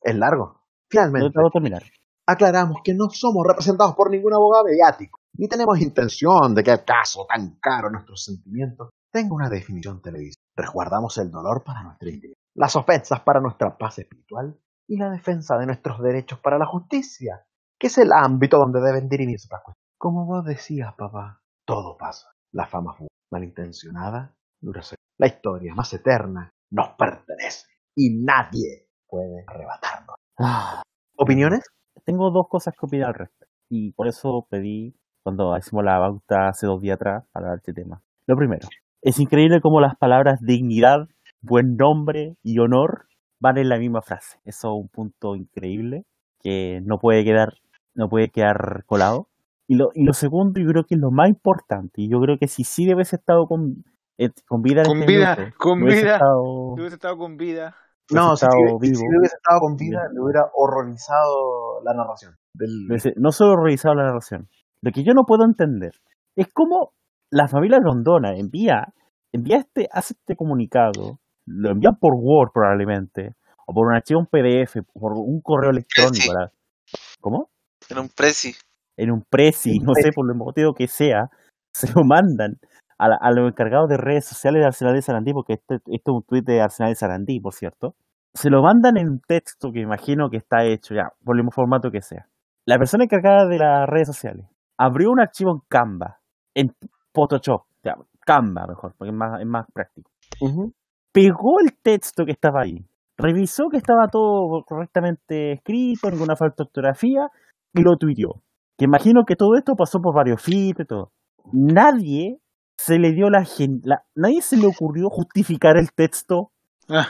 D: es largo. Finalmente,
A: terminar.
D: aclaramos que no somos representados por ningún abogado mediático, ni tenemos intención de que el caso tan caro a nuestros sentimientos tenga una definición televisiva. Resguardamos el dolor para nuestra integridad, las ofensas para nuestra paz espiritual y la defensa de nuestros derechos para la justicia que es el ámbito donde deben dirimirse las cuestiones. Como vos decías, papá, todo pasa. La fama fue malintencionada. La historia más eterna nos pertenece y nadie puede arrebatarnos.
A: Ah,
D: ¿Opiniones?
A: tengo dos cosas que opinar al respecto. Y por eso pedí, cuando hicimos la bauta hace dos días atrás, para este tema. Lo primero, es increíble cómo las palabras dignidad, buen nombre y honor van en la misma frase. Eso es un punto increíble que no puede quedar, no puede quedar colado. Y lo, y lo segundo, yo creo que es lo más importante, y yo creo que si sí debe haber estado con, eh, con vida
C: Con
A: este
C: vida,
A: minuto,
C: con
A: hubiese
C: vida.
A: estado-
C: Si hubiese estado con vida.
D: No, si,
A: estado
D: si- si
A: vivo.
D: hubiese estado con vida, le hubiera horrorizado la narración. Del...
A: No solo revisado la narración. Lo que yo no puedo entender es cómo la familia Rondona envía, envía este, hace este comunicado, lo envía por Word probablemente, o por un archivo en PDF, por un correo electrónico. ¿Cómo?
B: En un presi.
A: En un Prezi, no sé, por el motivo que sea, <laughs> se lo mandan a, la- a los encargados de redes sociales de Arsenal de Sarandí, porque este, esto es un tuit de Arsenal de Sarandí, por cierto. Se lo mandan en un texto que imagino que está hecho ya, por el mismo formato que sea. La persona encargada de las redes sociales abrió un archivo en Canva, en Photoshop, ya, Canva mejor, porque es más, es más práctico. Pegó el texto que estaba ahí, revisó que estaba todo correctamente escrito, ninguna falta de ortografía, y lo tuiteó. Que imagino que todo esto pasó por varios feeds y todo. Nadie se le dio la, gen- la- nadie se le ocurrió justificar el texto,
C: Ah,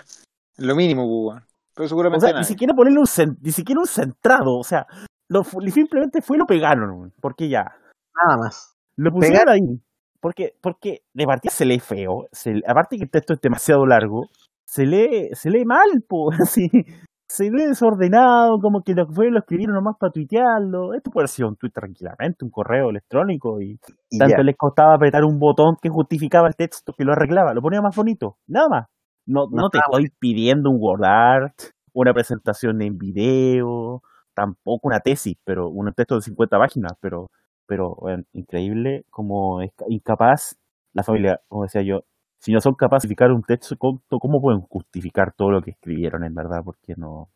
C: lo mínimo, pues, weón. Pero
A: o
C: seguramente
A: ni siquiera ponerle un ni siquiera un centrado, o sea, lo, simplemente fue y lo pegaron, porque ya.
D: Nada más.
A: Lo pusieron ahí. Porque, porque de partida se lee feo. Se, aparte que el texto es demasiado largo, se lee, se lee mal, po, <laughs> así. Se lee desordenado, como que lo que fue lo escribieron nomás para tuitearlo. Esto puede haber sido un tweet tranquilamente, un correo electrónico y
D: Y
A: tanto
D: ya.
A: les costaba apretar un botón que justificaba el texto, que lo arreglaba, lo ponía más bonito, nada más. No, no,
D: No,
A: te estoy pidiendo un word art, una presentación en video, tampoco una tesis, pero un texto de 50 páginas, pero, pero bueno, increíble como es ca- incapaz la familia, como decía yo, si no son capaces de justificar un texto, ¿cómo, pueden justificar todo lo que escribieron en verdad? Porque no,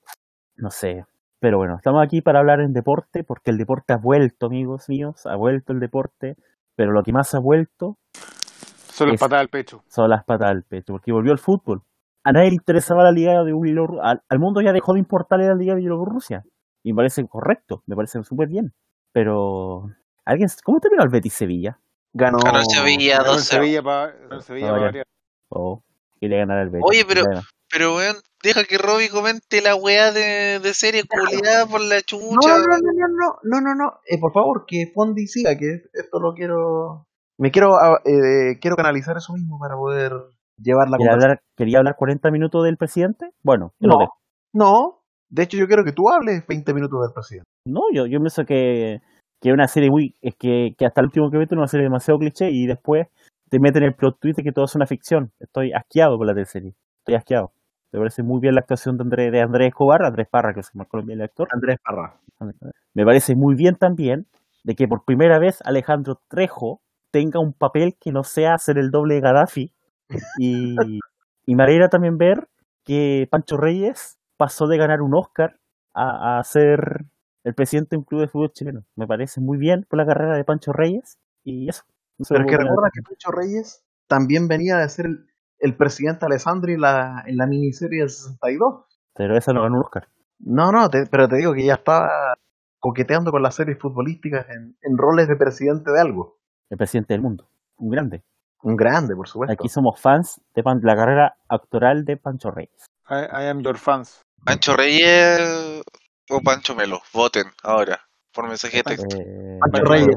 A: no sé. Pero bueno, estamos aquí para hablar en deporte, porque el deporte ha vuelto, amigos míos, ha vuelto el deporte, pero lo que más ha vuelto
C: Solo
A: es-
C: patada al pecho.
A: son las patas al pecho, porque volvió el fútbol. A nadie le interesaba la liga de Bielorrusia, al, al mundo ya dejó de importarle la liga de Bielorrusia. Y me parece correcto, me parece súper bien. Pero, ¿alguien, ¿cómo terminó el Betis Sevilla?
D: Ganó.
B: Ganó el Sevilla
C: Ganó el
B: 2-0.
C: Sevilla para Sevilla pa
A: ya.
C: variar.
A: Oh, quería ganar el Betis.
B: Oye, pero- Pero weón, deja que Robbie comente la weá de, de serie culiada por la
D: No,
B: chucha.
D: no, no, no, no, no, no, no. Eh, por favor, que Fondi siga, que esto lo quiero. Me quiero, ah, eh, quiero canalizar eso mismo para poder llevar la
A: ¿Quería
D: conversación.
A: hablar, ¿Quería hablar 40 minutos del presidente? Bueno,
D: No, no. De hecho, yo quiero que tú hables 20 minutos del presidente.
A: No, yo, yo pienso que, que una serie muy. Es que, que hasta el último que es una serie demasiado cliché y después te meten el plot twist de que todo es una ficción. Estoy asqueado con la teleserie. Estoy asqueado. Me parece muy bien la actuación de, Andrés de Andrés Escobar, Andrés Parra, que se llama bien el actor.
D: Andrés Parra.
A: Me parece muy bien también de que por primera vez Alejandro Trejo tenga un papel que no sea ser el doble de Gaddafi. <laughs> Y, y me alegra también ver que Pancho Reyes pasó de ganar un Oscar a, a ser el presidente de un club de fútbol chileno. Me parece muy bien por la carrera de Pancho Reyes y eso. No
D: Pero que recuerda que Pancho Reyes también venía de ser el, el presidente Alessandri en la, en la miniserie del 62.
A: Pero esa no ganó un Oscar.
D: No, no, te- pero te digo que ya estaba coqueteando con las series futbolísticas en, en roles de presidente de algo.
A: El presidente del mundo. Un grande.
D: Un grande, por supuesto.
A: Aquí somos fans de Pan- la carrera actoral de Pancho Reyes.
C: I, I am your fans.
B: Pancho Reyes o Pancho Melo. Voten ahora. Por mensaje de texto.
A: Eh,
D: Pancho Reyes.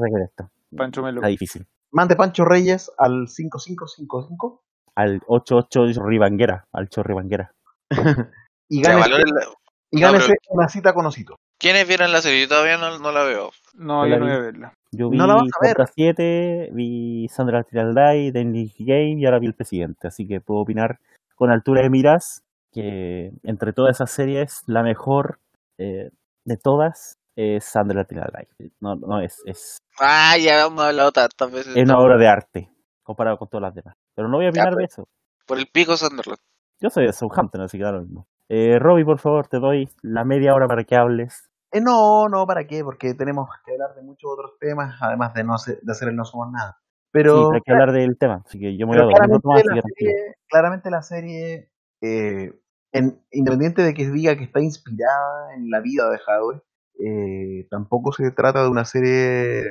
C: Pancho Melo.
A: Está difícil.
D: Mande Pancho Reyes al 5555
A: Al 88 Ribanguera, al Chorri Banguera. <laughs>
D: y
B: O sea,
D: gánese,
B: la-
D: y
B: No,
D: gánese
B: pero-
D: una cita con Osito.
B: ¿Quiénes vieron la serie? Yo todavía no, no la veo.
C: No,
A: Yo
C: no voy a verla.
A: Yo vi
D: No la vas a ver.
A: Puerta 7, vi Sandra Tiralday, Dennis Game y ahora vi El Presidente. Así que puedo opinar con altura de miras que entre todas esas series, la mejor eh, de todas es Sandra Tiralday. No, no es, es,
B: Ah, ya hemos hablado tantas veces.
A: es una obra de arte comparado con todas las demás. Pero no voy a
B: Ya,
A: opinar de
B: pues.
A: eso.
B: Por el pico Sunderland.
A: Yo soy de Southampton, así que da lo mismo. Eh, Robbie, por favor, te doy la media hora para que hables
D: Eh, no, no, ¿para qué? Porque tenemos que hablar de muchos otros temas, además de no hacer, de hacer el no somos nada. Pero
A: Sí, hay que hablar del tema, así que yo me voy a
D: claramente, la serie, claramente la serie, eh, en- independiente de que diga que está inspirada en la vida de Hadwe, eh, tampoco se trata de una serie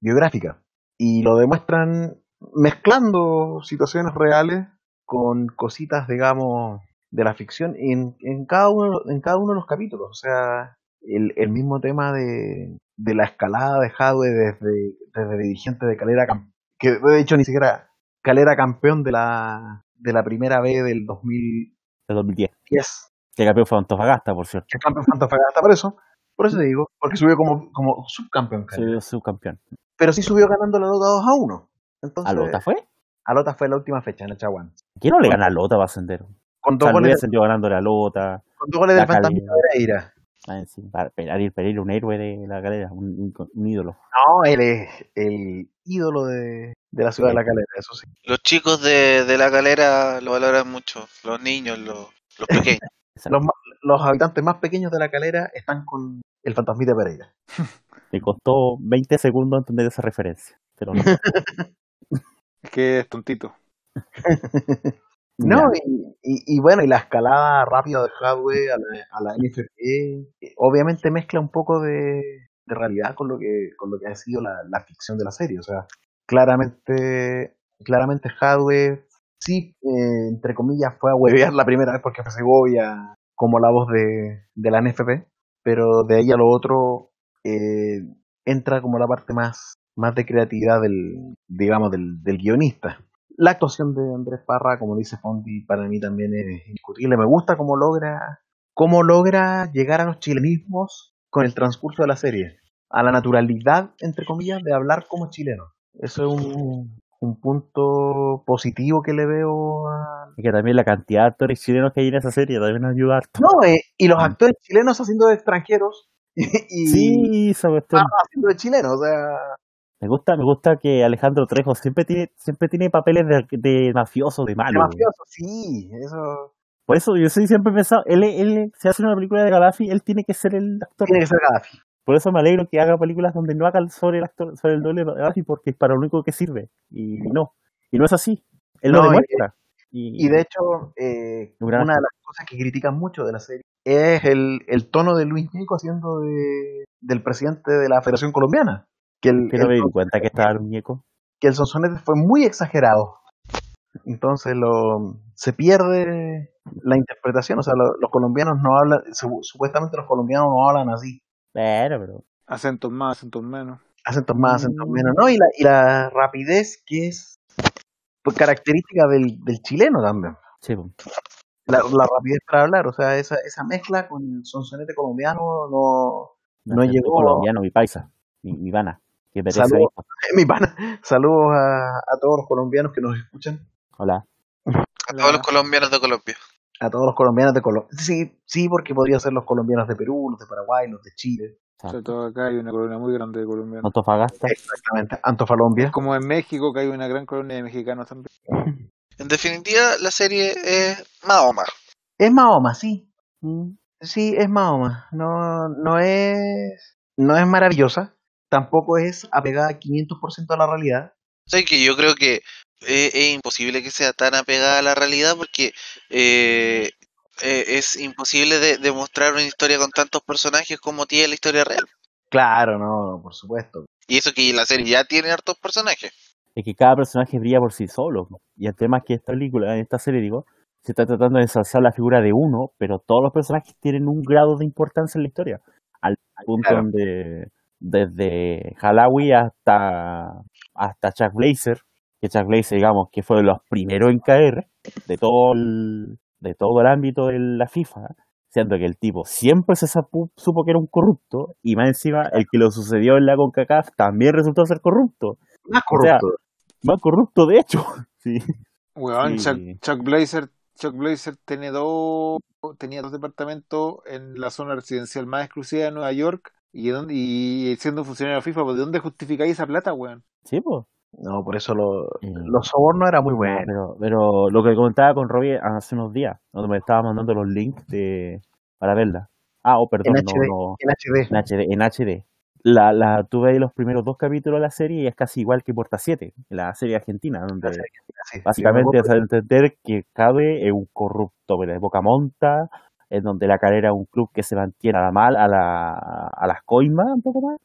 D: biográfica. Y lo demuestran mezclando situaciones reales con cositas, digamos, de la ficción en, en, cada, uno, en cada uno de los capítulos. O sea, el, el mismo tema de, de la escalada de Hadwe desde, desde dirigente de Calera, que de hecho ni siquiera Calera campeón de la, de la primera B del 2010,
A: De 2010.
D: Que
A: Que campeón fue Antofagasta, por cierto.
D: campeón fue Antofagasta por eso, por eso te digo, porque subió como, como subcampeón. Calera.
A: Soy subcampeón.
D: Pero sí subió ganando la Lota 2 a 1. Entonces,
A: ¿A Lota fue?
D: a Lota fue la última fecha en el Chaguán.
A: ¿Quién no le gana a Lota para ascender?
D: Con dos goles,
A: ascendió ganando a Lota.
D: con dos goles
A: la
D: del Fantasmita Pereira.
A: Ah, sí, para- Ariel Pereira, un héroe de la galera, un, un- ídolo.
D: No, él es el ídolo de, de la ciudad de la calera, eso sí.
B: Los chicos de, de la galera lo valoran mucho. Los niños, los, los pequeños. <laughs>
A: Exacto.
D: Los, ma- los habitantes más pequeños de la calera están con el Fantasmita Pereira. <laughs>
A: Me costó 20 segundos entender esa referencia. Pero no.
C: Es que es tontito. <laughs>
D: No, y, y- y bueno, y la escalada rápida de Hadwe a la, a la NFP eh, obviamente mezcla un poco de, de realidad con lo que con lo que ha sido la, la ficción de la serie. O sea, claramente, claramente Hadwe sí, eh, entre comillas, fue a huevear la primera vez porque fue Segovia como la voz de, la NFP, pero de ahí a lo otro eh, entra como la parte más, más de creatividad del, digamos, del, del guionista. La actuación de Andrés Parra, como dice Fondi, para mí también es indiscutible. Me gusta cómo logra, cómo logra llegar a los chilenismos con el transcurso de la serie. A la naturalidad, entre comillas, de hablar como chileno. Eso es un, un punto positivo que le veo a...
A: Y que también la cantidad de actores chilenos que hay en esa serie también nos ayuda harto.
D: No, eh, y los actores chilenos haciendo de extranjeros <laughs> y
A: Sí, esa cuestión.
D: Parra haciendo de chilenos. O sea,
A: Me gusta, me gusta que Alejandro Trejo siempre tiene, siempre tiene papeles de, de mafioso, de
D: de
A: malo.
D: mafioso, sí, eso
A: Por eso yo sí siempre he pensado, él, él se hace una película de Gaddafi, él tiene que ser el actor.
D: tiene que ser Gaddafi.
A: Por eso me alegro que haga películas donde no haga sobre el actor, sobre el doble de porque es para lo único que sirve. Y no. Y no es así. Él
D: No,
A: lo demuestra. Y,
D: Y de hecho, eh, una de las cosas que critican mucho de la serie es el, el tono de Luis Ñeco haciendo de, del presidente de la Federación Colombiana. Que el,
A: no me di cuenta que estaba el muñeco.
D: que el sonsonete fue muy exagerado. Entonces lo, se pierde la interpretación. O sea, lo- los colombianos no hablan, su- supuestamente los colombianos no hablan así.
A: Pero, pero.
C: Acentos más, acentos menos.
D: Acentos más, acentos
A: Mm.
D: menos. No, y la, y la rapidez que es pues, característica del, del chileno también.
A: Sí, pues.
D: la, la rapidez para hablar, o sea, esa, esa mezcla con el sonsonete colombiano no, No llegó-
A: colombiano, mi paisa, mi, mi pana. Que
D: Saludos. <laughs> mi pana, saludos a, a todos los colombianos que nos escuchan,
A: Hola. <laughs>
B: A todos los colombianos de Colombia.
D: A todos los colombianos de Colombia, sí, sí, porque podría ser los colombianos de Perú, los de Paraguay, los de Chile,
C: Sobre todo acá hay una colonia muy grande de colombianos.
A: Antofagasta.
D: exactamente, Antofalombia,
C: Como en México, que hay una gran colonia de mexicanos también. <laughs>
B: En definitiva, la serie es Mahoma.
D: es Mahoma, sí,
A: Mm,
D: sí, es Mahoma, no, no es, no es maravillosa, tampoco es apegada 500% a la realidad,
B: sea, que yo creo que eh, es imposible que sea tan apegada a la realidad porque eh, eh, es imposible de, demostrar una historia con tantos personajes como tiene la historia real.
D: claro, no, por supuesto,
B: Y eso que la serie ya tiene hartos personajes.
A: Es que cada personaje brilla por sí solo. Y el tema es que esta película, en esta serie, digo, se está tratando de ensalzar la figura de uno, pero todos los personajes tienen un grado de importancia en la historia. Al punto
D: Claro.
A: donde, desde Halawi hasta, hasta Chuck Blazer, que Chuck Blazer, digamos, que fue de los primeros en caer de todo el, de todo el ámbito de la FIFA, siendo que el tipo siempre se sapu- supo que era un corrupto, y más encima el que lo sucedió en la CONCACAF también resultó ser corrupto.
D: más
A: O sea,
D: corrupto.
A: Más corrupto, de hecho. <laughs> Sí.
C: Weón,
A: Sí.
C: Chuck, Chuck Blazer, Chuck Blazer tiene dos, tenía dos departamentos en la zona residencial más exclusiva de Nueva York y, y siendo funcionario de FIFA, ¿pues ¿de dónde justificáis esa plata, weón?
A: Sí, pues.
D: No, por eso lo-
A: Mm.
D: los sobornos era muy bueno.
A: Pero, pero lo que comentaba con Robbie hace unos días, donde me estaba mandando los links de para verla. Ah, oh, perdón,
D: En
A: no,
D: HD.
A: no.
D: En HD.
A: En HD. En HD. La, la, tuve ahí los primeros dos capítulos de la serie y es casi igual que Porta 7, la serie argentina, donde
D: Sí, sí,
A: básicamente
D: me
A: es entender que Cabe es un corrupto pero de boca monta, en donde la calera es un club que se mantiene a la mal, a, la, a las coimas un poco más,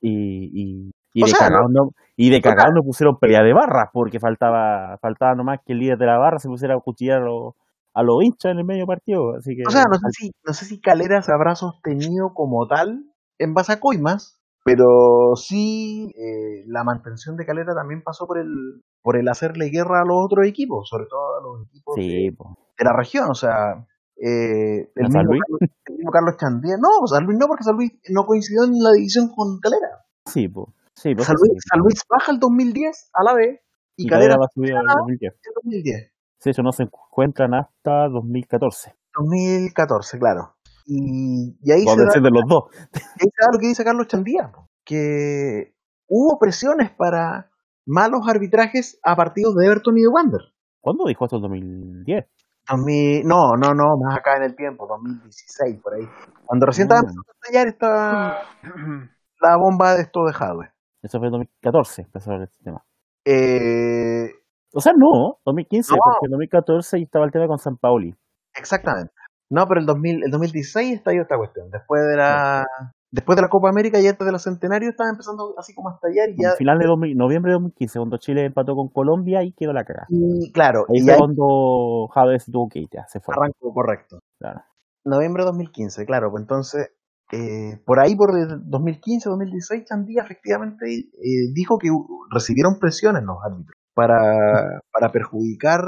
A: y, y, y
D: O
A: de
D: sea,
A: cagado no, y de cagado no pusieron pelea de barras, porque faltaba, faltaba nomás que el líder de la barra se pusiera a cuchillar a los, a los hinchas en el medio partido, así que
D: O sea, no sé si, no sé si Calera se habrá sostenido como tal en base a coimas, pero sí eh, la mantención de Calera también pasó por el por el hacerle guerra a los otros equipos, sobre todo a los equipos
A: sí,
D: de, la región, o sea, eh, el,
A: ¿A San
D: mismo? Carlos, el mismo Carlos Chandía, no, San Luis no, porque San Luis no coincidió en la división con Calera.
A: sí, po. Sí, po,
D: San
A: sí,
D: Luis, San Luis baja el 2010 a la B y,
A: y va a subir
D: Ah.
A: 2010.
D: en 2010.
A: Sí, eso no se encuentran hasta 2014.
D: 2014, claro. Y, y ahí se
A: Vamos
D: da,
A: de los dos.
D: y ahí se da lo que dice Carlos Chandía, que hubo presiones para malos arbitrajes a partidos de Everton y de Wander.
A: ¿Cuándo dijo esto? 2010.
D: 2000 no, no, no, más acá en el tiempo, 2016, por ahí. Cuando recién estaba
A: Ah.
D: empezando a estallar esta, <clears throat> la bomba de esto de hardware.
A: Eso fue 2014, empezó el sistema.
D: Eh,
A: O sea, no, 2015,
D: No.
A: porque en 2014 ahí estaba el tema con San Pauli.
D: exactamente. No, pero el, 2000, el 2016 estalló esta cuestión. Después de la después de la Copa América y antes de la Centenario estaba empezando así como a estallar y ya...
A: Al final de 2000 noviembre de 2015, cuando Chile empató con Colombia, ahí quedó la cagada.
D: Y claro,
A: Ahí
D: y ahí
A: cuando Javes tuvo que se fue.
D: arrancó correcto.
A: Claro.
D: Noviembre de 2015, claro, pues entonces, eh, por ahí, por el 2015, 2016, Chandía efectivamente eh, dijo que recibieron presiones los árbitros para, para perjudicar,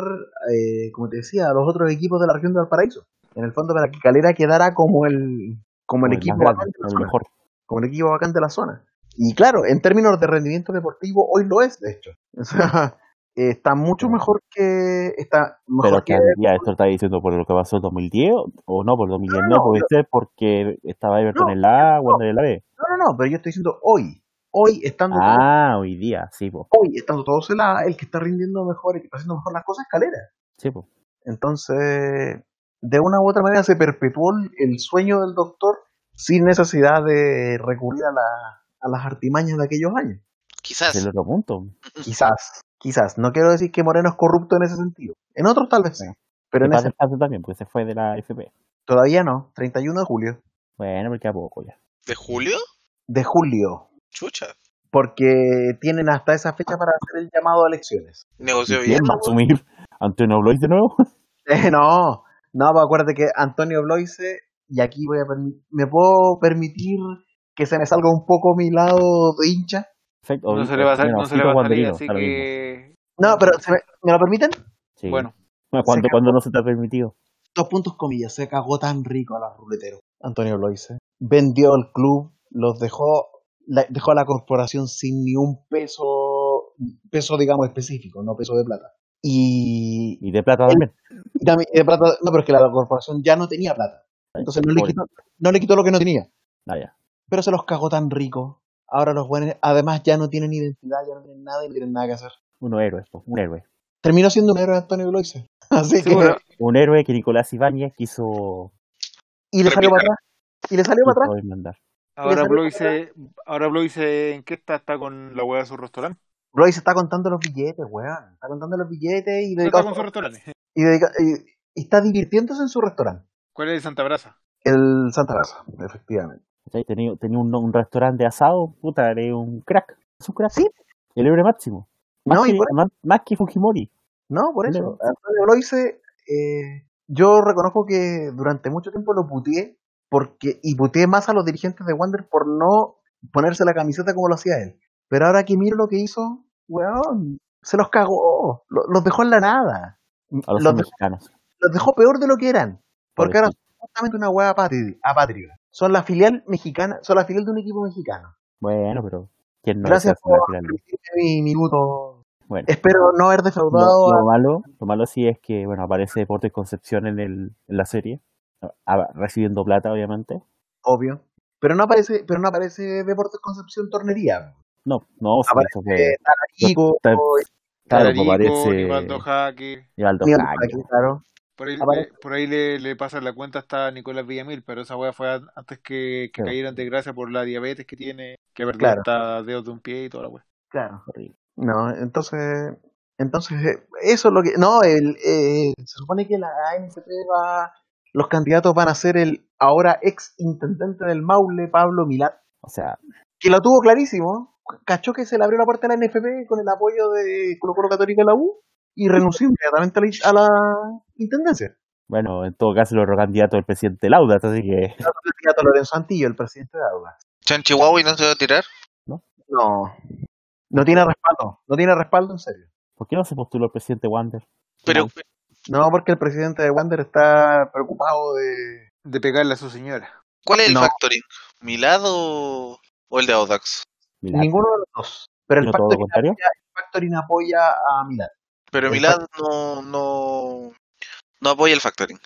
D: eh, como te decía, a los otros equipos de la región de Valparaíso. En el fondo, para que Calera quedara como el, como el
A: Como
D: equipo
A: grande,
D: bacán de la
A: el
D: zona,
A: mejor.
D: como el equipo bacán de la zona. Y claro, en términos de rendimiento deportivo, hoy lo es, de hecho. <laughs> O sea, eh, está mucho
A: Pero-
D: mejor que, está
A: Pero
D: mejor que,
A: ya esto está diciendo por lo que pasó en 2010 o no, por 2010 no,
D: no,
A: puede
D: no.
A: ser porque estaba Everton
D: No,
A: en la A, Wander en la B.
D: no, no, no, pero yo estoy diciendo hoy, hoy estando todos
A: Ah, hoy día, sí, po.
D: hoy estando todos en la A, el que está rindiendo mejor, el que está haciendo mejor las cosas es Calera.
A: Sí, po.
D: Entonces, de una u otra manera se perpetuó el, el sueño del doctor sin necesidad de recurrir a, la- a las artimañas de aquellos años.
A: Es
B: Quizás.
A: el otro punto.
D: Quizás, quizás. No quiero decir que Moreno es corrupto en ese sentido. En otros tal vez sí.
A: Bueno,
D: Pero en ese
A: también, porque se fue de la FP.
D: todavía no. 31 de julio.
A: Bueno, porque a poco ya.
B: ¿De julio?
D: De julio.
B: Chucha.
D: Porque tienen hasta esa fecha para hacer el llamado a elecciones.
B: Negoció
A: ¿Y
B: bien.
A: ¿Quién va a asumir? ¿Antonio Blois de nuevo? <laughs>
D: Eh, no, no, pues acuérdate que Antonio Bloise, y aquí voy a me puedo permitir que se me salga un poco mi lado de hincha.
A: Perfecto.
C: No se le va a, sal-
A: Bueno,
C: no se le va a salir, así que.
D: No, pero ¿se me, ¿me lo permiten?
A: Sí.
C: Bueno,
A: Bueno, ¿cuándo,
D: Se
A: cuándo no se te ha permitido?
D: Dos puntos comillas, se cagó tan rico a la ruletero. Antonio Bloise. Vendió el club, los dejó, la- dejó a la corporación sin ni un peso, peso digamos específico, no peso de plata. Y,
A: Y de plata también.
D: y también- y de plata, no, pero es que la corporación ya no tenía plata. Entonces no le
A: Pobre.
D: quitó, no le quitó lo que no tenía.
A: Ah, ya.
D: pero se los cagó tan rico. Ahora los buenos, además, ya no tienen identidad, ya no tienen nada y no tienen nada que hacer.
A: Un héroe, po, un héroe.
D: Terminó siendo un héroe Antonio Bloise. <laughs> Así
C: Sí,
D: que.
C: bueno,
A: Un héroe que Nicolás Ibáñez quiso,
D: Y le salió para atrás. Y le salió para atrás.
C: ahora Bloise, ahora Bloise, ¿en qué está? Está con la hueá de su restaurante.
D: Bloise está contando los billetes, weón. Está contando los billetes y,
C: No está
D: dedicado-
C: con su restaurante. <laughs>
D: y, dedica- y- y está divirtiéndose en su restaurante.
C: ¿Cuál es el Santa Brasa?
D: El Santa Rosa, efectivamente.
A: Tenía, tenía un, un restaurante de asado, puta, era un crack. Es un crack.
D: Sí.
A: El héroe máximo. Más,
D: No,
A: que,
D: por-
A: más, más que Fujimori.
D: No, por eso. Antonio Bloise, eh, yo reconozco que durante mucho tiempo lo puteé porque, y puteé más a los dirigentes de Wander por no ponerse la camiseta como lo hacía él. Pero ahora que miro lo que hizo, weón, se los cagó, lo- los dejó en la nada.
A: A los
D: Los dejó,
A: mexicanos.
D: los dejó peor de lo que eran. Porque ahora
A: Pobrecito.
D: son justamente una hueá apátrida. Son la filial mexicana, son la filial de un equipo mexicano.
A: Bueno, pero ¿quién no
D: Gracias por mi minuto.
A: Bueno,
D: Espero no haber
A: lo,
D: defraudado a
A: lo malo, lo malo sí es que, bueno, aparece Deportes Concepción en, el, en la serie, ah, recibiendo plata, obviamente.
D: obvio. Pero no aparece, pero no aparece Deportes Concepción Tornería.
A: No, no, sí,
D: Aparece
A: eso fue. Claro, pues aparece
C: Nivaldo Jaque.
A: Jaque.
D: Jaque, claro.
C: Por ahí, le, por ahí le, le pasa la cuenta hasta Nicolás Villamil, pero esa weá fue an- antes que, que
A: Claro.
C: cayera en desgracia por la diabetes que tiene, que perdió
D: Claro.
C: hasta dedos de un pie y toda la weá.
D: Claro.
A: Horrible.
D: No, entonces, entonces eh, eso es lo que, no, el, eh, se supone que la ANFP va, los candidatos van a ser el ahora ex intendente del Maule, Pablo Milat,
A: O sea,
D: que lo tuvo clarísimo, cachó que se le abrió la puerta a la NFP con el apoyo de Colo Colo Católica de la U y renunció inmediatamente a la, la intendencia.
A: bueno, en todo caso, otro candidato el presidente Laudas, así que
D: El candidato Lorenzo Antillo, el presidente de Auda.
B: Chan Chihuahua y no se va a tirar.
D: No, no tiene respaldo, no tiene respaldo en serio.
A: ¿por qué no se postuló el presidente Wander?
B: Pero,
D: No, porque el presidente de Wander está preocupado de,
C: De pegarle a su señora.
B: ¿cuál es el
D: No.
B: factoring? ¿Milad o, o el de Audax?
A: Milad.
D: Ninguno de los dos. Pero el
A: ¿No todo lo
D: Factoring, apoya, el Factoring apoya a Milad.
B: Pero
D: El
B: Milad no, no, no apoya el factoring.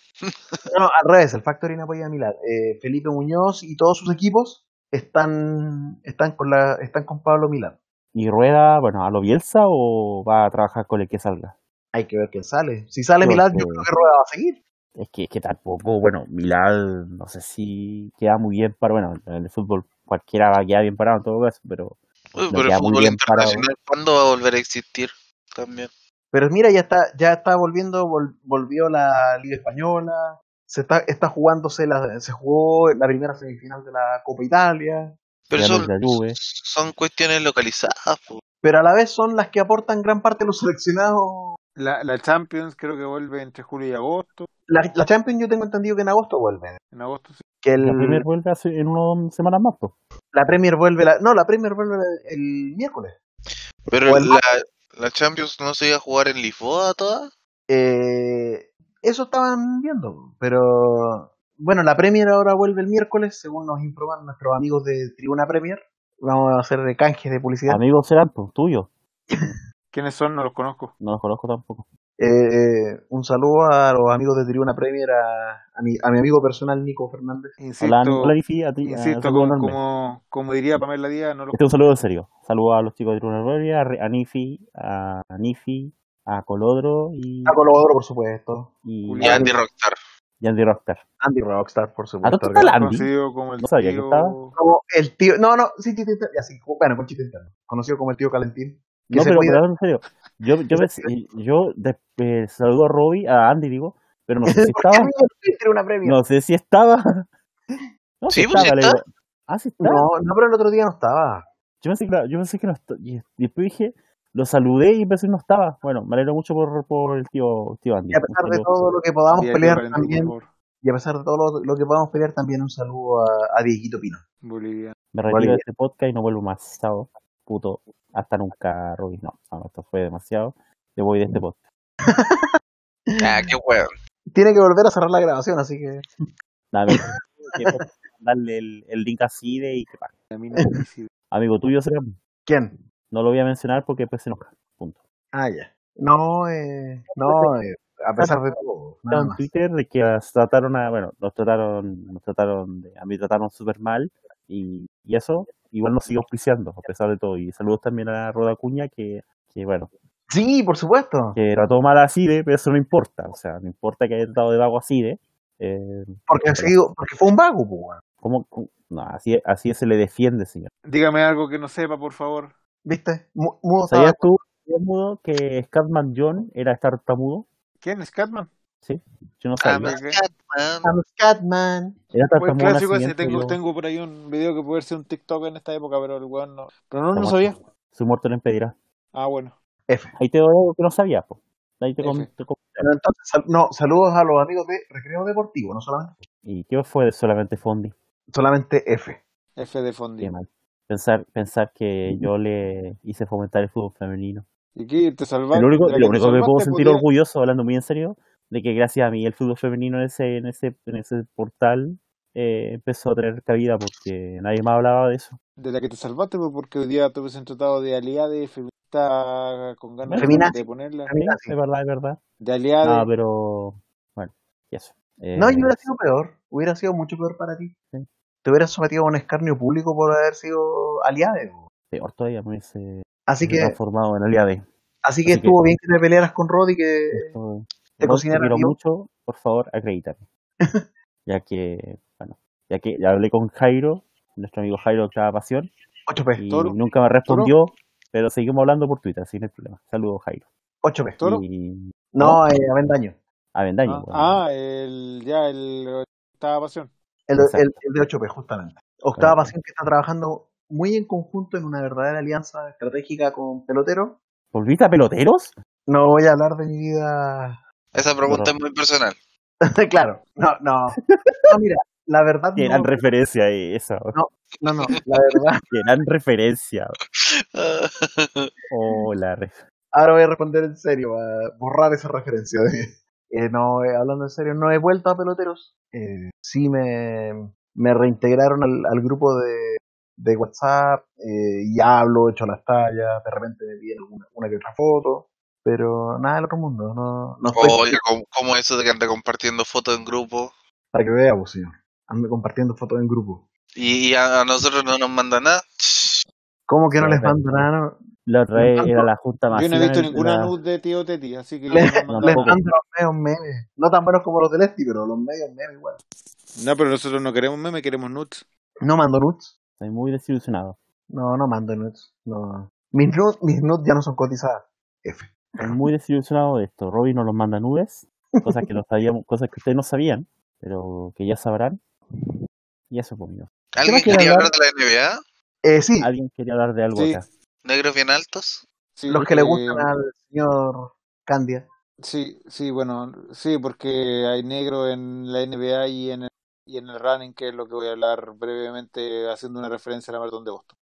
D: No, al revés, el Factoring apoya a Milad. Eh, Felipe Muñoz y todos sus equipos están están con la están con Pablo Milad.
A: ¿Y Rueda, bueno, a lo Bielsa o va a trabajar con el que salga?
D: Hay que ver quién sale. Si sale Milad, yo creo que Rueda va a seguir.
A: Es que, es que tampoco, bueno, Milad, no sé si queda muy bien para, bueno, en el fútbol cualquiera va a quedar bien parado en todo caso, pero
B: Uy,
A: No
B: pero el fútbol internacional, ¿cuándo va a volver a existir? También.
D: Pero mira, ya está ya está volviendo vol- volvió la Liga española. Se está está jugándose la se jugó la primera semifinal de la Copa Italia.
B: Pero son, son cuestiones localizadas. po.
D: pero a la vez son las que aportan gran parte de los seleccionados.
C: La, la Champions creo que vuelve entre julio y agosto.
D: La, la Champions yo tengo entendido que en agosto vuelve.
C: En agosto sí.
D: Que el,
A: la Premier vuelve hace- en unas semanas más,
D: la Premier vuelve, la, no, la Premier vuelve el, el miércoles.
B: Pero
D: el-
B: la, la Champions no se iba a jugar en Lisboa toda.
D: Eh, eso estaban viendo, pero bueno, la Premier ahora vuelve el miércoles, según nos informan nuestros amigos de Tribuna Premier. Vamos a hacer de canjes de publicidad.
A: Amigos serán, pues, tuyos. <laughs>
C: ¿Quiénes son? No los conozco.
A: No los conozco tampoco.
D: Eh, eh, un saludo a los amigos de Tribuna Premier, a, a, mi, a mi amigo personal Nico Fernández.
C: Insisto,
A: Hola, hola, Difi, a ti. a-
C: insisto
A: saludo
C: como,
A: enorme.
C: como, como diría Pamela Díaz, no los
A: Este es un saludo en serio. Saludos a los chicos de Tribuna Gloria, a, a Nifi, a Nifi, a Colodro y,
D: A Colodoro, por supuesto.
A: y,
B: Y. Andy Rockstar.
A: y Andy Rockstar.
D: Andy Rockstar, por
A: ¿A
D: supuesto.
A: dónde está la Andy?
C: conocido como el
A: No sabía que
C: tío...
A: estaba.
D: Como el tío, no, no, sí, chiste interno, ya sí, bueno, con chiste interno. Conocido como el tío Calentín. Que
A: No,
D: se
A: pero,
D: cuida.
A: pero en serio. Yo, yo, me- yo de- eh, saludo a Robbie, a Andy, digo, pero no sé si <laughs>
D: ¿Por qué
A: estaba. No sé si estaba. <laughs> No,
B: Sí, pues, sí
A: le
B: está.
A: digo. Ah, sí está.
D: No, no, pero el otro día no estaba.
A: Yo pensé que, yo pensé que no estaba. Y y después dije, lo saludé y pensé que no estaba. Bueno, me alegro mucho por, por el tío, tío Andy.
D: Y a pesar de todo lo que podamos pelear también, y a pesar de todo lo, lo que podamos pelear también un saludo a, a Dieguito Pino.
C: Bolivia.
A: Me retiro de este podcast y no vuelvo más. Chao. Puto. Hasta nunca, Robbie. No, no, esto fue demasiado. Me voy de este podcast. <laughs>
B: Ah, qué hueón.
D: Tiene que volver a cerrar la grabación, así que <laughs>
A: quiero darle el, el link así de y que pa.
C: A mí no me decide.
A: Amigo tuyo será.
D: ¿quién?
A: No lo voy a mencionar porque después se enoja. Punto.
D: Ah, ya. No, eh, no, eh, a pesar de todo,
A: en. Twitter de que nos trataron a, bueno, nos trataron, nos trataron, de- a mí trataron súper mal y, y eso igual nos sigue auspiciando a pesar de todo. Y saludos también a Roda Cuña que, que bueno,
D: Sí, por supuesto.
A: que trató mal a Cide, pero eso no importa. O sea, no importa que haya tratado de vago a Cide. Eh,
D: Porque, ha sido- porque fue un vago, pues.
A: No, así, así se le defiende, señor.
C: Dígame algo que no sepa, por favor.
D: ¿Viste? Mu- Mudo
A: ¿Sabías tú, mudo, que Scatman John era tartamudo?
C: ¿Quién es Catman?
A: Sí, yo no
B: Ah,
A: sabía.
B: Catman.
D: I'm Scatman.
A: Era
C: Buen
A: tartamudo.
C: clásico ese. Tengo, tengo por ahí un video que puede ser un TikTok en esta época, pero el weón no. Pero no, no sabía.
A: Su muerte lo impedirá.
C: Ah, bueno.
D: F.
A: Ahí te doy algo que no sabía, po. Ahí te, com- te com-
D: Bueno, entonces, sal- no, saludos a los amigos de Recreo Deportivo, no solamente.
A: ¿Y qué fue solamente Fondi?
D: Solamente F.
C: F de Fondi.
A: Qué mal. Pensar, pensar que yo le hice fomentar el fútbol femenino.
C: ¿Y qué? ¿Te salvaste?
A: lo único,
C: ¿De la
A: lo único que me puedo sentir
C: Podía-
A: orgulloso, hablando muy en serio, de que gracias a mí el fútbol femenino en ese, en ese, en ese portal eh, empezó a tener cabida porque nadie más hablaba de eso.
C: De la que te salvaste, pues, porque hoy día te hubiesen tratado de aliade, feminista, con ganas
D: Feminazi.
C: de ponerla.
A: Sí,
D: Feminazi.
A: es verdad, es verdad.
C: De aliade.
A: Ah, pero bueno, y eso. Eh,
D: No, y hubiera sido peor. Hubiera sido mucho peor para ti.
A: Sí.
D: Te hubieras sometido a un escarnio público por haber sido aliado.
A: peor todavía me hubiese
D: Así que,
A: transformado en aliade.
D: así que
A: así que-
D: estuvo bien que te pelearas con Roddy, que
A: Esto-
D: te
A: quiero
D: yo.
A: mucho, por favor, acredítame. <laughs> ya que, bueno, ya que ya hablé con Jairo, nuestro amigo Jairo Octava Pasión,
D: 8P.
A: y
C: Toro.
A: nunca me respondió, pero seguimos hablando por Twitter, así no hay problema. Saludos, Jairo.
D: 8P.
C: ¿Toro?
A: Y
D: No, eh, Avendaño.
A: Avendaño.
C: Ah,
A: bueno.
C: ah, el, ya, el octava pasión.
D: El, el- el de 8P, justamente. Octava. Pasión que está trabajando muy en conjunto en una verdadera alianza estratégica con Pelotero.
A: ¿Volviste a peloteros?
D: No voy a hablar de mi vida.
B: Esa pregunta
A: No.
B: es muy personal. <laughs>
D: claro, no, no. No, mira, la verdad
A: Qué
D: no,
A: gran referencia eso.
D: no, no, la verdad. <laughs>
A: Qué gran referencia. <laughs> Oh, la ref-
D: Ahora voy a responder en serio, a borrar esa referencia. De... Eh, no, eh, hablando en serio, no he vuelto a peloteros. Eh, sí me, me reintegraron al, al grupo de, de WhatsApp eh, y hablo, he hecho las tallas, de repente me piden alguna, una que otra foto, pero nada del otro mundo. No, no estoy
B: Oiga, ¿cómo, cómo eso de que anda compartiendo fotos en grupo?
D: para que vea, pues, señor. Ando compartiendo fotos en grupo.
B: Y, y a, a nosotros no nos manda nada.
D: ¿Cómo que no les mando nada? No,
A: La otra vez era la junta más.
C: Yo no he visto ninguna nud de tío Teti, así que <laughs>
D: Les, les mando los medios memes. No tan buenos como los del Esti, pero los medios memes igual.
C: No, pero nosotros no queremos meme, queremos nudes.
D: No mando nudes.
A: Estoy muy desilusionado.
D: No, no mando nudes. No. Mis nudes, mis nudes ya no son cotizadas. F.
A: Estoy muy desilusionado de esto. Robin nos los manda nubes, cosas que no <laughs> sabíamos, cosas que ustedes no sabían, pero que ya sabrán. Y eso por mí.
B: ¿Alguien quería
A: hablar?
B: hablar de la NBA?
D: Eh, sí,
A: ¿Alguien quería hablar de algo
C: Sí.
A: acá?
B: ¿Negros bien altos?
C: Sí,
D: los que le gustan al señor Candia.
C: Sí, sí, bueno, sí, porque hay negro en la NBA y en el, y en el running, que es lo que voy a hablar brevemente, haciendo una referencia a la maratón de Boston.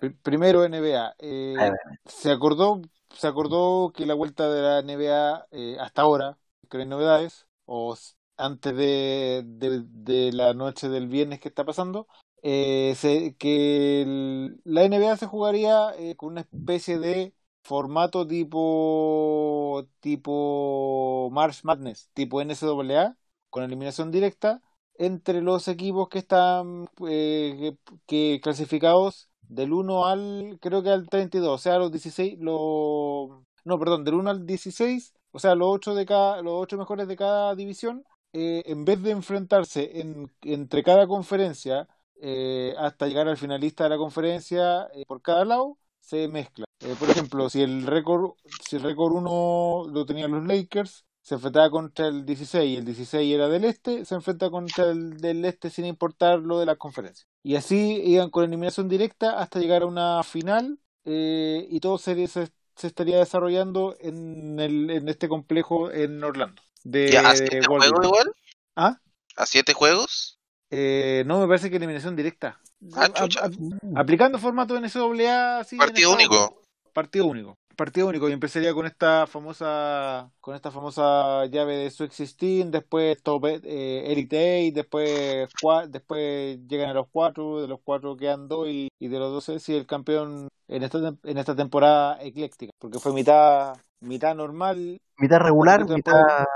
C: Pr- Primero NBA, eh, se acordó, se acordó que la vuelta de la NBA eh, hasta ahora, que hay novedades, o antes de, de, de la noche del viernes que está pasando, eh, se- que el- la NBA se jugaría eh, con una especie de formato tipo tipo March Madness, tipo NCAA, con eliminación directa entre los equipos que están eh, que, que clasificados del 1 al creo que al 32, o sea, los 16, los no, perdón, del 1 al 16, o sea, los 8 de cada los 8 mejores de cada división, eh, en vez de enfrentarse en, entre cada conferencia eh, hasta llegar al finalista de la conferencia eh, por cada lado, se mezcla. Eh, por ejemplo, si el récord si el récord 1 lo tenían los Lakers, se enfrentaba contra el 16 y el 16 era del este, se enfrenta contra el del este sin importar lo de la conferencia. Y así iban con eliminación directa hasta llegar a una final eh, y todo se, se, se estaría desarrollando en, el, en este complejo en Orlando. De,
B: ¿Ya, ¿A siete juegos igual?
C: ¿Ah?
B: ¿A siete juegos?
C: Eh, no, me parece que eliminación directa.
B: Ah,
C: A-
B: chucha.
C: a- aplicando formato NCAA, sí,
B: Partido único.
C: Partido único. Partido único. Y empezaría con esta famosa con esta famosa llave de Sweet 16, después top eh, Elite Eight, después cua- después llegan a los cuatro, de los cuatro quedan dos y, y de los dos es el campeón en esta en esta temporada ecléctica, porque fue mitad mitad normal,
D: Mitad regular, mitad.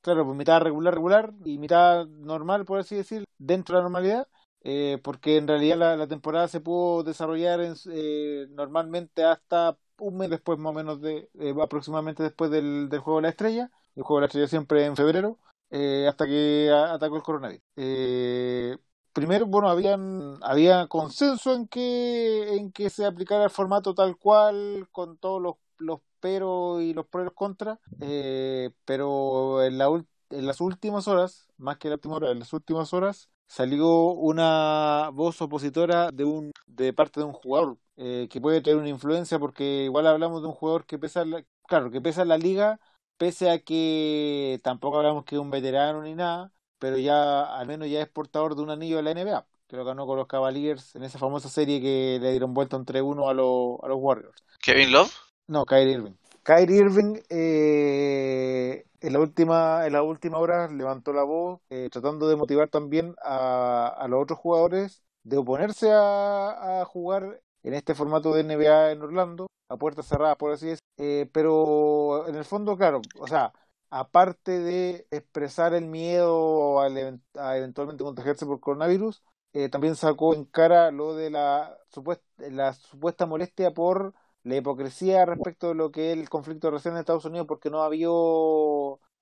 C: claro, pues mitad regular regular y mitad normal, por así decir, dentro de la normalidad. eh, porque en realidad la, la temporada se pudo desarrollar en, eh, normalmente hasta un mes después más o menos de eh, aproximadamente después del, del juego de la estrella. El juego de la estrella siempre en febrero eh, hasta que atacó el coronavirus. Eh, primero bueno habían había consenso en que en que se aplicara el formato tal cual con todos los, los peros y los pros y los contras. Eh, pero en la en las últimas horas, más que la última hora, en las últimas horas salió una voz opositora de un de parte de un jugador eh, que puede tener una influencia porque igual hablamos de un jugador que pesa la, claro que pesa la liga pese a que tampoco hablamos que es un veterano ni nada pero ya al menos ya es portador de un anillo de la NBA que lo ganó con los Cavaliers en esa famosa serie que le dieron vuelta un 3-1 a, los a los Warriors
B: ¿Kevin Love?
C: no, Kyrie Irving. Kyrie Irving eh, en la última en la última hora levantó la voz eh, tratando de motivar también a, a los otros jugadores de oponerse a, a jugar en este formato de NBA en Orlando a puertas cerradas por así decirlo Eh, pero en el fondo claro o sea aparte de expresar el miedo even- a eventualmente contagiarse por coronavirus eh, también sacó en cara lo de la supuesta la supuesta molestia por la hipocresía respecto de lo que es el conflicto recién en Estados Unidos porque no había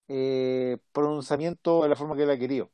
C: eh, pronunciamiento de la forma que él ha querido.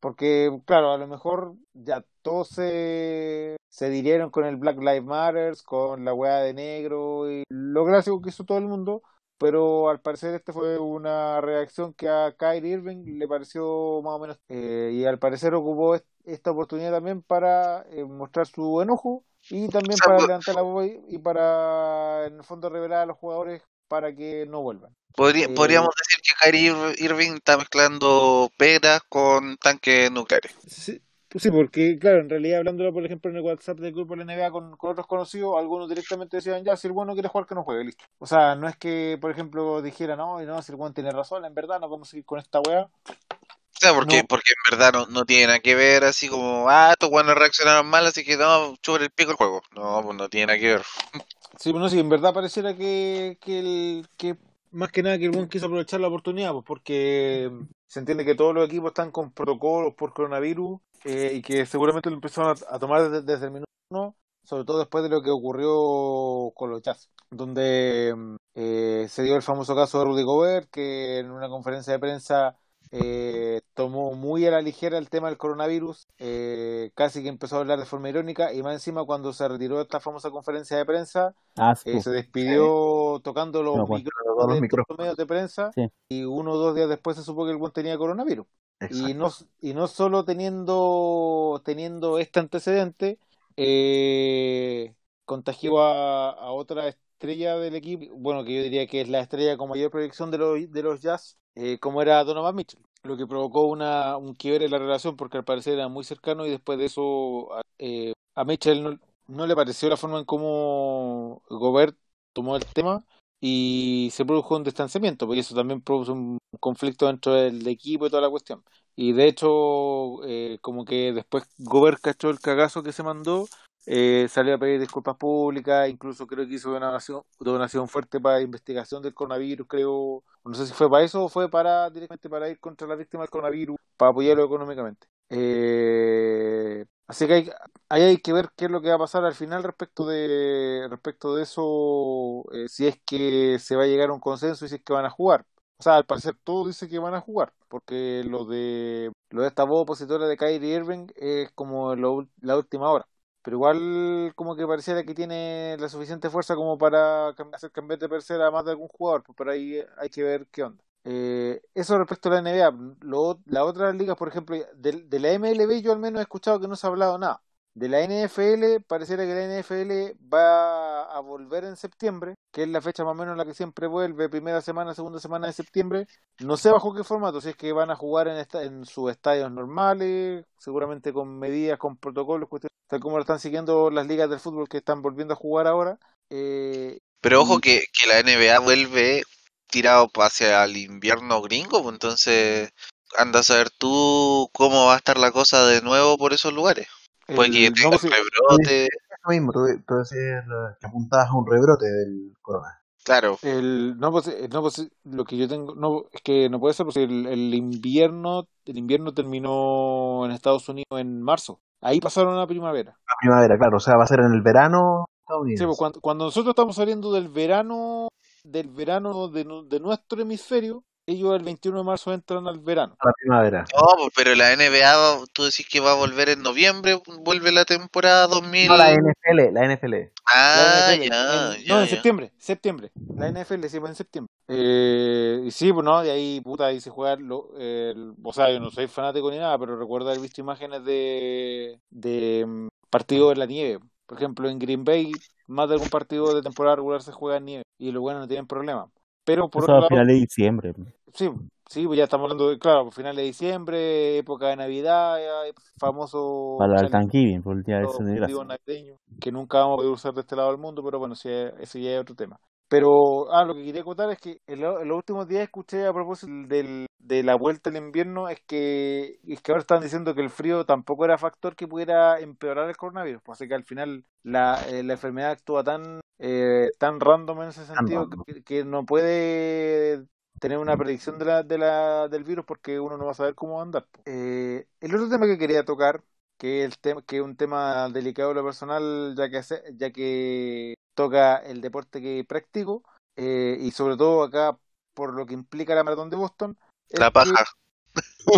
C: Porque, claro, a lo mejor ya todos se, se dirieron con el Black Lives Matter, con la weá de negro y lo clásico que hizo todo el mundo, pero al parecer este fue una reacción que a Kyrie Irving le pareció más o menos, eh, y al parecer ocupó est- esta oportunidad también para eh, mostrar su enojo y también
B: O sea,
C: para levantar la voz y para, en el fondo, revelar a los jugadores para que no vuelvan.
B: Podría-
C: Eh,
B: podríamos decir que Kyrie Ir- Irving está mezclando peras con tanques nucleares.
C: Sí, pues sí, porque claro, en realidad hablándolo por ejemplo en el WhatsApp del grupo de la NBA con, con otros conocidos, algunos directamente decían, ya, si el bueno quiere jugar, que no juegue, listo. O sea, no es que, por ejemplo, dijera, no, no, si el bueno tiene razón, en verdad no podemos seguir con esta weá.
B: Sea, porque,
C: No.
B: porque en verdad no, no tiene nada que ver así como, ah, estos buenos reaccionaron mal, así que no, chupa el pico el juego. No, pues no tiene nada que ver.
C: Sí, bueno, sí, en verdad pareciera que, que, el, que más que nada que el buen quiso aprovechar la oportunidad, pues porque se entiende que todos los equipos están con protocolos por coronavirus eh, y que seguramente lo empezaron a, a tomar desde, desde el minuto uno, sobre todo después de lo que ocurrió con los Jazz, donde eh, se dio el famoso caso de Rudy Gobert, que en una conferencia de prensa eh, tomó muy a la ligera el tema del coronavirus, eh, casi que empezó a hablar de forma irónica y más encima cuando se retiró de esta famosa conferencia de prensa,
A: Ah,
C: eh, se despidió tocando los
A: Me acuerdo.
C: micrófonos
D: los
C: de
D: micrófonos.
C: los medios de prensa
A: Sí.
C: y uno o dos días después se supo que el buen tenía coronavirus. Y no, y no solo teniendo, teniendo este antecedente, eh, contagió a, a otra estrella del equipo, bueno, que yo diría que es la estrella con mayor proyección de los, de los Jazz, eh, como era Donovan Mitchell, lo que provocó una, un quiebre en la relación porque al parecer era muy cercano y después de eso eh, a Mitchell no, no le pareció la forma en cómo Gobert tomó el tema y se produjo un distanciamiento, porque eso también produjo un conflicto dentro del equipo y toda la cuestión. Y de hecho, eh, como que después Gobert cachó el cagazo que se mandó, eh, salió a pedir disculpas públicas, incluso creo que hizo donación, donación fuerte para investigación del coronavirus, creo, no sé si fue para eso o fue para directamente para ir contra la víctima del coronavirus, para apoyarlo económicamente. Eh, así que hay, ahí hay que ver qué es lo que va a pasar al final respecto de respecto de eso, eh, si es que se va a llegar a un consenso y si es que van a jugar. O sea, al parecer todo dice que van a jugar, porque lo de lo de esta voz opositora de Kyrie Irving es como lo la última hora. Pero igual como que pareciera que tiene la suficiente fuerza como para hacer cambiar de tercera a más de algún jugador, pues por ahí hay que ver qué onda. Eh, eso respecto a la NBA. Las otras ligas, por ejemplo, de la MLB yo al menos he escuchado que no se ha hablado nada. De la NFL, pareciera que la NFL va a volver en septiembre, que es la fecha más o menos en la que siempre vuelve, primera semana, segunda semana de septiembre. No sé bajo qué formato, si es que van a jugar en, esta, en sus estadios normales, seguramente con medidas, con protocolos, cuestiones, tal como lo están siguiendo las ligas del fútbol que están volviendo a jugar ahora. Eh,
B: Pero ojo
C: y-
B: que, que la NBA vuelve tirado hacia el invierno gringo, pues entonces anda a saber tú cómo va a estar la cosa de nuevo por esos lugares. Puede que tenga
C: no,
B: un rebrote,
D: Eso mismo, tú, tú decías la- que apuntabas a un rebrote del corona.
B: claro.
C: El, no, pues, eh, no, pues, lo que yo tengo, no, es que no puede ser, porque el, el invierno, el invierno terminó en Estados Unidos en marzo. Ahí pasaron a primavera.
D: La primavera, claro, o sea, va a ser en el verano
C: Sí, pues, cuando, cuando nosotros estamos saliendo del verano, del verano de, de nuestro hemisferio, ellos el 21 de marzo entran al verano.
D: A la primavera.
B: No, pues, pero la NBA, va- tú decís que va a volver en noviembre, vuelve la temporada 2000.
D: No, la NFL, la NFL.
B: Ah,
C: La NFL,
B: ya,
C: en-
B: ya,
C: no, en
B: ya.
C: septiembre, septiembre. La NFL sí, pues en septiembre. Eh, y sí, pues no, de ahí, puta, ahí se juega, lo, el- o sea, yo no soy fanático ni nada, pero recuerdo haber visto imágenes de, de mm, partidos en la nieve. Por ejemplo, en Green Bay, más de algún partido de temporada regular se juega en nieve y los buenos no tienen problema. Pero por
A: Eso
C: otro
A: a
C: lado,
A: finales de diciembre.
C: Sí, sí, pues ya estamos hablando de, claro, finales de diciembre, época de Navidad, ya, famoso
A: Para el Thanksgiving, por el día de
C: navideños, que nunca vamos a poder usar de este lado del mundo, pero bueno, sí, ese ya es otro tema. Pero, ah, lo que quería contar es que en, lo- en los últimos días escuché a propósito del, de la vuelta al invierno, es que, es que ahora están diciendo que el frío tampoco era factor que pudiera empeorar el coronavirus, pues así que al final la, eh, la enfermedad actúa tan, eh, tan random en ese sentido que no puede tener una predicción de la, de la, del virus porque uno no va a saber cómo va a andar. Eh, el otro tema que quería tocar que el tema que es un tema delicado en lo personal ya que hace- ya que toca el deporte que practico eh, y sobre todo acá por lo que implica la maratón de Boston. es
B: La
C: que,
B: paja.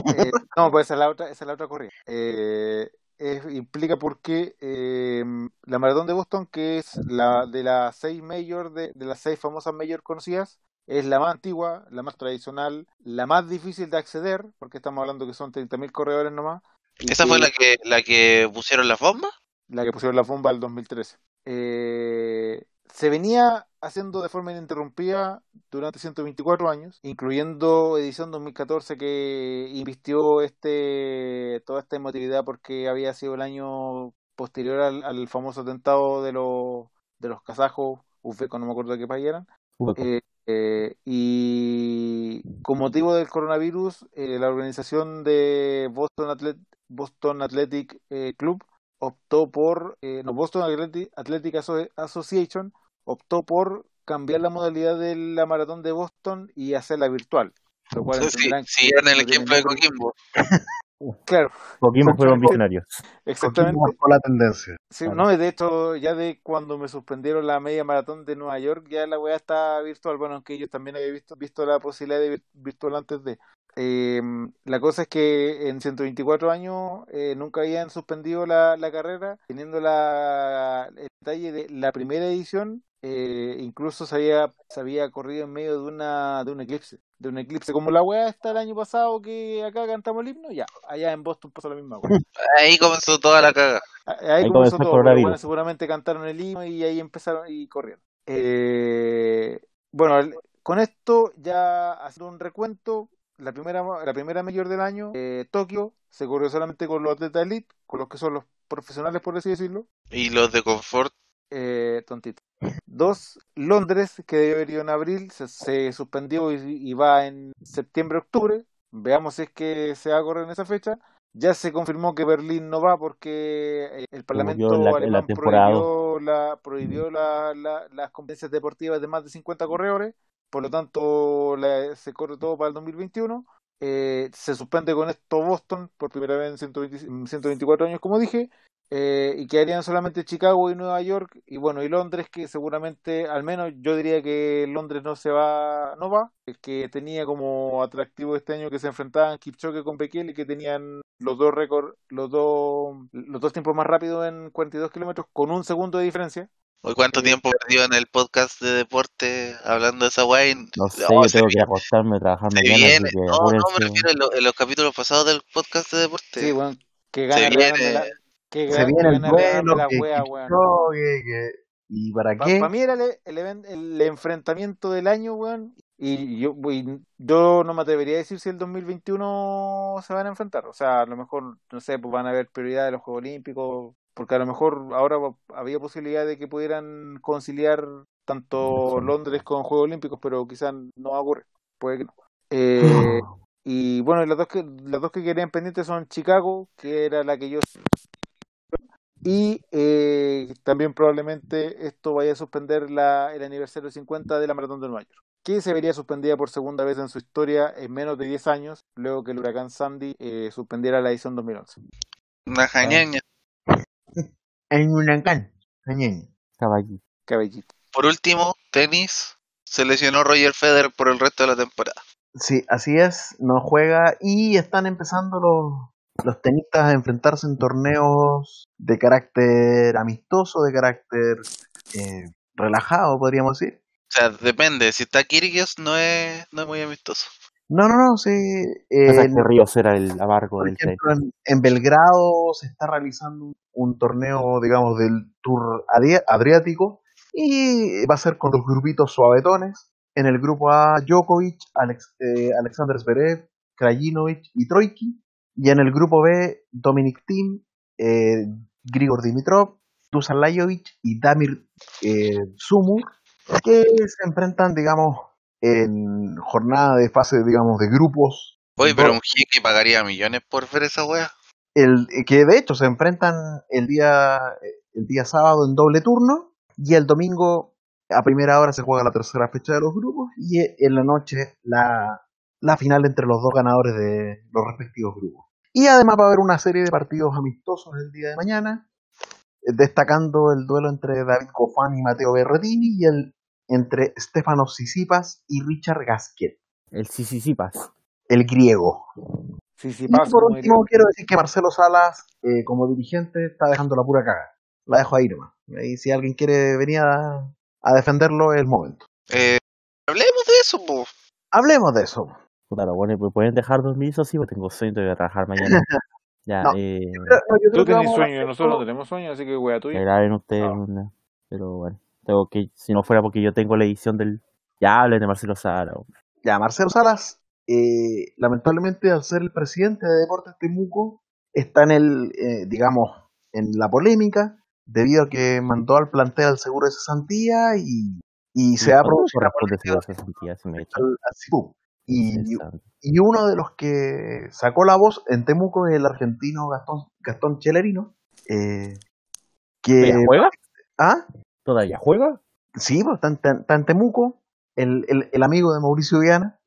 C: eh, <laughs> no, pues esa es la otra, esa es la otra corrida. Eh, es- implica porque eh, la maratón de Boston, que es la de las seis mayor, de, de las seis famosas mayor conocidas, es la más antigua, la más tradicional, la más difícil de acceder, porque estamos hablando que son 30.000 corredores nomás.
B: ¿Esa fue
C: que-
B: la que, la que pusieron las bombas?
C: la que pusieron la bomba el 2013. Eh, se venía haciendo de forma ininterrumpida durante 124 años, incluyendo edición 2014 que invistió este toda esta emotividad porque había sido el año posterior al, al famoso atentado de los de los kazajos, uzbecos, no me acuerdo de qué país eran. Eh, eh, y con motivo del coronavirus, eh, la organización de Boston, Atlet- Boston Athletic eh, Club optó por, eh, no, Boston Athletic, Athletic Asso- Association optó por cambiar la modalidad de la maratón de Boston y hacerla virtual. Lo cual
B: Sí,
C: entenderán que
B: siguieron el ejemplo de Coquimbo. <laughs> <laughs>
C: Claro,
A: Coquimbo fueron visionarios.
C: exactamente.
D: marcó la tendencia.
C: Sí,
A: Claro.
C: no, de hecho, ya de cuando me suspendieron la media maratón de Nueva York, ya la weá está virtual. Bueno, aunque yo también había visto, visto la posibilidad de vir- virtual antes de. Eh, la cosa es que en 124 años eh, nunca habían suspendido la, la carrera, teniendo la, el detalle de la primera edición, eh, incluso se había, se había corrido en medio de una de un eclipse. De un eclipse, como la weá está el año pasado que acá cantamos el himno, ya, allá en Boston pasó la misma weá.
B: Ahí comenzó toda la caga.
C: Ahí,
A: Ahí
C: comenzó todo, bueno, seguramente cantaron el himno y ahí empezaron y corrieron. Eh, bueno, con esto ya haciendo un recuento, la primera la primera mayor del año, eh, Tokio, se corrió solamente con los atletas elite, con los que son los profesionales, por así decirlo,
B: Y los de confort,
C: eh, tontito. Dos, Londres, que debe haber ido en abril, se, se suspendió y, y va en septiembre-octubre. Veamos si es que se va a correr en esa fecha. Ya se confirmó que Berlín no va porque eh, el Parlamento
A: en la- en la
C: alemán prohibió, la, prohibió la- la- las competencias deportivas de más de 50 corredores. Por lo tanto, se corre todo para el 2021. Eh, se suspende con esto Boston por primera vez en 120 en 124 años, como dije eh, y quedarían solamente Chicago y Nueva York y bueno y Londres que seguramente al menos yo diría que Londres no se va no va el que tenía como atractivo este año que se enfrentaban Kipchoge con Bekele que tenían los dos récords los dos los dos tiempos más rápidos en 42 kilómetros con un segundo de diferencia
B: Hoy cuánto tiempo perdió en el podcast de deporte hablando de esa guay.
A: No sé,
B: No,
A: yo
B: se
A: tengo que acostarme a trabajar
B: Se viene.
A: que
B: No, no, me refiero en, lo- en los capítulos pasados del podcast de deporte.
C: sí bueno que
B: Se
C: gana
B: viene.
C: Renan de la que
D: Se
C: gana-
D: viene el duelo,
C: la
D: que
C: wea,
D: que- ¿Y para qué?
C: Para mí era el, el, el enfrentamiento del año, weón. Y yo, y yo no me atrevería a decir si el 2021 se van a enfrentar. O sea, a lo mejor, no sé, pues van a haber prioridad de los Juegos Olímpicos. Porque a lo mejor ahora había posibilidad de que pudieran conciliar tanto Londres con Juegos Olímpicos, pero quizás no ocurre. Puede que no. Eh, y bueno, las dos que las dos que querían pendientes son Chicago, que era la que yo y eh, también probablemente esto vaya a suspender la, el aniversario 50 de la Maratón de Nueva York, que se vería suspendida por segunda vez en su historia en menos de 10 años, luego que el huracán Sandy eh, suspendiera la edición 2011.
B: Una jañeña.
D: En Huracán.
A: Caballito.
C: Caballito.
B: Por último, tenis. Se lesionó Roger Federer por el resto de la temporada.
D: Sí, así es, no juega y están empezando los, los tenistas a enfrentarse en torneos de carácter amistoso, de carácter eh, relajado, podríamos decir.
B: O sea, depende. Si está Kyrgios, no es, no es muy amistoso.
D: No, no, no, sí.
A: Que Ríos era el abarco
D: por
A: del
D: ejemplo, en, en Belgrado se está realizando un, un torneo, digamos, del Tour Adri- Adriático y va a ser con los grupitos suavetones. En el grupo A, Djokovic, Alex, eh, Alexander Zverev, Krajinovic y Troiki. Y en el grupo B, Dominic Thiem, eh, Grigor Dimitrov, Dusan Lajovic y Damir eh, Sumur, que se enfrentan, digamos, en jornada de fase, digamos, de grupos.
B: Oye, pero un jeque pagaría millones por ver esa wea.
D: el, que de hecho se enfrentan el día, el día sábado en doble turno y el domingo a primera hora se juega la tercera fecha de los grupos y en la noche la, la final entre los dos ganadores de los respectivos grupos. Y además va a haber una serie de partidos amistosos el día de mañana, eh, destacando el duelo entre David Cofán y Mateo Berretini y el entre Stefanos Sisipas y Richard Gasquet,
A: El Sisisipas.
D: el griego.
C: Sí,
D: Y por último,
C: diría.
D: quiero decir que Marcelo Salas, eh, como dirigente, está dejando la pura caga. La dejo ahí nomás. Y si alguien quiere venir a, a defenderlo, es el momento.
B: Eh, hablemos de eso, po.
D: Hablemos de eso.
A: Lo bueno, pues pueden dejar dormir eso sí, porque tengo sueño, tengo que trabajar mañana. <laughs> Ya,
D: No.
A: eh,
D: Pero, no, yo creo
C: Tú tenés sueño, nosotros no tenemos sueño, así que wea tuya.
A: graben ustedes,
C: No.
A: una- pero bueno, tengo que, si no fuera porque yo tengo la edición del, ya hablen de Marcelo Sara,
D: Ya, Marcelo Salas, eh, lamentablemente al ser el presidente de Deportes Temuco, está en el, eh, digamos, en la polémica, debido a que mandó al plantel al seguro de cesantía y, y se ha producido. Y, y uno de los que sacó la voz en Temuco es el argentino Gastón, Gastón Chelerino, eh, que...
A: ¿Todavía juega?
D: ¿Ah?
A: ¿Todavía juega?
D: Sí, pues, está en, está en- está en Temuco, el, el, el amigo de Mauricio Viana.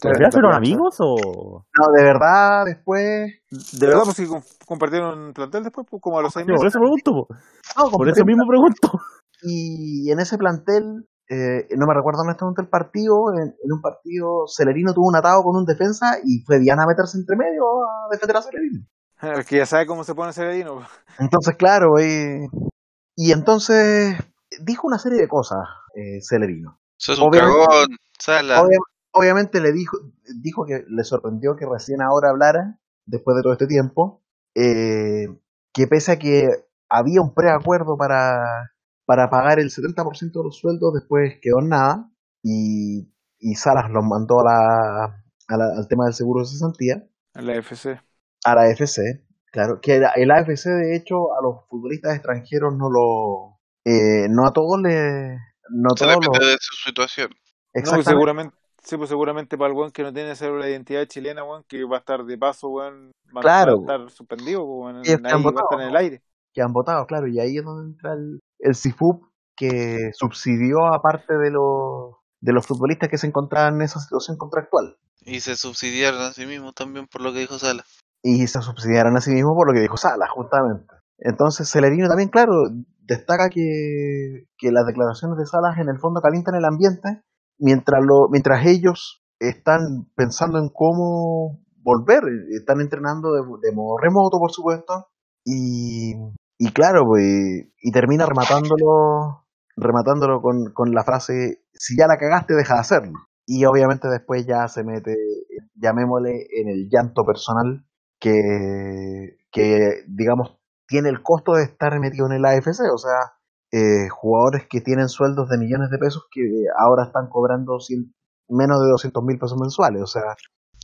A: ¿Pero ya fueron amigos o...?
D: No, de verdad, después...
C: ¿De verdad, pues si com- compartieron plantel después, pues como a los seis
A: Sí, por
C: meses?
A: eso pregunto, po.
D: No,
A: por eso mismo pregunto.
D: Y en ese plantel, eh, no me recuerdo honestamente el partido, en, en un partido Celerino tuvo un atado con un defensa y fue Diana a meterse entre medio a defender a Celerino. <laughs>
C: El que ya sabe cómo se pone Celerino.
D: Entonces, claro, eh, y entonces dijo una serie de cosas eh, Celerino.
B: Sos un
D: Obviamente-
B: cagón.
D: Obvia- obviamente le dijo, dijo que le sorprendió que recién ahora hablara, después de todo este tiempo, eh, que pese a que había un preacuerdo para, para pagar el 70% de los sueldos, después quedó en nada, y, y Salas los mandó a la, a la- al tema del seguro de cesantía,
C: En la FC.
D: a la AFC, claro, que el AFC de hecho a los futbolistas extranjeros no lo, eh, no a todos le, no a
B: Se
D: todos
B: depende
D: los,
B: de su situación.
C: No, pues
D: exactamente.
C: seguramente, sí, pues seguramente para el weón que no tiene cédula de identidad chilena, weón, que va a estar de paso, weón, va,
D: Claro.
C: va a estar suspendido, pues, weón,
D: Y están
C: ahí va a
D: votados,
C: estar en el aire.
D: que han votado, claro, y ahí es donde entra el, el CIFUP que subsidió a parte de los de los futbolistas que se encontraban en esa situación contractual
B: Y se subsidiaron a sí mismos también por lo que dijo Sala.
D: y se subsidiaron a sí mismos por lo que dijo Sala, justamente. Entonces Celerino también, claro, destaca que, que las declaraciones de Salas en el fondo calientan el ambiente mientras lo, mientras ellos están pensando en cómo volver, están entrenando de, de modo remoto, por supuesto, y, y claro, pues, y termina rematándolo, rematándolo con, con la frase, si ya la cagaste, deja de hacerlo. Y obviamente después ya se mete, llamémosle, en el llanto personal que, que digamos, tiene el costo de estar metido en el AFC, o sea, eh, jugadores que tienen sueldos de millones de pesos que ahora están cobrando cien- menos de 200 mil pesos mensuales, o sea,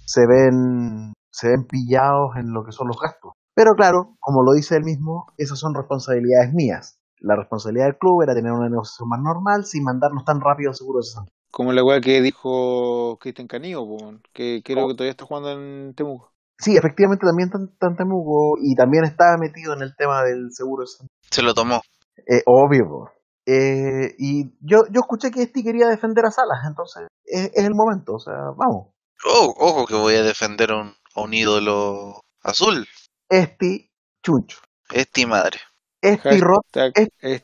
D: se ven, se ven pillados en lo que son los gastos. Pero claro, como lo dice él mismo, esas son responsabilidades mías. La responsabilidad del club era tener una negociación más normal sin mandarnos tan rápido al seguro de.
C: Como la weá que dijo Cristian Canigo, que creo que todavía está jugando en Temuco.
D: Sí, efectivamente también está en Temuco y también estaba metido en el tema del seguro.
B: Se lo tomó.
D: Eh, obvio. po. Eh, y yo, yo escuché que este quería defender a Salas, entonces es, es el momento, o sea, vamos.
B: Oh, ojo que voy a defender a un, a un ídolo azul.
D: Este chuncho,
B: Este madre.
D: este rod,
C: Hashtag,
D: es-
C: es-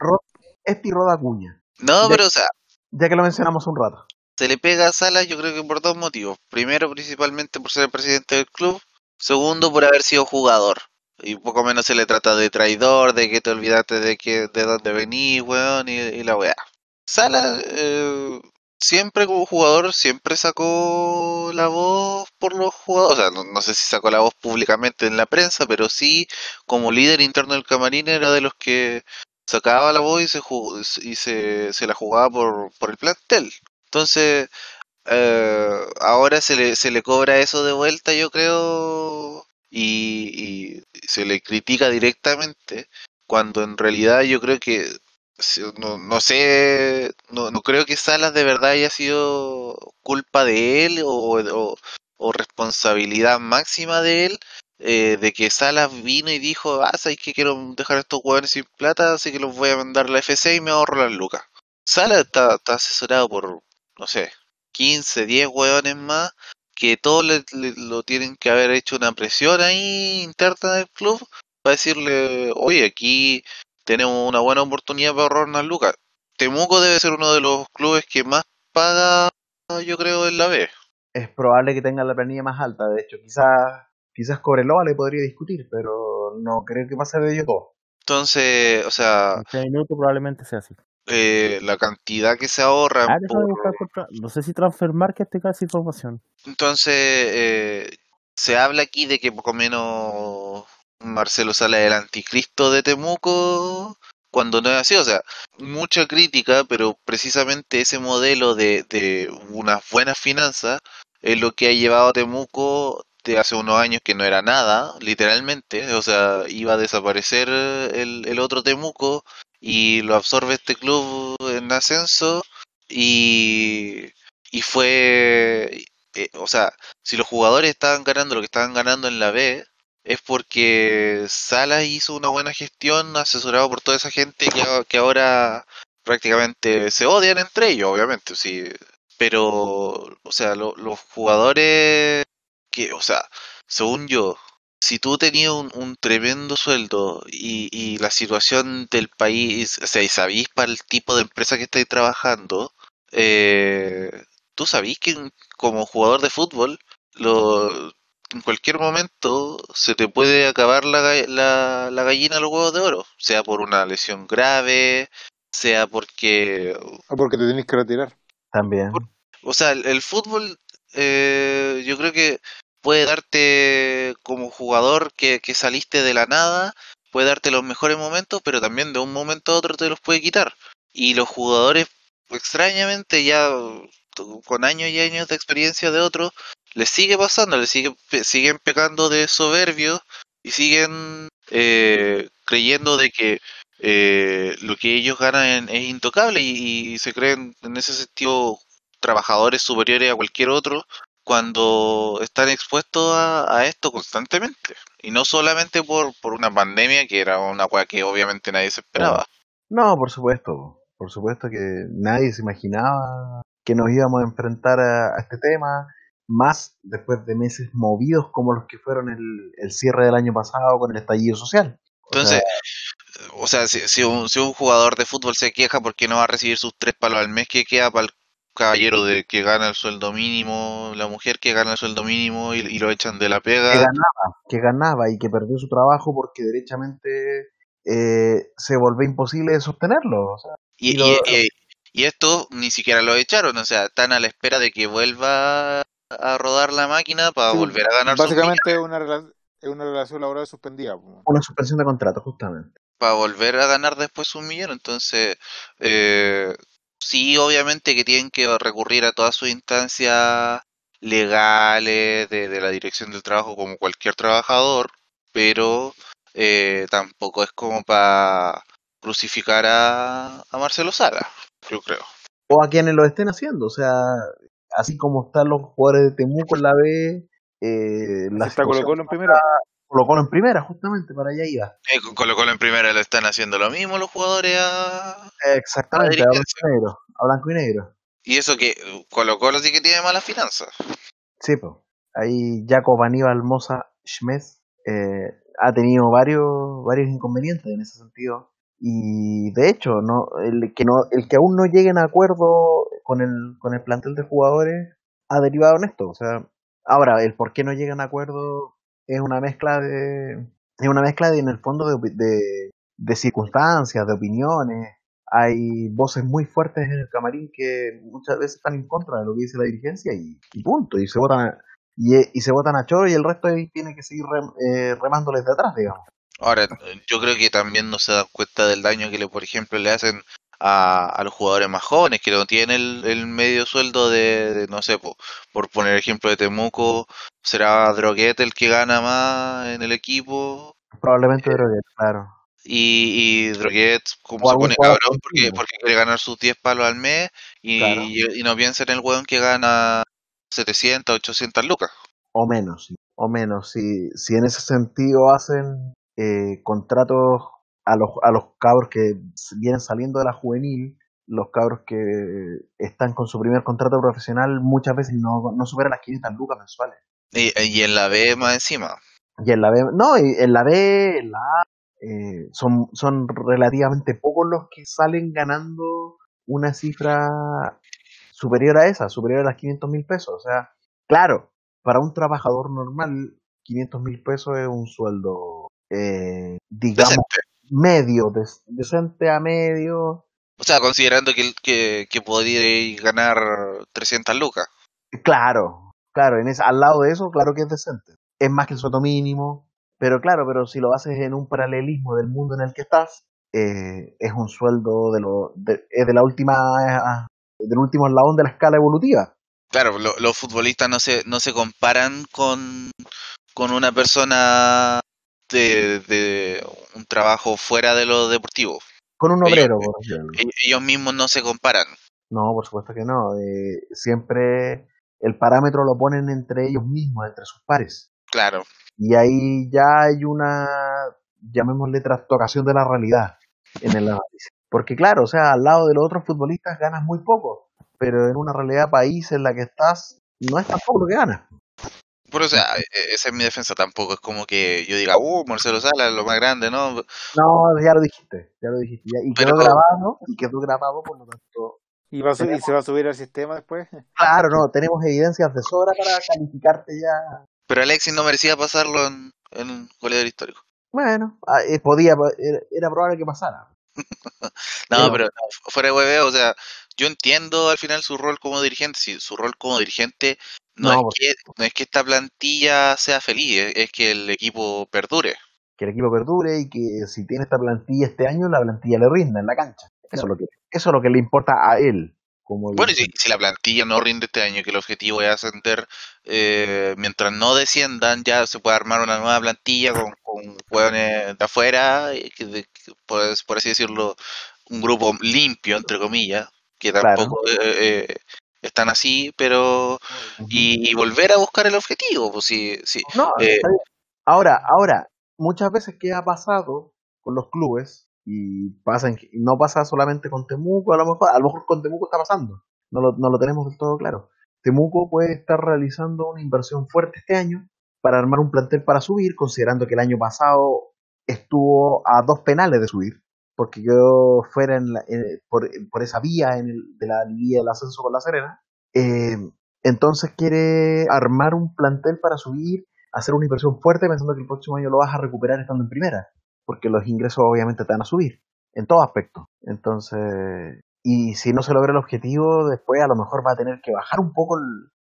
D: este rod Acuña,
B: No,
D: Ya-
B: pero o sea,
D: ya que lo mencionamos un rato.
B: se le pega a Salas yo creo que por dos motivos. Primero, principalmente por ser el presidente del club. Segundo, por haber sido jugador. Y poco menos se le trata de traidor, de que te olvidaste de que de dónde venís, weón, y, y la weá. Salas, eh, siempre como jugador, siempre sacó la voz por los jugadores. O sea, no, no sé si sacó la voz públicamente en la prensa, pero sí, como líder interno del camarín, era de los que sacaba la voz y se, ju- y se, se la jugaba por, por el plantel. Entonces, eh, ahora se le, se le cobra eso de vuelta, yo creo, y, y se le critica directamente, cuando en realidad yo creo que, no, no sé, no, no creo que Salas de verdad haya sido culpa de él o, o, responsabilidad máxima de él. eh, de que Salas vino y dijo, ah, sabes que quiero dejar estos jugadores sin plata, así que los voy a mandar a la FC y me ahorro las lucas. Salas está, está asesorado por, no sé, 15, 10 hueones más, que todos le, le- lo tienen que haber hecho una presión ahí interna del club para decirle, oye, aquí tenemos una buena oportunidad para ahorrar unas lucas. Temuco debe ser uno de los clubes que más paga, yo creo, en la B.
D: Es probable que tenga la planilla más alta, de hecho, quizás quizás Cobreloa le podría discutir, pero no creo que pase de ellos todo.
B: Entonces, o sea,
A: En este minuto probablemente sea así.
B: Eh, la cantidad que se ahorra
A: Ah,
B: por-
A: No sé si Transfer Market te esa información.
B: Entonces, eh, se habla aquí de que poco menos Marcelo Sala es el anticristo de Temuco, cuando no es así. O sea, mucha crítica, pero precisamente ese modelo de, de unas buenas finanzas es lo que ha llevado a Temuco de hace unos años que no era nada, literalmente. O sea, iba a desaparecer el, el otro Temuco y lo absorbe este club en ascenso y, y fue, eh, o sea, si los jugadores estaban ganando lo que estaban ganando en la B, es porque Salas hizo una buena gestión asesorado por toda esa gente que, que ahora prácticamente se odian entre ellos, obviamente, sí. Pero, o sea, lo- los jugadores que, o sea, según yo, si tú tenías un, un tremendo sueldo y, y la situación del país, o sea, y sabís para el tipo de empresa que estáis trabajando, eh, tú sabís que como jugador de fútbol, lo, en cualquier momento se te puede acabar la, la, la gallina de los huevos de oro, sea por una lesión grave, sea porque
C: O porque te tenés que retirar.
D: También.
B: o sea, el, el fútbol eh, yo creo que puede darte como jugador que, que saliste de la nada, puede darte los mejores momentos, pero también de un momento a otro te los puede quitar. Y los jugadores, extrañamente, ya con años y años de experiencia de otros, les sigue pasando, les sigue, siguen pecando de soberbios y siguen eh, creyendo de que eh, lo que ellos ganan es intocable y, y se creen en ese sentido trabajadores superiores a cualquier otro cuando están expuestos a, a esto constantemente. Y no solamente por, por una pandemia, que era una cosa que obviamente nadie se esperaba.
D: No, por supuesto. Por supuesto que nadie se imaginaba que nos íbamos a enfrentar a, a este tema, más después de meses movidos como los que fueron el, el cierre del año pasado con el estallido social. O
B: Entonces,
D: sea,
B: o sea, si, si un, si un jugador de fútbol se queja porque no va a recibir sus tres palos al mes, ¿qué queda para el caballero de que gana el sueldo mínimo, la mujer que gana el sueldo mínimo y, y lo echan de la
D: que
B: pega?
D: ganaba, que ganaba y que perdió su trabajo porque derechamente eh, se volvió imposible de sostenerlo. O sea,
B: Y,
D: y lo-
B: y- y- y esto ni siquiera lo echaron, o sea, están a la espera de que vuelva a rodar la máquina para
C: Sí,
B: volver a ganar
C: Básicamente es una, es una relación laboral suspendida.
D: una suspensión de contrato, justamente.
B: para volver a ganar después un millón. Entonces, eh, sí, obviamente que tienen que recurrir a todas sus instancias legales de, de la dirección del trabajo como cualquier trabajador, pero eh, tampoco es como para crucificar a, a Marcelo Sala, yo creo.
D: o a quienes lo estén haciendo. O sea, así como están los jugadores de Temuco en la B, eh, la
C: está Colo Colo en primera.
D: Colo Colo en primera, justamente, para allá iba.
B: Eh, con Colo Colo en primera le están haciendo lo mismo los jugadores a...
D: Exactamente, a
B: Madrid,
D: blanco y negro. A blanco y negro.
B: Y eso que Colo Colo sí que tiene malas finanzas.
D: Sí, pues. Ahí Jacob Aníbal Moza Schmidt eh, ha tenido varios, varios inconvenientes en ese sentido. Y de hecho, no, el que no, el que aún no lleguen a acuerdo con el, con el plantel de jugadores ha derivado en esto. O sea, ahora, el por qué no llegan a acuerdo es una mezcla de, es una mezcla de, en el fondo de, de, circunstancias, de opiniones. Hay voces muy fuertes en el camarín que muchas veces están en contra de lo que dice la dirigencia y, punto. Y se votan y, y se votan a choro y el resto tiene que seguir rem- eh, remándoles de atrás, digamos.
B: Ahora, yo creo que también no se dan cuenta del daño que, le, por ejemplo, le hacen a, a los jugadores más jóvenes que no tienen el, el medio sueldo de, de, no sé, po, por poner ejemplo de Temuco, será Droguet el que gana más en el equipo
D: Probablemente Droguet, claro.
B: y, y Droguet como se pone cabrón porque, quiere ganar sus 10 palos al mes y,
D: Claro.
B: y, y no piensa en el weón que gana 700, 800 lucas.
D: O menos, o menos. Si, si en ese sentido hacen eh, contratos a los, a los cabros que vienen saliendo de la juvenil, los cabros que están con su primer contrato profesional muchas veces no, no superan las 500 lucas mensuales.
B: Y, y en la B más encima.
D: Y en la B, no, y en la B, en la A, eh, son, son relativamente pocos los que salen ganando una cifra superior a esa, superior a las 500 mil pesos. O sea, claro, para un trabajador normal, 500 mil pesos es un sueldo, eh, digamos,
B: Decente.
D: medio, decente a medio.
B: O sea, considerando que, que, que podría ganar 300 lucas.
D: Claro, claro, en ese, al lado de eso, claro que es decente. Es más que el sueldo mínimo, pero claro, pero si lo haces en un paralelismo del mundo en el que estás, eh, es un sueldo de lo, de, es de la última, eh, del último eslabón de la escala evolutiva.
B: Claro, lo- los futbolistas no se, no se comparan con, con una persona de, de un trabajo fuera de lo deportivo.
D: Con un
B: Ellos-
D: obrero, por ejemplo.
B: Ellos, ellos mismos no se comparan.
D: No, por supuesto que no. eh, siempre el parámetro lo ponen entre ellos mismos, entre sus pares.
B: Claro.
D: Y ahí ya hay una, llamémosle, trastocación de la realidad en el análisis. Porque claro, o sea, al lado de los otros futbolistas ganas muy poco, pero en una realidad país en la que estás, no es tampoco lo que ganas.
B: Pero, o sea, esa es mi defensa tampoco. Es como que yo diga, uh, Marcelo Sala es lo más grande, ¿no?
D: No, ya lo dijiste, ya lo dijiste. ya- y quedó
B: Pero-
D: grabado, y quedó grabado, por lo tanto.
C: ¿Y, va a y se va a subir al sistema después?
D: Claro, no, tenemos evidencias de sobra para calificarte ya.
B: Pero Alexis no merecía pasarlo en, en goleador histórico.
D: Bueno, ah, eh, podía, era, era probable que pasara. <laughs>
B: No,
D: Pero-
B: fuera de hueveo, o sea, yo entiendo al final su rol como dirigente. Si su rol como dirigente no,
D: No,
B: es,
D: por-
B: que, no es que esta plantilla sea feliz, es, que el equipo perdure.
D: que el equipo perdure y que si tiene esta plantilla este año, la plantilla le rinda en la cancha. Eso es lo que, eso es lo que le importa a él. Como
B: Bueno, y si, si la plantilla no rinde este año, que el objetivo es ascender, eh, mientras no desciendan, ya se puede armar una nueva plantilla con, con de afuera, y que, de- que, pues, por así decirlo, un grupo limpio, entre comillas, que
D: Claro.
B: tampoco eh, eh, están así, pero... Y, y volver a buscar el objetivo, pues sí, sí.
D: No,
B: eh,
D: ahora, ahora, muchas veces que ha pasado con los clubes, y pasa en- no pasa solamente con Temuco, a lo mejor, a lo mejor con Temuco está pasando, no lo, no lo tenemos del todo claro. Temuco puede estar realizando una inversión fuerte este año para armar un plantel para subir, considerando que el año pasado estuvo a dos penales de subir, porque quedó fuera en la- en- por, por esa vía en el- de la vía del ascenso con la Serena. Eh, entonces quiere armar un plantel para subir, hacer una inversión fuerte pensando que el próximo año lo vas a recuperar estando en primera, porque los ingresos obviamente te van a subir, en todo aspecto. Entonces, y si no se logra el objetivo, después a lo mejor va a tener que bajar un poco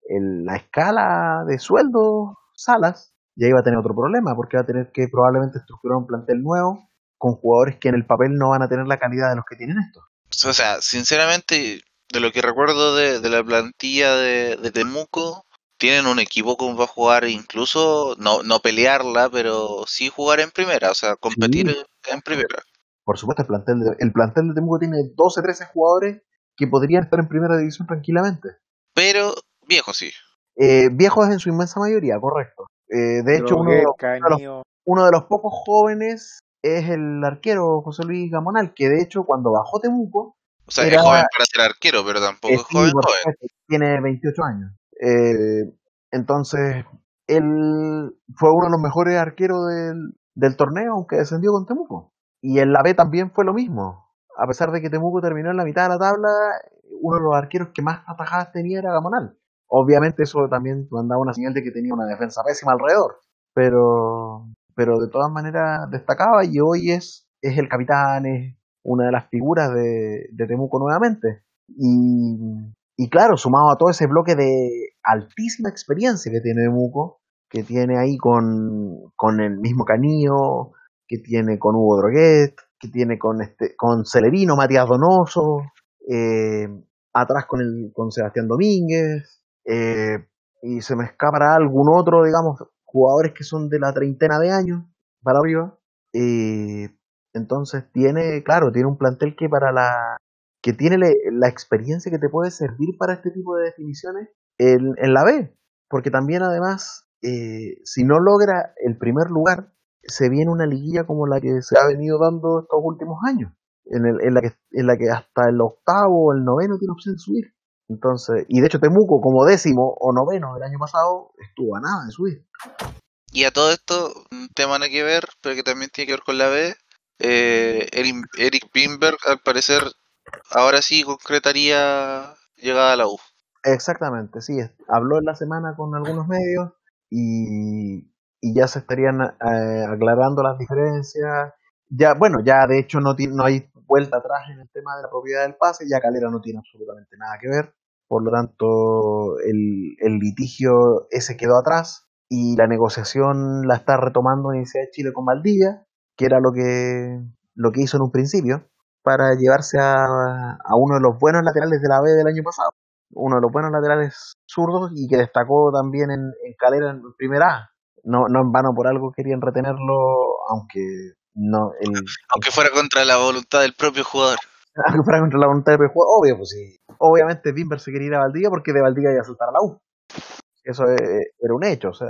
D: la escala de sueldo, salas, y ahí va a tener otro problema, porque va a tener que probablemente estructurar un plantel nuevo con jugadores que en el papel no van a tener la calidad de los que tienen estos.
B: O sea, sinceramente, de lo que recuerdo de, de la plantilla de, de Temuco, tienen un equipo como para jugar, incluso no, no pelearla, pero sí jugar en primera, o sea, competir
D: Sí.
B: en primera.
D: Por supuesto, el plantel de, el plantel de Temuco tiene 12, 13 jugadores que podrían estar en primera división tranquilamente.
B: Pero viejo sí.
D: Eh, viejos en su inmensa mayoría, correcto. Eh, de hecho, uno de, los,
C: Droguet,
D: uno de los-
C: Canio,
D: uno de los pocos jóvenes es el arquero José Luis Gamonal, que de hecho cuando bajó Temuco,
B: O sea,
D: Era-
B: es joven para ser arquero, pero tampoco es joven, joven.
D: tiene 28 años. Eh, entonces, él fue uno de los mejores arqueros del, del torneo, aunque descendió con Temuco. Y en la B también fue lo mismo. A pesar de que Temuco terminó en la mitad de la tabla, uno de los arqueros que más atajadas tenía era Gamonal. Obviamente eso también mandaba una señal de que tenía una defensa pésima alrededor. Pero, pero de todas maneras destacaba y hoy es, es el capitán, es una de las figuras de, de Temuco nuevamente. Y, y claro, sumado a todo ese bloque de altísima experiencia que tiene Temuco, que tiene ahí con, con el mismo Canillo, que tiene con Hugo Droguet, que tiene con este con Celerino, Matías Donoso, eh, atrás con el con Sebastián Domínguez, eh, y se me escapará algún otro, digamos, jugadores que son de la treintena de años para arriba. Eh, entonces tiene, claro, tiene un plantel que para la que tiene le- la experiencia que te puede servir para este tipo de definiciones en, en la B, porque también además, eh, si no logra el primer lugar, se viene una liguilla como la que se ha venido dando estos últimos años, en, el- en la, que, en la que hasta el octavo o el noveno tiene opción de subir. Entonces, y de hecho Temuco como décimo o noveno el año pasado estuvo a nada de subir.
B: Y a todo esto, un tema nada que ver, pero que también tiene que ver con la B. eh, Eric, Bimberg, al parecer, ahora sí concretaría llegada a la U.
D: Exactamente, sí. Habló en la semana con algunos medios y, y ya se estarían eh, aclarando las diferencias. Ya, bueno, ya de hecho no, ti- no hay vuelta atrás en el tema de la propiedad del pase, ya Calera no tiene absolutamente nada que ver. Por lo tanto, el, litigio ese quedó atrás y la negociación la está retomando Universidad de Chile con Valdivia, que era lo que, lo que hizo en un principio, para llevarse a, uno de los buenos laterales de la B del año pasado uno de los buenos laterales zurdos y que destacó también en, en Calera en primera A. No, no en vano por algo querían retenerlo, aunque no el
B: Aunque fuera contra la voluntad del propio jugador. <laughs>
D: fuera contra la voluntad del juego, obvio, pues sí. Obviamente Bimber se quería ir a Valdivia porque de Valdivia iba a saltar a la U. Eso eh, era un hecho, o sea,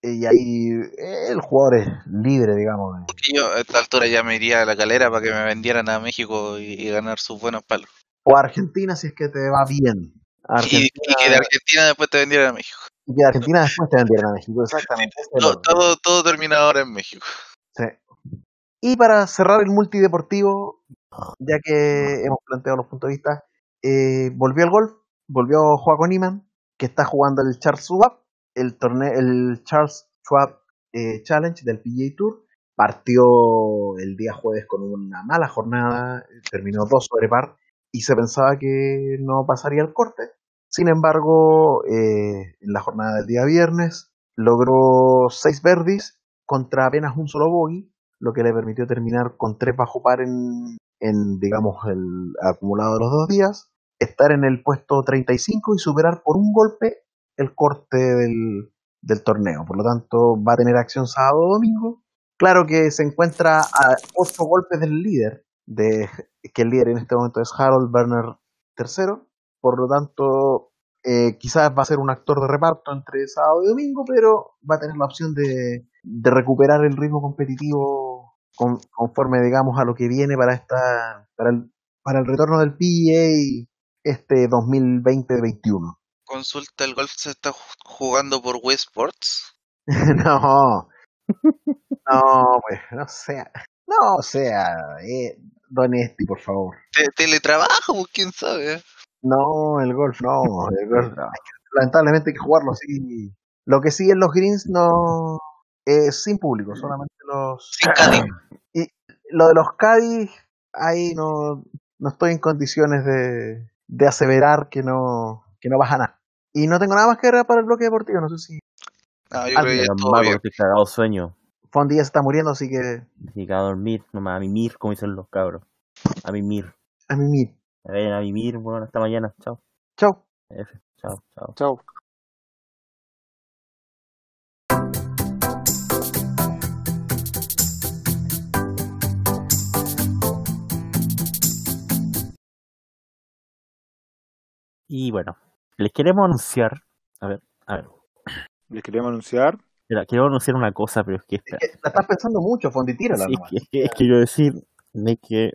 D: y ahí eh, el jugador es libre, digamos.
B: Porque yo a esta altura ya me iría a la calera para que me vendieran a México y, y ganar sus buenos palos.
D: O a Argentina si es que te va bien.
B: Y,
D: Argentina,
B: y que de Argentina después te vendieran a México.
D: y que de Argentina después te vendieran a México, exactamente. orden.
B: todo, todo termina ahora en México.
D: Sí. Y para cerrar el multideportivo, ya que hemos planteado los puntos de vista, eh, volvió el golf, volvió Joaco Niman, que está jugando el Charles Schwab, el torneo, el Charles Schwab eh, Challenge del PGA Tour. Partió el día jueves con una mala jornada, terminó dos sobre par y se pensaba que no pasaría el corte. Sin embargo, eh, en la jornada del día viernes logró seis verdes contra apenas un solo bogey, lo que le permitió terminar con tres bajo par en, en, digamos, el acumulado de los dos días, estar en el puesto 35 y superar por un golpe el corte del, del torneo. Por lo tanto, va a tener acción sábado o domingo. Claro que se encuentra a ocho golpes del líder, de, que el líder en este momento es Harold Werner III. Por lo tanto, eh, quizás va a ser un actor de reparto entre sábado y domingo, pero va a tener la opción de, de recuperar el ritmo competitivo con- conforme, digamos, a lo que viene para esta para el, para el retorno del PGA este 2020-21.
B: Consulta, ¿el golf se está ju- jugando por Wii Sports? <laughs>
D: no, no, pues, no sea, no sea, eh, Don Esti, por favor.
B: Te- teletrabajo, pues, quién sabe.
D: No, el golf no, el golf no. Lamentablemente hay que jugarlo así. Lo que sí en los greens no es sin público, solamente los <clears throat> y lo de los Cádiz ahí no, no estoy en condiciones de, de aseverar que no que no baja nada. Y no tengo nada más que agregar para el bloque deportivo, no sé si
B: No, yo creo que ya bien.
A: cagado sueño.
D: Fondi ya se está muriendo, así que
A: Y a dormir, nomás a mimir, como dicen los cabros. A mimir.
D: a mimir.
A: A ver, a mimir, bueno, hasta mañana. Chao.
D: Chao.
A: F. Chao, chao.
C: Chao.
A: Y bueno, les queremos anunciar. A ver, a ver.
C: Les queríamos anunciar.
A: Mira, quiero anunciar una cosa, pero es que esta.
D: Eh, La estás pensando mucho, Fondi, tírala
A: Sí, es que, es que quiero decir de que.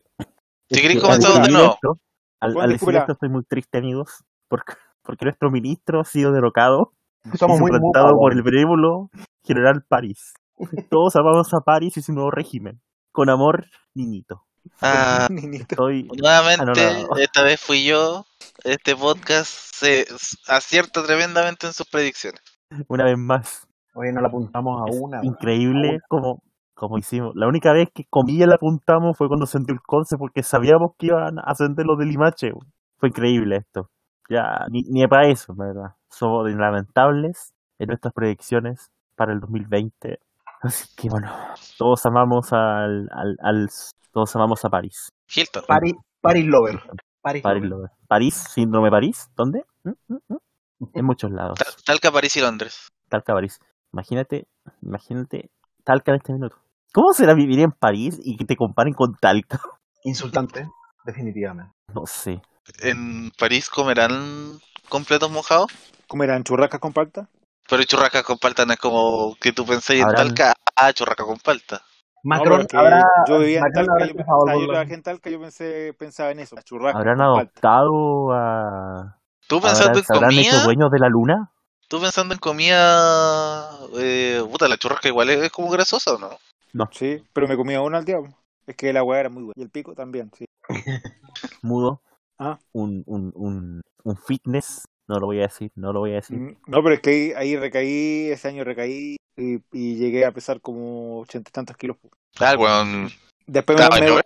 B: Si
A: es
B: queréis
A: que
B: comenzamos
A: al
B: de
A: decir
B: nuevo.
A: esto- Al, al decir esto estoy muy triste, amigos, porque, <laughs> porque nuestro ministro ha sido derrocado
D: Somos
A: y
D: muy
A: suplantado
D: mudos,
A: por el benévolo general París. <laughs> Todos amamos a París y su nuevo régimen. Con amor, niñito.
B: Ah. <laughs>
A: Estoy
B: nuevamente, esta vez fui yo. Este podcast se acierta tremendamente en sus predicciones.
A: una vez más.
D: Oye, no la apuntamos a
A: Es
D: una.
A: increíble como, como hicimos. La única vez que comilla la apuntamos fue cuando ascendió el Conce porque sabíamos que iban a ascender los de Limache. Fue increíble esto. Ya, ni, ni para eso, la verdad. Somos lamentables en nuestras predicciones para el 2020. Así que bueno, todos amamos al, al, al todos amamos a París.
B: Hilton.
D: Paris, Paris Lover. Paris,
A: París,
D: Lover.
A: lo- París, síndrome París, ¿dónde? ¿Mm? ¿Mm? ¿Mm? En muchos lados.
B: Ta- Talca, París y Londres.
A: Talca, París. Imagínate, imagínate Talca en este minuto. ¿Cómo será vivir en París y que te comparen con Talca? <laughs>
D: Insultante, definitivamente.
A: No sé.
B: ¿En París comerán completos mojados?
C: ¿Comerán churrascas con palta?
B: Pero churrasca con palta no es como que tú pensáis en Talca. Ah, churrasca con palta.
D: Macron
C: no, porque
D: habrá.
C: yo vivía en Talca, yo, pensaba, yo en Talca, yo pensé, pensaba en eso, churrascas
A: ¿Habrán
C: con palta.
A: adoptado a...
B: ¿Tú pensando
A: ¿Habrán,
B: en
A: ¿Se habrán hecho
B: comida?
A: dueños de la luna?
B: ¿Tú pensando en comida? Eh, puta, la churrasca igual es, es como grasosa o no?
C: Sí, pero me comía una al diablo. Es que la weá era muy buena. Y el pico también, sí. <laughs>
A: Mudo.
C: Ah.
A: Un, un, un, un fitness. No lo voy a decir, no lo voy a decir.
C: Mm, No, pero es que ahí, ahí recaí, ese año recaí y, y llegué a pesar como ochenta y tantos kilos.
B: Ah, weón.
C: Después me, me,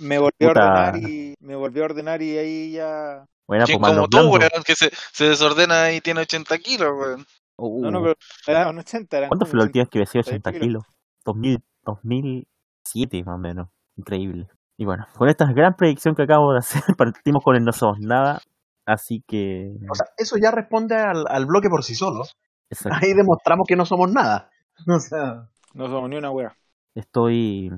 C: me volví a ordenar y me volví a ordenar y ahí ya.
A: Buena,
B: ¿Quién
A: pues,
B: como tú, weón? Que se, se desordena y tiene 80 kilos, weón.
A: Uh,
C: No, no, pero eran 80, eran
A: ¿Cuánto fue la última vez que pesé
C: 80
A: 80 kilos? 2000, 2007 más o menos. Increíble. Y bueno, con esta gran predicción que acabo de hacer, <laughs> partimos con el no somos nada. Así que.
D: O sea, eso ya responde al, al bloque por sí solo.
A: exacto.
D: Ahí demostramos que no somos nada. <laughs> O sea,
C: No somos ni una wea.
A: Estoy.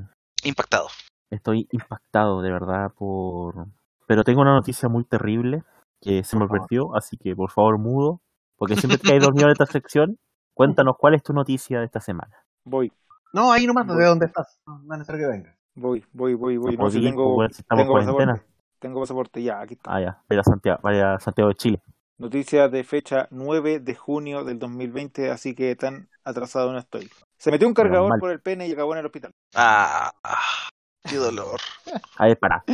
B: Impactado.
A: Estoy impactado de verdad por. Pero tengo una noticia muy terrible que se me perdió, así que por favor, mudo. Porque siempre te hay dormido en esta sección. Cuéntanos cuál es tu noticia de esta semana.
C: Voy,
D: no, ahí nomás,
C: Voy.
D: ¿de dónde estás? No, es necesario que venga.
C: voy, voy, voy, voy.
A: No
C: No sé,
A: podí,
C: tengo,
A: pues, si estamos en
C: tengo
A: cuarentena.
C: pasaporte. Tengo pasaporte ya, aquí está.
A: Ah, ya. Vaya a Santiago, vaya Santiago de Chile.
C: Noticia de fecha 9 de junio del 2020, así que tan atrasado no estoy. Se metió un cargador
A: mal.
C: por el pene y acabó en el hospital.
B: Ah, qué dolor. <laughs>
A: A ver, para.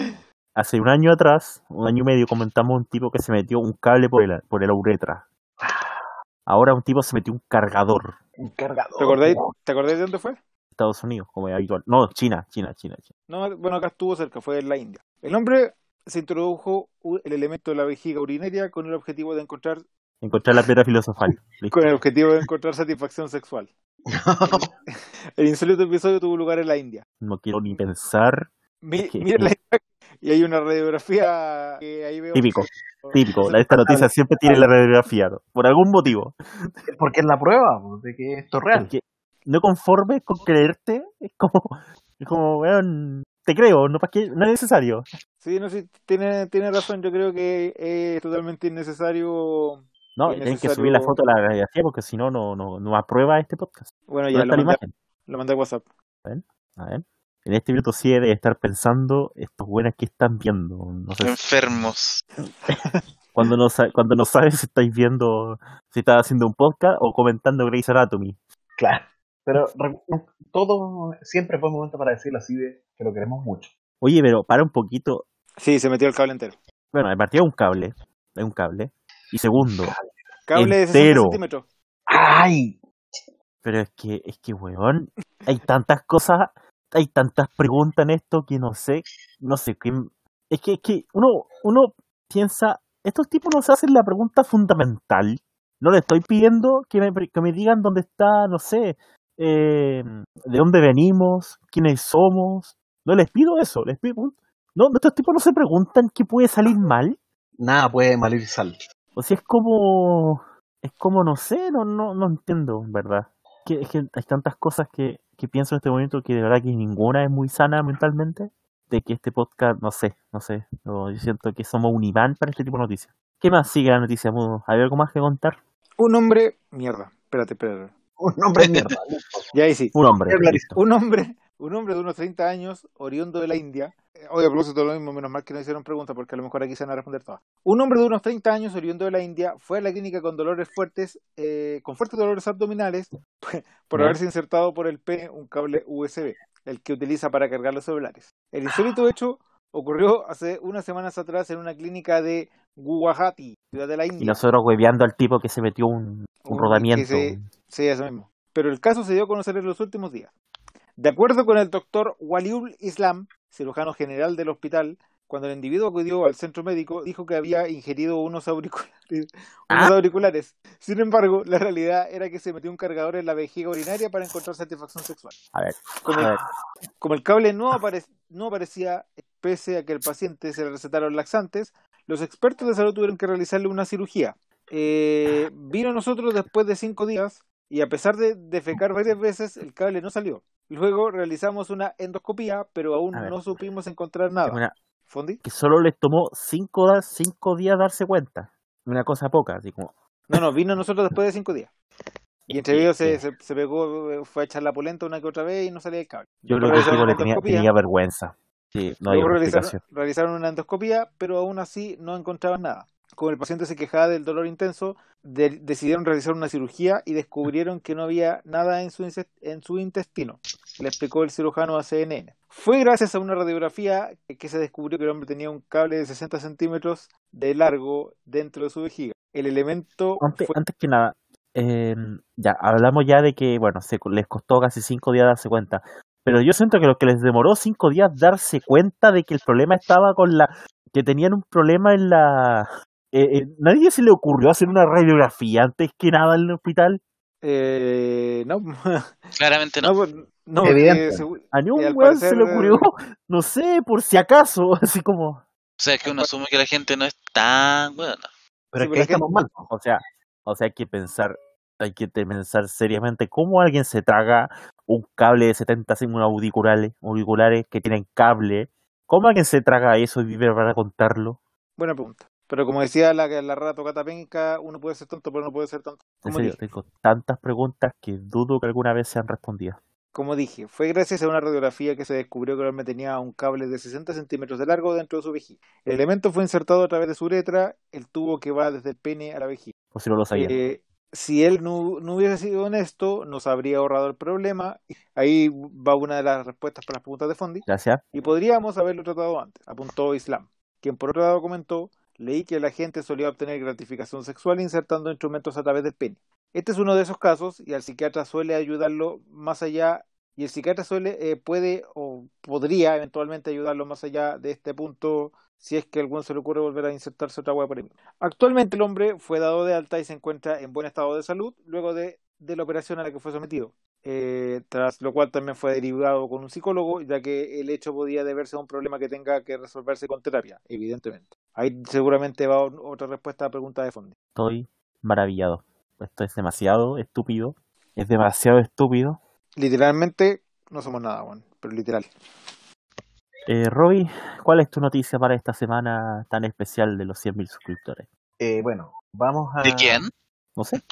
A: Hace un año atrás, un año y medio, comentamos un tipo que se metió un cable por el, por el uretra. Ahora un tipo se metió un cargador.
D: Un cargador.
C: ¿Te acordáis, ¿Te acordáis de dónde fue?
A: Estados Unidos, como es habitual. No, China, China, China, China.
C: No, bueno, acá estuvo cerca, fue en la India. El hombre se introdujo el elemento de la vejiga urinaria con el objetivo de encontrar
A: Encontrar la piedra filosofal. <laughs> Listo.
C: con el objetivo de encontrar satisfacción sexual. <laughs> El insólito episodio tuvo lugar en la India.
A: No quiero ni pensar.
C: Mi-
A: Es que-
C: mira la <laughs> y hay una radiografía que ahí veo
A: Típico,
C: que-
A: Típico. La- Esta noticia siempre tiene la radiografía, ¿no? Por algún motivo.
D: Porque es la prueba pues, de que esto es real.
A: Porque no conforme con creerte, es como, es como, weón, te creo, no, ¿para qué? no es necesario.
C: Sí, no sé, tiene, tiene razón. Yo creo que es totalmente innecesario.
A: No, tienen que subir la foto de la radiografía porque si no, no, no, no aprueba este podcast.
C: Bueno,
A: ¿Dónde
C: ya
A: está
C: lo
A: la
C: mandé,
A: imagen?
C: lo mandé a WhatsApp.
A: A ver. En este minuto sí debe estar pensando estos buenas que están viendo. No sé
B: Enfermos.
A: cuando no, cuando no sabes si estáis viendo, si estás haciendo un podcast o comentando Grey's Anatomy.
D: Claro. Pero no, todo siempre fue momento para decirlo así de que lo queremos mucho.
A: Oye, pero para un poquito.
C: Sí, se metió el cable entero.
A: Bueno, de partida un cable. Es un cable. Y segundo,
C: Cable de 60
A: Entero.
C: centímetros.
D: ¡Ay!
A: pero es que, es que, weón, hay tantas cosas, hay tantas preguntas en esto que no sé, no sé, qué es que, es que uno, uno piensa, estos tipos nos hacen la pregunta fundamental. No le estoy pidiendo que me, que me digan dónde está, no sé, eh, de dónde venimos, quiénes somos. No les pido eso, les pido, no, estos tipos no se preguntan qué puede salir mal.
D: Nada puede mal ir sal.
A: O sea, es como, es como, no sé, no, no, no entiendo, en verdad. Que, es que hay tantas cosas que, que pienso en este momento que de verdad que ninguna es muy sana mentalmente. De que este podcast, no sé, no sé. no, yo siento que somos un imán para este tipo de noticias. ¿Qué más sigue la noticia, Mudo? ¿Hay algo más que contar?
C: Un hombre. Mierda, espérate, espérate.
D: Un nombre de mierda. <laughs>
C: Ya ahí sí.
A: Un hombre.
C: Un hombre, un hombre de unos 30 años, oriundo de la India. Eh, Oye, a propósito, lo mismo, menos mal que no hicieron preguntas porque a lo mejor aquí se van a responder todas. Un hombre de unos 30 años, oriundo de la India, fue a la clínica con dolores fuertes, eh, con fuertes dolores abdominales, <laughs> por haberse insertado por el pene un cable USB, el que utiliza para cargar los celulares. El insólito hecho ocurrió hace unas semanas atrás en una clínica de Guwahati, ciudad de la
A: Y
C: India.
A: nosotros hueveando al tipo que se metió un, un
C: Un-
A: rodamiento.
C: que se- Sí, eso mismo. Pero el caso se dio a conocer en los últimos días. De acuerdo con el doctor Waliul Islam, cirujano general del hospital, cuando el individuo acudió al centro médico, dijo que había ingerido unos auriculares. <laughs> Unos
A: Ah.
C: auriculares. Sin embargo, la realidad era que se metió un cargador en la vejiga urinaria para encontrar satisfacción sexual.
A: A ver,
C: Como
A: a
C: el,
A: ver.
C: como el cable no, apare- no aparecía, pese a que el paciente se le recetaron laxantes, los expertos de salud tuvieron que realizarle una cirugía. Eh, vino a nosotros después de cinco días y a pesar de defecar varias veces, el cable no salió. Luego realizamos una endoscopía, pero aún no supimos encontrar nada.
A: Una-
C: ¿Fondi?
A: que solo les tomó cinco, días darse cuenta. Una cosa poca, así como.
C: No, no, vino nosotros después de cinco días. <laughs> Y entre ellos se, se, se pegó, fue a echar la polenta una que otra vez y no salía el cable.
A: Yo creo que el tipo le tenía, vergüenza. Sí, no hay
C: realizaron, realizaron una endoscopía, pero aún así no encontraban nada. Como el paciente se quejaba del dolor intenso, de- decidieron realizar una cirugía y descubrieron que no había nada en su, en su intestino. le explicó el cirujano a CNN. Fue gracias a una radiografía que se descubrió que el hombre tenía un cable de 60 centímetros de largo dentro de su vejiga. El elemento
A: Antes,
C: fue-
A: antes que nada, eh, ya hablamos ya de que, bueno, se, les costó casi cinco días darse cuenta. Pero yo siento que lo que les demoró cinco días darse cuenta de que el problema estaba con la. que tenían un problema en la. Eh, eh, ¿Nadie se le ocurrió hacer una radiografía antes que nada en el hospital?
C: eh, no,
B: Claramente no.
C: no, pues, no,
D: Evidente.
C: eh, segu-
A: A ni un
C: Y al
A: weón se le ocurrió, no sé, por si acaso, <laughs> así como.
B: O sea, que uno asume que la gente no es tan buena.
D: Pero
C: Sí,
D: que
C: gente-
D: estamos mal.
A: O sea, o sea, hay que pensar, hay que pensar seriamente cómo alguien se traga un cable de 70 sin unos auriculares, auriculares que tienen cable. ¿Cómo alguien se traga eso y vive para contarlo?
C: buena pregunta. Pero como decía la, la rata tocata penca, uno puede ser tonto, pero no puede ser tonto. Como
A: serio, tengo tantas preguntas que dudo que alguna vez sean respondidas.
C: como dije, fue gracias a una radiografía que se descubrió que el hombre tenía un cable de 60 centímetros de largo dentro de su vejiga. El elemento fue insertado a través de su uretra, el tubo que va desde el pene a la vejiga.
A: O si no lo sabían.
C: Eh, si él no, no hubiese sido honesto, nos habría ahorrado el problema. Ahí va una de las respuestas para las preguntas de Fondi.
A: Gracias.
C: Y podríamos haberlo tratado antes, apuntó Islam, quien por otro lado comentó, leí que la gente solía obtener gratificación sexual insertando instrumentos a través del pene. Este es uno de esos casos y al psiquiatra suele ayudarlo más allá y el psiquiatra suele eh, puede o podría eventualmente ayudarlo más allá de este punto si es que a algún se le ocurre volver a insertarse otra hueá por ahí. Actualmente el hombre fue dado de alta y se encuentra en buen estado de salud luego de, la operación a la que fue sometido eh, tras lo cual también fue derivado con un psicólogo, ya que el hecho podía deberse a un problema que tenga que resolverse con terapia, evidentemente. Ahí seguramente va otra respuesta a la pregunta de Fondi.
A: Estoy maravillado. Esto es demasiado estúpido. Es demasiado estúpido.
C: Literalmente, no somos nada, Juan, pero literal.
A: Eh, Roby, ¿cuál es tu noticia para esta semana tan especial de los 100.000 suscriptores?
D: Eh, bueno, vamos a.
B: ¿De quién?
A: No sé.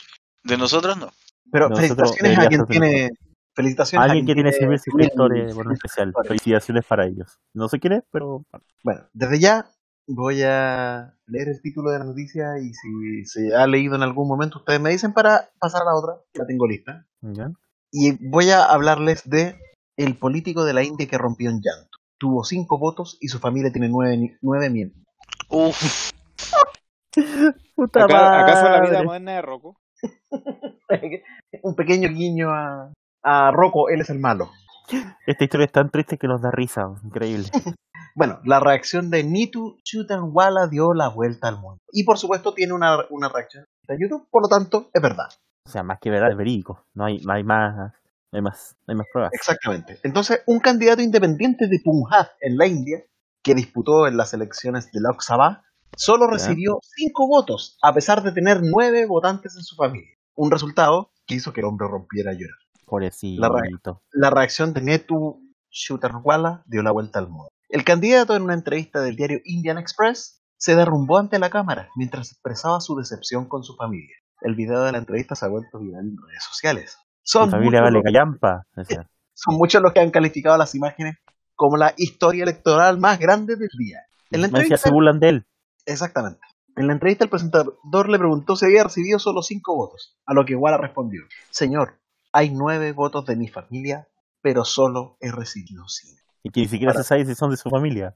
B: De nosotros no.
D: Pero
A: Nosotros
D: felicitaciones a quien tiene. Felicitaciones
A: Alguien
D: a
A: que
D: quien
A: tiene 100.000 suscriptores, bueno, en especial. Felicitaciones para ellos. No sé quién es, pero
D: Bueno, desde ya voy a leer el título de la noticia y si se ha leído en algún momento, ustedes me dicen para pasar a la otra. La tengo lista.
A: ¿ya?
D: Y voy a hablarles de el político de la India que rompió en llanto. Tuvo cinco votos y su familia tiene nueve, nueve miembros.
B: Uf,
A: Puta
C: Acá, ¿Acaso la vida moderna de Rocco? <laughs>
D: Un pequeño guiño a, a Rocco, él es el malo.
A: Esta historia es tan triste que nos da risa. Increíble. <laughs>
D: Bueno, la reacción de Nitu Chutanwala dio la vuelta al mundo. Y por supuesto tiene una, una reacción de YouTube, por lo tanto, es verdad.
A: O sea, más que verdad, es verídico. No hay, no hay más, no hay más, no hay más pruebas.
D: Exactamente. Entonces, un candidato independiente de Punjab en la India, que disputó en las elecciones de Lok Sabha, solo recibió cinco votos, a pesar de tener nueve votantes en su familia. Un resultado que hizo que el hombre rompiera a llorar.
A: Pobrecito.
D: La reacción de Netu Chutanwala dio la vuelta al mundo. El candidato en una entrevista del diario Indian Express se derrumbó ante la cámara mientras expresaba su decepción con su familia. El video de la entrevista se ha vuelto viral en redes sociales. Son
A: Mi familia vale
D: los-
A: callampa. O <laughs> sea,
D: son muchos los que han calificado las imágenes como la historia electoral más grande del día. En la entrevista,
A: se burlan de él.
D: exactamente. En la entrevista el presentador le preguntó si había recibido solo cinco votos, a lo que Walla respondió, Señor, hay nueve votos de mi familia, pero solo he recibido cinco.
A: Y que ni siquiera
D: Ahora-
A: se sabe si son de su familia.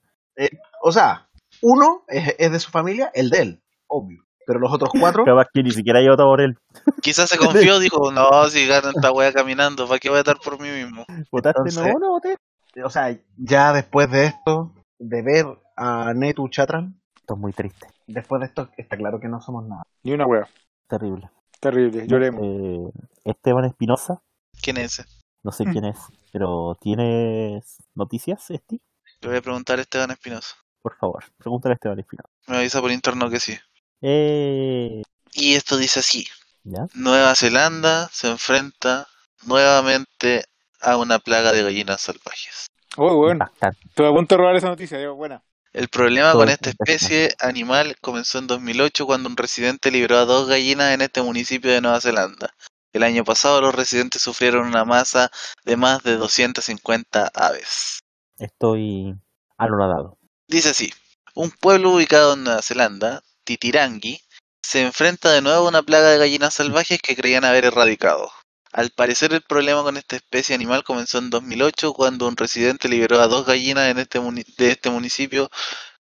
D: O sea, uno es, es de su familia, el de él, obvio. Pero los otros cuatro, <laughs>
A: Capaz que ni siquiera hay votado por él.
B: quizás se confió, <laughs> dijo, no, si gano esta wea caminando, ¿para qué voy a estar por mí mismo?
A: ¿Votaste?
D: Entonces-
A: no, no voté.
D: o sea, ya después de esto, de ver a Netu Chatran,
A: Esto es muy triste.
D: después de esto está claro que no somos nada.
C: Ni una wea.
A: Terrible.
C: Terrible, lloremos.
A: Eh, Esteban Espinosa,
B: ¿Quién es ese?
A: no sé quién es, pero ¿tienes noticias, Esti?
B: Le voy a preguntar a Esteban Espinosa.
A: Por favor, pregúntale a Esteban Espinosa.
B: Me avisa por interno que sí.
A: Eh,
B: Y esto dice así.
A: ¿Ya?
B: Nueva Zelanda se enfrenta nuevamente a una plaga de gallinas salvajes.
C: Uy, bueno.
A: Impactante.
C: Estoy a punto de robar esa noticia, yo, buena.
B: El problema
A: Todo
B: con esta especie animal comenzó en 2008 cuando un residente liberó a dos gallinas en este municipio de Nueva Zelanda. El año pasado los residentes sufrieron una masa de más de 250 aves.
A: Estoy anonadado.
B: Dice así, un pueblo ubicado en Nueva Zelanda, Titirangi, se enfrenta de nuevo a una plaga de gallinas salvajes que creían haber erradicado. Al parecer el problema con esta especie animal comenzó en 2008 cuando un residente liberó a dos gallinas en este de este municipio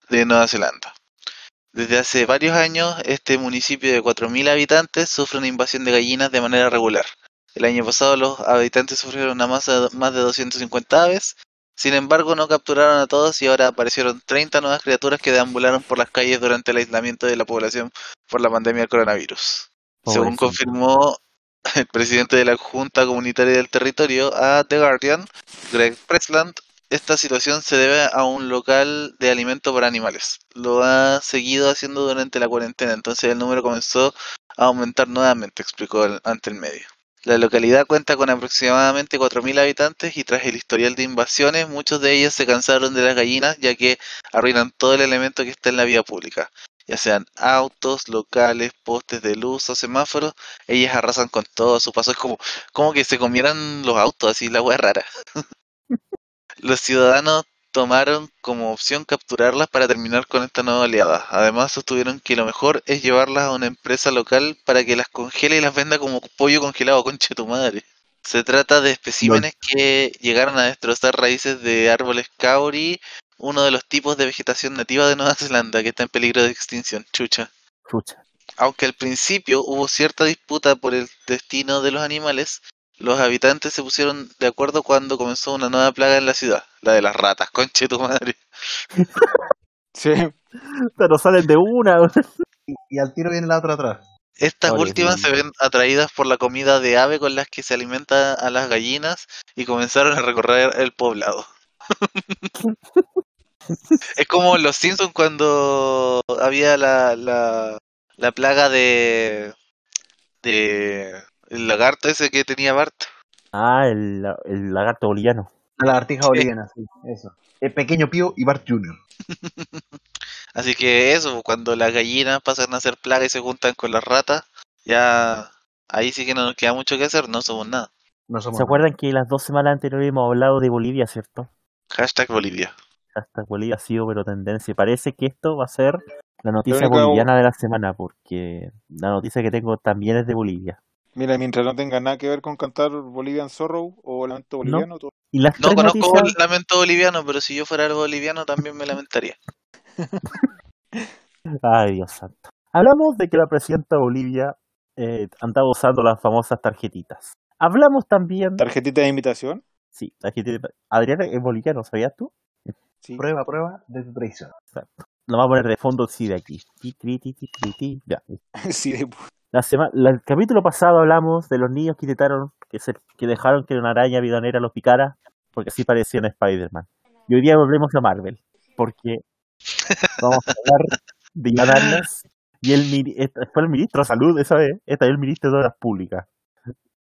B: de Nueva Zelanda. Desde hace varios años, este municipio de 4.000 habitantes sufre una invasión de gallinas de manera regular. El año pasado los habitantes sufrieron una masa de más de 250 aves, sin embargo no capturaron a todos y ahora aparecieron 30 nuevas criaturas que deambularon por las calles durante el aislamiento de la población por la pandemia del coronavirus. Según confirmó <laughs> el presidente de la Junta Comunitaria del Territorio a The Guardian, Greg Presland, esta situación se debe a un local de alimento para animales. Lo ha seguido haciendo durante la cuarentena, entonces el número comenzó a aumentar nuevamente, explicó ante el medio. La localidad cuenta con aproximadamente 4.000 habitantes y tras el historial de invasiones, muchos de ellos se cansaron de las gallinas ya que arruinan todo el elemento que está en la vía pública, ya sean autos, locales, postes de luz o semáforos, ellas arrasan con todo a su paso. Es como, como que se comieran los autos, así la wea rara. <laughs> Los ciudadanos tomaron como opción capturarlas para terminar con esta nueva oleada. Además, sostuvieron que lo mejor es llevarlas a una empresa local para que las congele y las venda como pollo congelado, <laughs> conche tu madre. Se trata de especímenes que llegaron a destrozar raíces de árboles kauri, uno de los tipos de vegetación nativa de Nueva Zelanda que está en peligro de extinción. Chucha.
A: Chucha.
B: Aunque al principio hubo cierta disputa por el destino de los animales, los habitantes se pusieron de acuerdo cuando comenzó una nueva plaga en la ciudad, la de las ratas, conche tu madre. <laughs>
C: Sí.
A: Pero salen de una.
D: Y, y al tiro viene la otra atrás.
B: Estas últimas se ven atraídas por la comida de ave con las que se alimenta a las gallinas y comenzaron a recorrer el poblado. <laughs> es como los Simpsons cuando había la, la, la plaga de, de el lagarto ese que tenía Bart.
A: Ah, el, el lagarto boliviano.
D: La lagartija boliviana, sí, eso. El pequeño Pío y Bart Jr. <laughs>
B: Así que eso, cuando las gallinas pasan a ser plaga y se juntan con las ratas, ya ahí sí que no nos queda mucho que hacer, no somos nada.
D: No somos
A: ¿Se acuerdan que las dos semanas anteriores hemos hablado de Bolivia, cierto?
B: Hashtag Bolivia.
A: Hasta Bolivia ha sido pero tendencia. Parece que esto va a ser la noticia boliviana de la semana, porque la noticia que tengo también es de Bolivia.
C: Mira, mientras no tenga nada que ver con cantar Bolivian Sorrow o Lamento Boliviano, todo-
A: Y las
B: No conozco
A: noticias,
B: el lamento boliviano, pero si yo fuera boliviano también me lamentaría. <laughs>
A: Ay, Dios santo. Hablamos de que la presidenta de Bolivia eh, andaba usando las famosas tarjetitas. Hablamos también...
C: tarjetita de invitación.
A: Sí, tarjetita. Adrián es boliviano, ¿sabías tú?
C: Sí.
D: Prueba, prueba de tu traición.
A: Lo vamos a poner de fondo, <laughs> sí, de aquí. Ya.
C: sí, de-
A: La sema- la- el capítulo pasado hablamos de los niños que intentaron, que, se, que dejaron que una araña bidonera los picara, porque así parecían a Spider-Man. Y hoy día volvemos a Marvel, porque <laughs> vamos a hablar de Iván y el, este fue el ministro de Salud esa vez, esta es el ministro de Obras Públicas.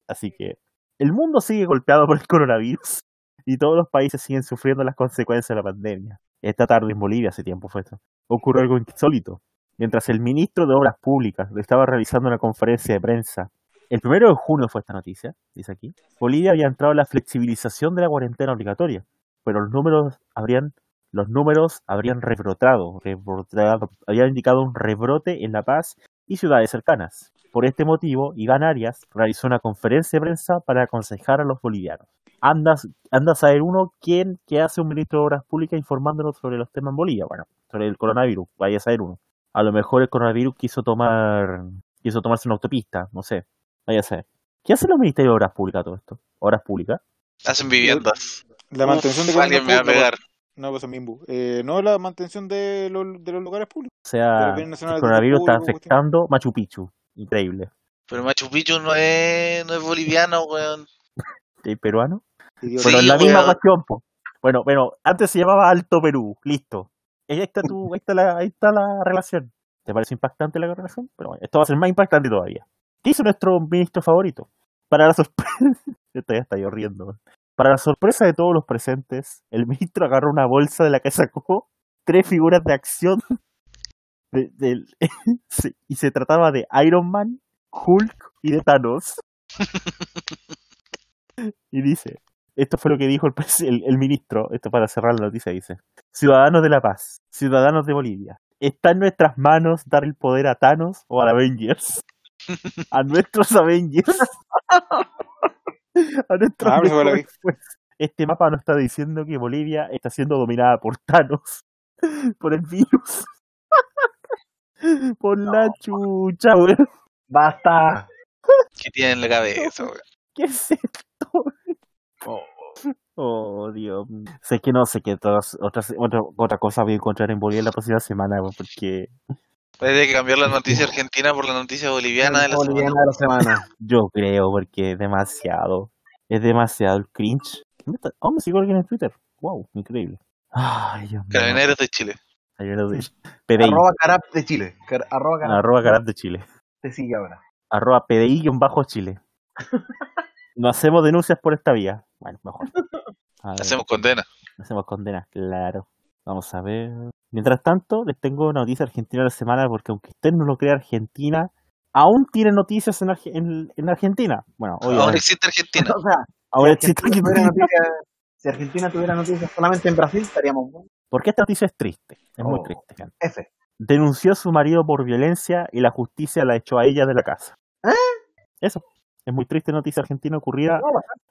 A: Así que el mundo sigue golpeado por el coronavirus y todos los países siguen sufriendo las consecuencias de la pandemia. Esta tarde en Bolivia, hace tiempo fue esto, ocurrió algo insólito. Mientras el ministro de Obras Públicas estaba realizando una conferencia de prensa, el primero de junio fue esta noticia, dice aquí, Bolivia había entrado en la flexibilización de la cuarentena obligatoria, pero los números habrían, los números habrían rebrotado, habían indicado un rebrote en La Paz y ciudades cercanas. Por este motivo, Iván Arias realizó una conferencia de prensa para aconsejar a los bolivianos. Anda, anda a saber uno quién qué hace un ministro de Obras Públicas informándonos sobre los temas en Bolivia. Bueno, sobre el coronavirus, vaya a saber uno. A lo mejor el coronavirus quiso tomar quiso tomarse una autopista, no sé. Vaya a saber. ¿Qué hacen los ministerios de Obras Públicas todo esto? ¿Obras Públicas?
B: Hacen viviendas.
C: La mantención de
B: Uf, alguien me va a pegar.
C: No, pues Mimbu. Eh, no, la mantención de los, de los lugares públicos.
A: O sea, el
C: de
A: coronavirus está afectando Machu Picchu. Increíble.
B: Pero Machu Picchu no es, no es boliviano, weón.
A: ¿El peruano? Bueno,
B: Sí,
A: la misma
B: weón.
A: cuestión, po. Bueno, bueno, antes se llamaba Alto Perú, listo. Ahí está tu, ahí está la, ahí está la relación. ¿Te parece impactante la relación? Pero bueno, esto va a ser más impactante todavía. ¿Qué hizo nuestro ministro favorito? Para la sorpresa. Esto ya está yo riendo. Para la sorpresa de todos los presentes, el ministro agarró una bolsa de la que sacó tres figuras de acción. <laughs> de- <laughs> y se trataba de Iron Man, Hulk y de Thanos. <laughs> y dice, esto fue lo que dijo el, pres- el, el ministro, esto para cerrar la noticia, dice, ciudadanos de la paz, ciudadanos de Bolivia, está en nuestras manos dar el poder a Thanos o a Avengers. A nuestros Avengers. <laughs> a nuestros
C: Ah,
A: fuerzas. Este mapa nos está diciendo que Bolivia está siendo dominada por Thanos, <laughs> por el virus. <laughs> Por la chucha, weón.
D: ¡Basta!
B: ¿Qué tiene en la cabeza, weón?
A: ¿Qué es esto? Oh, Dios. Sé que no sé qué otras, otras, otra, otra cosa voy a encontrar en Bolivia la próxima semana, porque
B: Hay que cambiar la noticia argentina por la noticia boliviana de la
D: Boliviana
B: semana.
D: de la semana.
A: yo creo, porque es demasiado. Es demasiado el cringe. Oh, me sigo alguien en Twitter. Wow, increíble. Ay, Dios.
B: Carabineros de Chile.
A: PDI.
D: Arroba carap de Chile. Car- arroba carap
A: Arroba Carap de Chile.
D: te sigue ahora.
A: Arroba PDI-Chile. <laughs> No hacemos denuncias por esta vía. Bueno, mejor. <laughs>
B: Hacemos condena.
A: hacemos condenas, claro. Vamos a ver. Mientras tanto, les tengo una noticia argentina de la semana, porque aunque usted no lo crea, Argentina aún tiene noticias en, Arge- en, en Argentina. Bueno,
B: Ahora
A: obviamente.
B: existe Argentina. <laughs>
D: O sea,
A: Ahora
D: si
A: existe
D: Argentina tuviera
A: Argentina.
D: noticias- si Argentina tuviera noticias solamente en Brasil, estaríamos.
A: Porque esta noticia es triste. Es muy
D: Oh.
A: triste, gente.
D: F.
A: Denunció a su marido por violencia y la justicia la echó a ella de la casa.
D: ¿Eh?
A: Eso. Es muy triste noticia argentina ocurrida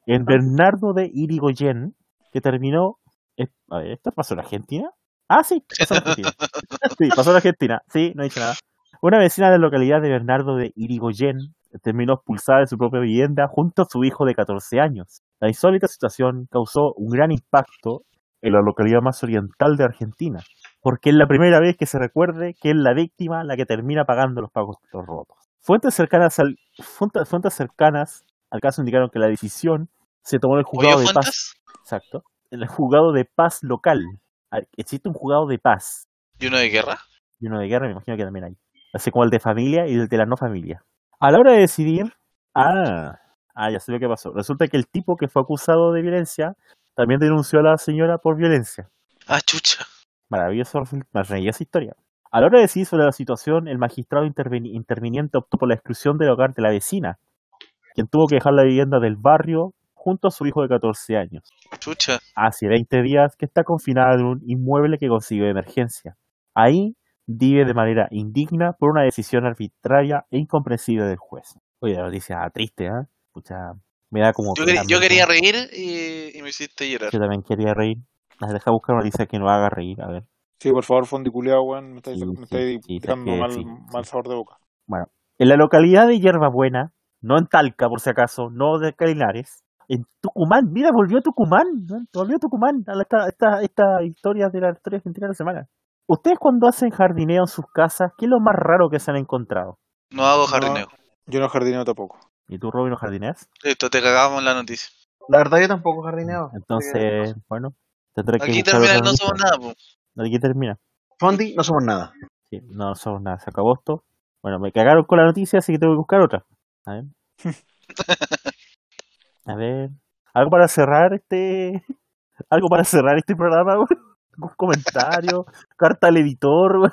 A: en Bernardo de Irigoyen, que terminó. eh, a ver, ¿esto pasó en Argentina? Ah, sí, pasó en Argentina. <laughs> Sí, pasó en Argentina. Sí, no he dicho nada. Una vecina de la localidad de Bernardo de Irigoyen terminó expulsada de su propia vivienda junto a su hijo de 14 años. La insólita situación causó un gran impacto en la localidad más oriental de Argentina, porque es la primera vez que se recuerde que es la víctima la que termina pagando los pagos rotos. Fuentes cercanas al, fuentes, fuentes cercanas al caso indicaron que la decisión se tomó en el juzgado
B: ¿Oye,
A: de paz. Exacto. En el juzgado de paz local. A ver, Existe un juzgado de paz
B: ¿Y uno de guerra?
A: y uno de guerra, me imagino que también hay. Así como el de familia y el de la no familia. A la hora de decidir, ah, ah, ya sé lo que pasó. Resulta que el tipo que fue acusado de violencia también denunció a la señora por violencia.
B: Ah, chucha.
A: Maravilloso, maravillosa historia. A la hora de decidir sobre la situación, el magistrado interviniente optó por la exclusión del hogar de la vecina, quien tuvo que dejar la vivienda del barrio junto a su hijo de 14 años.
B: Chucha.
A: Hace 20 días que está confinada en un inmueble que consiguió de emergencia. Ahí vive de manera indigna por una decisión arbitraria e incomprensible del juez. Oye, la noticia triste, ¿eh? Pucha, me da como...
B: Yo, yo
A: ¿no?
B: quería reír y, y me hiciste llorar.
A: Yo también quería reír. Deja buscar una noticia que nos haga reír, a ver.
C: Sí, por favor, fondiculeado, weón. Me estáis,
A: Sí,
C: me
A: sí,
C: estáis
A: sí,
C: dando mal,
A: sí,
C: mal sabor de boca.
A: En la localidad de Hierbabuena, no en Talca por si acaso, no de Calinares, en Tucumán, mira, volvió Tucumán, ¿no? volvió Tucumán a esta, esta, esta historia de la historia argentina de la semana. Ustedes cuando hacen jardineo en sus casas, ¿qué es lo más raro que se han encontrado?
B: No hago jardineo.
C: Yo no jardineo tampoco.
A: ¿Y tú, Robin, no jardineas?
B: Listo, te cagamos en la noticia.
D: La verdad, yo tampoco jardineo.
A: Entonces, bueno, tendré que
B: Aquí
A: buscar
B: termina el
A: otra
B: no somos nada, po.
A: Aquí termina.
D: Fondi, no somos nada.
A: Sí, no somos nada, se acabó esto. Bueno, me cagaron con la noticia, así que tengo que buscar otra. A ver. <laughs> A ver. Algo para cerrar este. Algo para cerrar este programa, weón. Un comentario, <laughs> carta al editor, weón.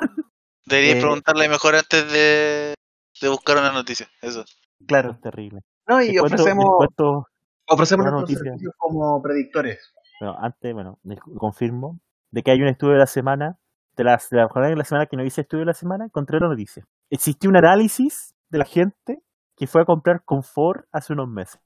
B: Deberías
A: Eh,
B: preguntarle mejor antes de, de buscar una noticia. Eso.
D: Claro.
A: Es terrible.
D: No, y
A: cuento-
D: ofrecemos,
A: cuento-
D: ofrecemos nuestros servicios como predictores.
A: bueno, antes, bueno, confirmo de que hay un estudio de la semana, de la, de la jornada de la semana que no dice estudio de la semana, encontré la noticia. Existió un análisis de la gente que fue a comprar confort hace unos meses.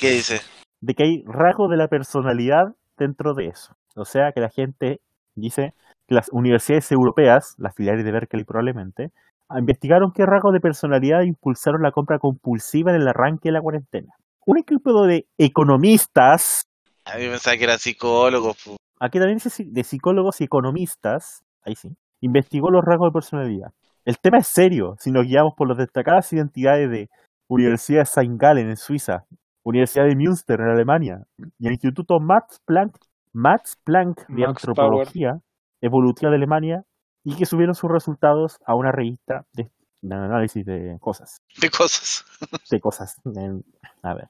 B: ¿Qué dice?
A: de que hay rasgos de la personalidad dentro de eso. O sea, que la gente dice que las universidades europeas, las filiales de Berkeley probablemente, investigaron qué rasgos de personalidad impulsaron la compra compulsiva en el arranque de la cuarentena. Un equipo de economistas,
B: A mí pensaba que era psicólogo. po.
A: Aquí también dice de psicólogos y economistas, ahí sí, investigó los rasgos de personalidad. El tema es serio si nos guiamos por las destacadas identidades de Universidad de St. Gallen en Suiza, Universidad de Münster en Alemania y el Instituto Max Planck, Max Planck de
C: Max
A: Antropología Evolutiva de Alemania y que subieron sus resultados a una revista de, de análisis de cosas
B: De cosas.
A: de cosas. a ver.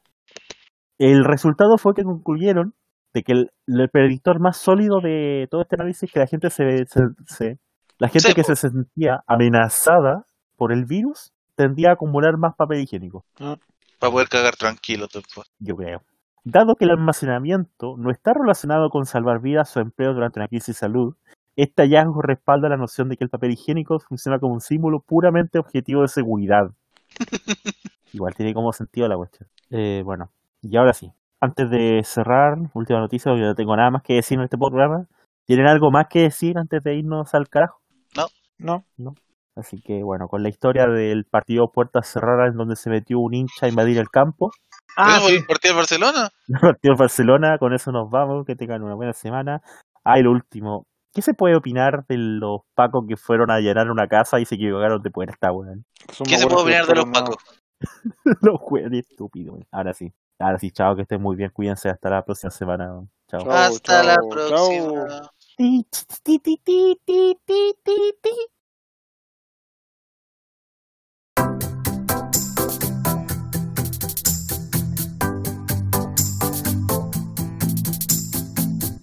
A: El resultado fue que concluyeron de que el, el predictor más sólido de todo este análisis es que la gente se, se- se- la gente
B: Sí,
A: que se sentía amenazada por el virus tendía a acumular más papel higiénico,
B: Para poder cagar tranquilo después.
A: yo creo. Dado que el almacenamiento no está relacionado con salvar vidas o empleo durante una crisis de salud, este hallazgo respalda la noción de que el papel higiénico funciona como un símbolo puramente objetivo de seguridad. <laughs> Igual tiene como sentido la cuestión. Eh, bueno, y ahora sí. Antes de cerrar, última noticia, yo no tengo nada más que decir en este programa. ¿Tienen algo más que decir antes de irnos al carajo?
C: No,
A: Así que bueno, con la historia del partido Puertas Cerradas en donde se metió un hincha a invadir el campo,
D: Ah,
B: ¿Vemos
D: sí.
B: el partido de Barcelona? <laughs>
A: el partido de Barcelona, con eso nos vamos, que tengan una buena semana. Ah, y lo último, ¿qué se puede opinar de los pacos que fueron a llenar una casa y se equivocaron de puerta, weón?
B: ¿Qué se puede opinar de los pacos? <laughs>
A: los weones estúpidos, weón. Ahora sí, Ahora sí, chao, que estén muy bien, cuídense, hasta la próxima semana. Chao.
C: chao
B: hasta la próxima.
A: Chao.